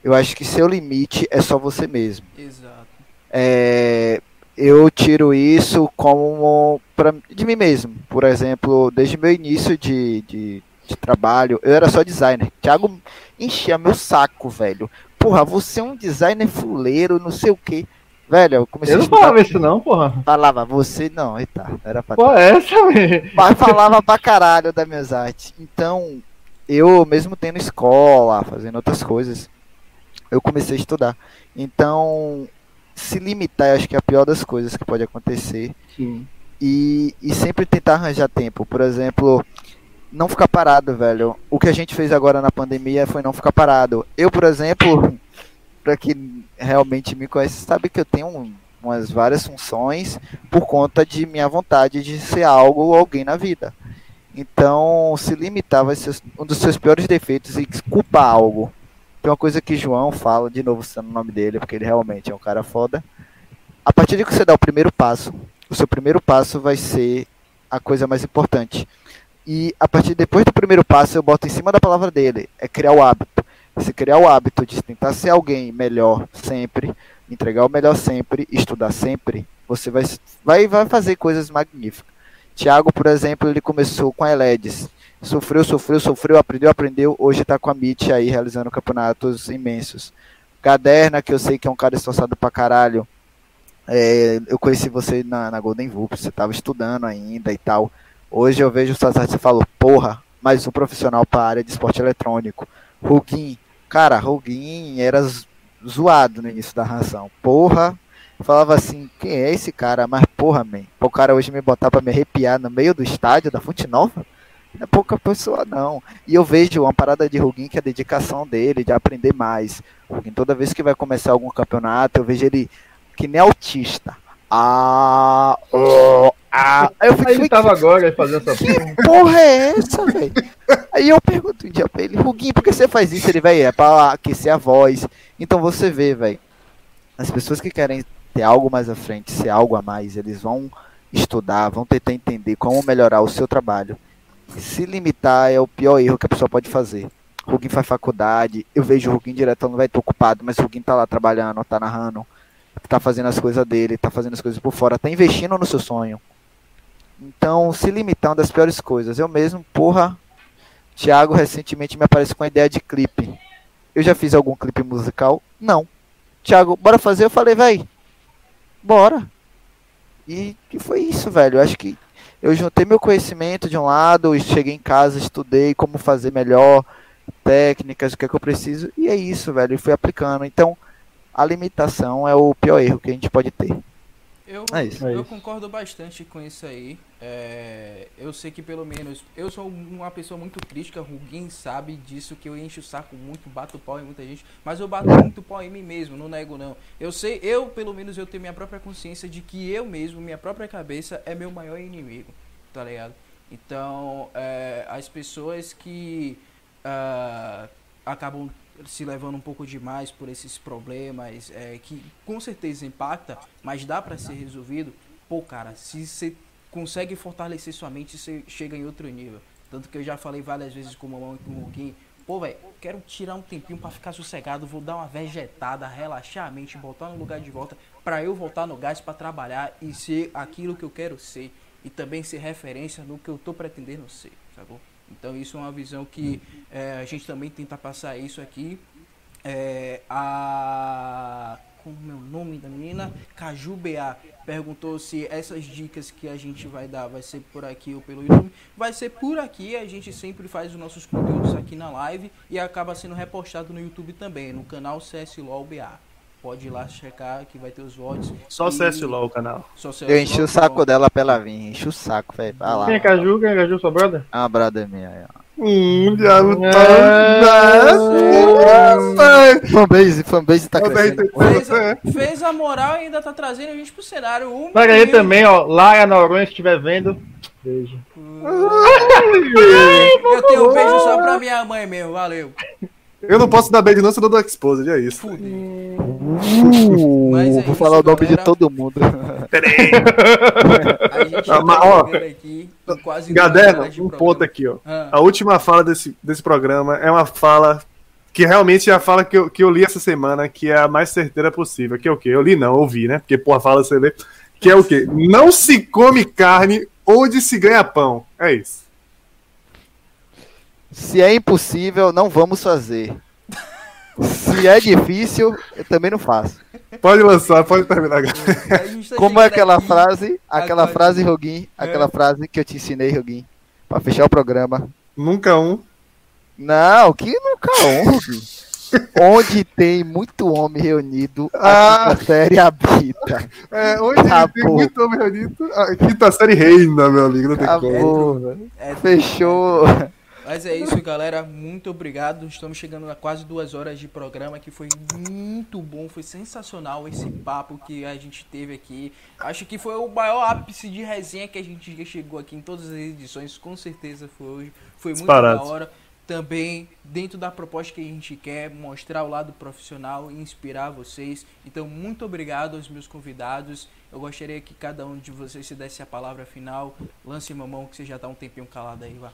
eu acho que seu limite é só você mesmo. Exato. É, eu tiro isso como pra, de mim mesmo. Por exemplo, desde meu início de, de, de trabalho, eu era só designer. Thiago enchia meu saco, velho. Porra, você é um designer fuleiro, não sei o que. Velho, eu comecei eu não falava isso não, porra. Falava, você não, eita, era pra... Pô, essa mesmo. Mas falava pra caralho das minhas artes. Então, eu mesmo tendo escola, fazendo outras coisas, eu comecei a estudar. Então, se limitar, acho que é a pior das coisas que pode acontecer. Sim. E, e sempre tentar arranjar tempo. Por exemplo, não ficar parado, velho. O que a gente fez agora na pandemia foi não ficar parado. Eu, por exemplo, (laughs) para quem realmente me conhece, sabe que eu tenho um, umas várias funções por conta de minha vontade de ser algo ou alguém na vida. Então, se limitar vai ser um dos seus piores defeitos e culpar algo. Tem uma coisa que João fala, de novo citando o nome dele, porque ele realmente é um cara foda. A partir de que você dá o primeiro passo, o seu primeiro passo vai ser a coisa mais importante. E a partir depois do primeiro passo, eu boto em cima da palavra dele, é criar o hábito. Se criar o hábito de tentar ser alguém melhor sempre, entregar o melhor sempre, estudar sempre, você vai, vai, vai fazer coisas magníficas. Thiago, por exemplo, ele começou com a Eledes. Sofreu, sofreu, sofreu, aprendeu, aprendeu. Hoje está com a MIT aí realizando campeonatos imensos. Caderna, que eu sei que é um cara esforçado pra caralho. É, eu conheci você na, na Golden Vulp, você estava estudando ainda e tal. Hoje eu vejo suas artes e falo, porra, mais um profissional para a área de esporte eletrônico. Rugin, cara, Rugin era zoado no início da ração. Porra, falava assim, quem é esse cara? Mas porra, man, o cara hoje me botar para me arrepiar no meio do estádio da Fonte Nova? Não é pouca pessoa não. E eu vejo uma parada de Rugin que é a dedicação dele, de aprender mais. Rugin, toda vez que vai começar algum campeonato, eu vejo ele que nem autista. Ah, oh, ah. Aí eu fiquei, ele tava que, agora fazendo essa porra. Que porra é essa, velho? Aí eu pergunto um dia pra ele, Ruguinho, por que você faz isso? Ele, vai é pra aquecer a voz. Então você vê, velho, as pessoas que querem ter algo mais à frente, ser algo a mais, eles vão estudar, vão tentar entender como melhorar o seu trabalho. Se limitar é o pior erro que a pessoa pode fazer. Ruguinho faz faculdade, eu vejo o Ruguinho direto, não vai estar ocupado, mas o Ruguinho tá lá trabalhando, tá narrando, tá fazendo as coisas dele, tá fazendo as coisas por fora, tá investindo no seu sonho. Então, se limitar é uma das piores coisas. Eu mesmo, porra, Thiago recentemente me apareceu com a ideia de clipe. Eu já fiz algum clipe musical? Não. Thiago, bora fazer? Eu falei, véi, bora. E que foi isso, velho. Eu acho que eu juntei meu conhecimento de um lado, e cheguei em casa, estudei como fazer melhor, técnicas, o que é que eu preciso, e é isso, velho. E fui aplicando. Então, a limitação é o pior erro que a gente pode ter. Eu, é isso, eu é concordo bastante com isso aí. É, eu sei que pelo menos. Eu sou uma pessoa muito crítica, alguém sabe disso, que eu encho o saco muito, bato pau em muita gente, mas eu bato muito pau em mim mesmo, não nego não. Eu sei, eu pelo menos eu tenho minha própria consciência de que eu mesmo, minha própria cabeça, é meu maior inimigo, tá ligado? Então, é, as pessoas que uh, acabam se levando um pouco demais por esses problemas é, que com certeza impacta, mas dá para ser resolvido. Pô, cara, se você consegue fortalecer sua mente, você chega em outro nível. Tanto que eu já falei várias vezes com o Mamão e com o Ruquinho, pô, velho, quero tirar um tempinho para ficar sossegado, vou dar uma vegetada, relaxar a mente, botar no lugar de volta, para eu voltar no gás para trabalhar e ser aquilo que eu quero ser e também ser referência no que eu tô pretendendo ser, sacou? Então isso é uma visão que é, a gente também tenta passar isso aqui. É, a como é o nome da menina? Caju BA perguntou se essas dicas que a gente vai dar vai ser por aqui ou pelo YouTube. Vai ser por aqui, a gente sempre faz os nossos conteúdos aqui na live e acaba sendo repostado no YouTube também, no canal CSLOL BA. Pode ir lá checar que vai ter os votos. Só acesse lá o canal. Eu enchi o saco dela pra ela vir. Enchi o saco, velho. Vai lá. Quem é Caju? Quem é Caju, sua brother? Ah, brother minha. É. Hum, diabo tá. Fanbase, fanbase tá crescendo. Fez, fez a moral e ainda tá trazendo a gente pro cenário. Um Pega aí também, ó. Laia Noronha, se estiver vendo. Beijo. Eu tenho um beijo só pra minha mãe mesmo, valeu. Eu não posso dar beijo não, senão eu dou exposed, é isso. Uh, é vou isso, falar o nome de todo mundo. Peraí. (laughs) A gente tá ó, aqui quase Gaderno, um ponto aqui, ó. Ah. A última fala desse, desse programa é uma fala que realmente é a fala que eu, que eu li essa semana, que é a mais certeira possível. Que é o quê? Eu li não, ouvi, né? Porque, porra, fala você lê. Que é o quê? Não se come carne onde se ganha pão. É isso. Se é impossível, não vamos fazer. (laughs) Se é difícil, eu também não faço. Pode lançar, pode terminar. Tá (laughs) Como é aquela aqui, frase, aquela agora. frase, Roguin, é. aquela frase que eu te ensinei, Roguin, pra fechar o programa. Nunca um. Não, que nunca um, (laughs) Roguin. onde tem muito homem reunido, ah. a quinta série habita. É, onde Acabou. tem muito homem reunido, a quinta série reina, meu amigo. Não tem Acabou, como. É, Fechou. Mas é isso, galera. Muito obrigado. Estamos chegando a quase duas horas de programa, que foi muito bom, foi sensacional esse papo que a gente teve aqui. Acho que foi o maior ápice de resenha que a gente chegou aqui em todas as edições, com certeza foi hoje. Foi muito Disparado. da hora. Também dentro da proposta que a gente quer, mostrar o lado profissional e inspirar vocês. Então, muito obrigado aos meus convidados. Eu gostaria que cada um de vocês se desse a palavra final. Lance mamão, que você já está um tempinho calado aí, vá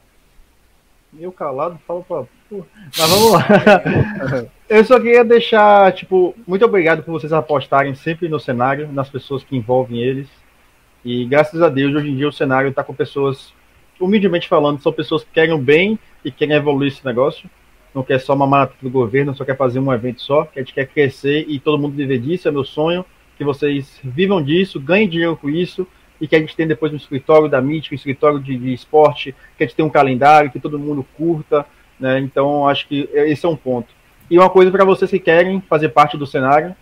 meio calado, fala pra. Mas vamos lá. (laughs) Eu só queria deixar, tipo, muito obrigado por vocês apostarem sempre no cenário, nas pessoas que envolvem eles. E graças a Deus, hoje em dia o cenário está com pessoas, humildemente falando, são pessoas que querem o bem e querem evoluir esse negócio. Não quer só uma mata do governo, só quer fazer um evento só, que a gente quer crescer e todo mundo viver disso, é meu sonho, que vocês vivam disso, ganhem dinheiro com isso e que a gente tenha depois um escritório da mítica, um escritório de, de esporte, que a gente tenha um calendário, que todo mundo curta, né? Então, acho que esse é um ponto. E uma coisa para vocês que querem fazer parte do cenário,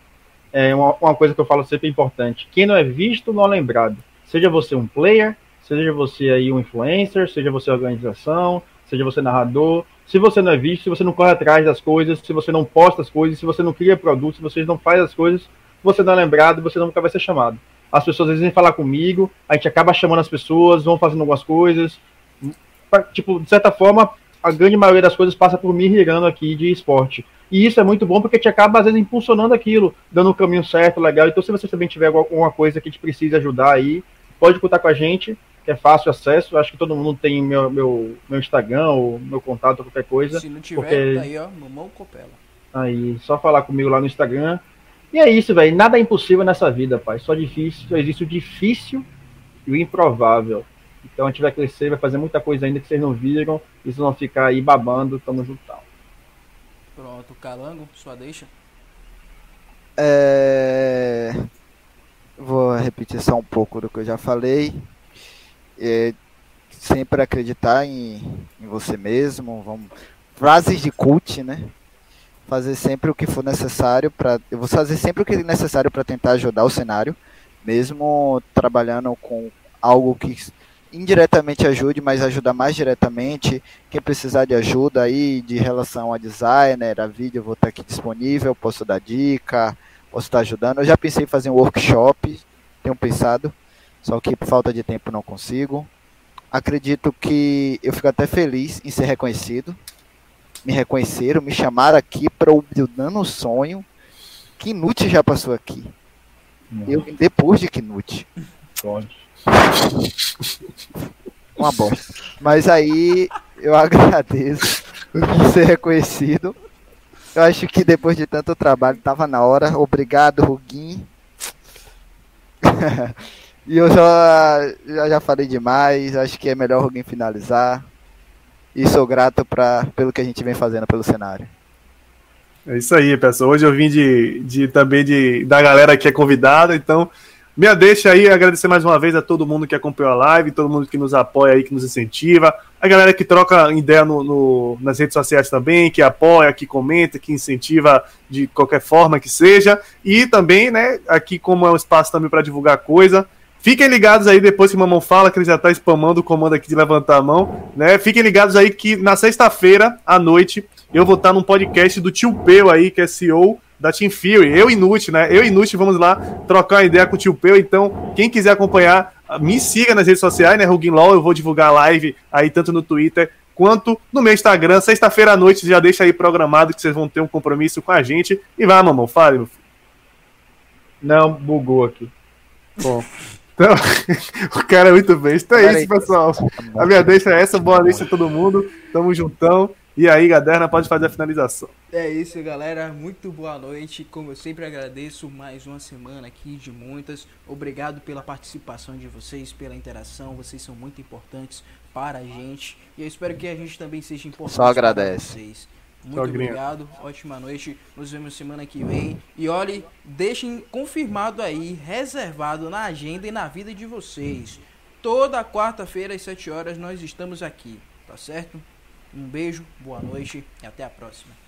é uma, uma coisa que eu falo sempre importante: quem não é visto, não é lembrado. Seja você um player, seja você aí um influencer, seja você organização, seja você narrador. Se você não é visto, se você não corre atrás das coisas, se você não posta as coisas, se você não cria produtos, se você não faz as coisas, você não é lembrado, você nunca vai ser chamado. As pessoas às vezes vêm falar comigo, a gente acaba chamando as pessoas, vão fazendo algumas coisas. Tipo, de certa forma, a grande maioria das coisas passa por mim girando aqui de esporte. E isso é muito bom porque te acaba, às vezes, impulsionando aquilo, dando o caminho certo, legal. Então, se você também tiver alguma coisa que te precise ajudar aí, pode contar com a gente, que é fácil acesso. Acho que todo mundo tem meu, meu, meu Instagram ou meu contato, qualquer coisa. Se não tiver, porque... tá aí, ó, mamão copela. Aí, só falar comigo lá no Instagram. E é isso, velho. Nada é impossível nessa vida, pai. Só difícil, só existe o difícil e o improvável. Então a gente vai crescer, vai fazer muita coisa ainda que vocês não viram. E vocês vão ficar aí babando, tamo juntão. Pronto, Calango, sua deixa. É... Vou repetir só um pouco do que eu já falei. É... Sempre acreditar em, em você mesmo. Vamos... Frases de cult, né? Fazer sempre o que for necessário para. Eu vou fazer sempre o que é necessário para tentar ajudar o cenário, mesmo trabalhando com algo que indiretamente ajude, mas ajuda mais diretamente. Quem precisar de ajuda aí de relação a designer, a vídeo, eu vou estar aqui disponível, posso dar dica, posso estar ajudando. Eu já pensei em fazer um workshop, tenho pensado, só que por falta de tempo não consigo. Acredito que eu fico até feliz em ser reconhecido. Me reconheceram, me chamaram aqui para o Dando Sonho. Knut já passou aqui. Uhum. Eu depois de Knut. Pode. Uma bosta. Mas aí eu (laughs) agradeço por ser reconhecido. Eu acho que depois de tanto trabalho tava na hora. Obrigado, Ruguin. (laughs) e eu já, já, já falei demais. Acho que é melhor o Ruguin finalizar. E sou grato pra, pelo que a gente vem fazendo pelo cenário. É isso aí, pessoal. Hoje eu vim de, de também de, da galera que é convidada, então minha deixa aí, agradecer mais uma vez a todo mundo que acompanhou a live, todo mundo que nos apoia aí, que nos incentiva, a galera que troca ideia no, no, nas redes sociais também, que apoia, que comenta, que incentiva de qualquer forma que seja, e também, né, aqui como é um espaço também para divulgar coisa, Fiquem ligados aí depois que o Mamão fala, que ele já tá spamando o comando aqui de levantar a mão, né? Fiquem ligados aí que na sexta-feira à noite eu vou estar num podcast do Tio Peu aí, que é CEO da Team Fury. Eu e Nut, né? Eu e Nut vamos lá trocar uma ideia com o tio Peu. Então, quem quiser acompanhar, me siga nas redes sociais, né? Rugin Law, eu vou divulgar live aí tanto no Twitter quanto no meu Instagram. Sexta-feira à noite já deixa aí programado que vocês vão ter um compromisso com a gente. E vai, mamão, fale, meu filho. Não, bugou aqui. Bom. Então, (laughs) o cara é muito bem. Então é isso, pessoal. A minha deixa é essa. Boa noite a todo mundo. Tamo juntão. E aí, Gaderna, pode fazer a finalização. É isso, galera. Muito boa noite. Como eu sempre agradeço, mais uma semana aqui de muitas. Obrigado pela participação de vocês, pela interação. Vocês são muito importantes para a gente. E eu espero que a gente também seja importante Só agradece. para vocês. Muito obrigado, ótima noite. Nos vemos semana que vem. E olhe, deixem confirmado aí, reservado na agenda e na vida de vocês. Toda quarta-feira às 7 horas nós estamos aqui, tá certo? Um beijo, boa noite e até a próxima.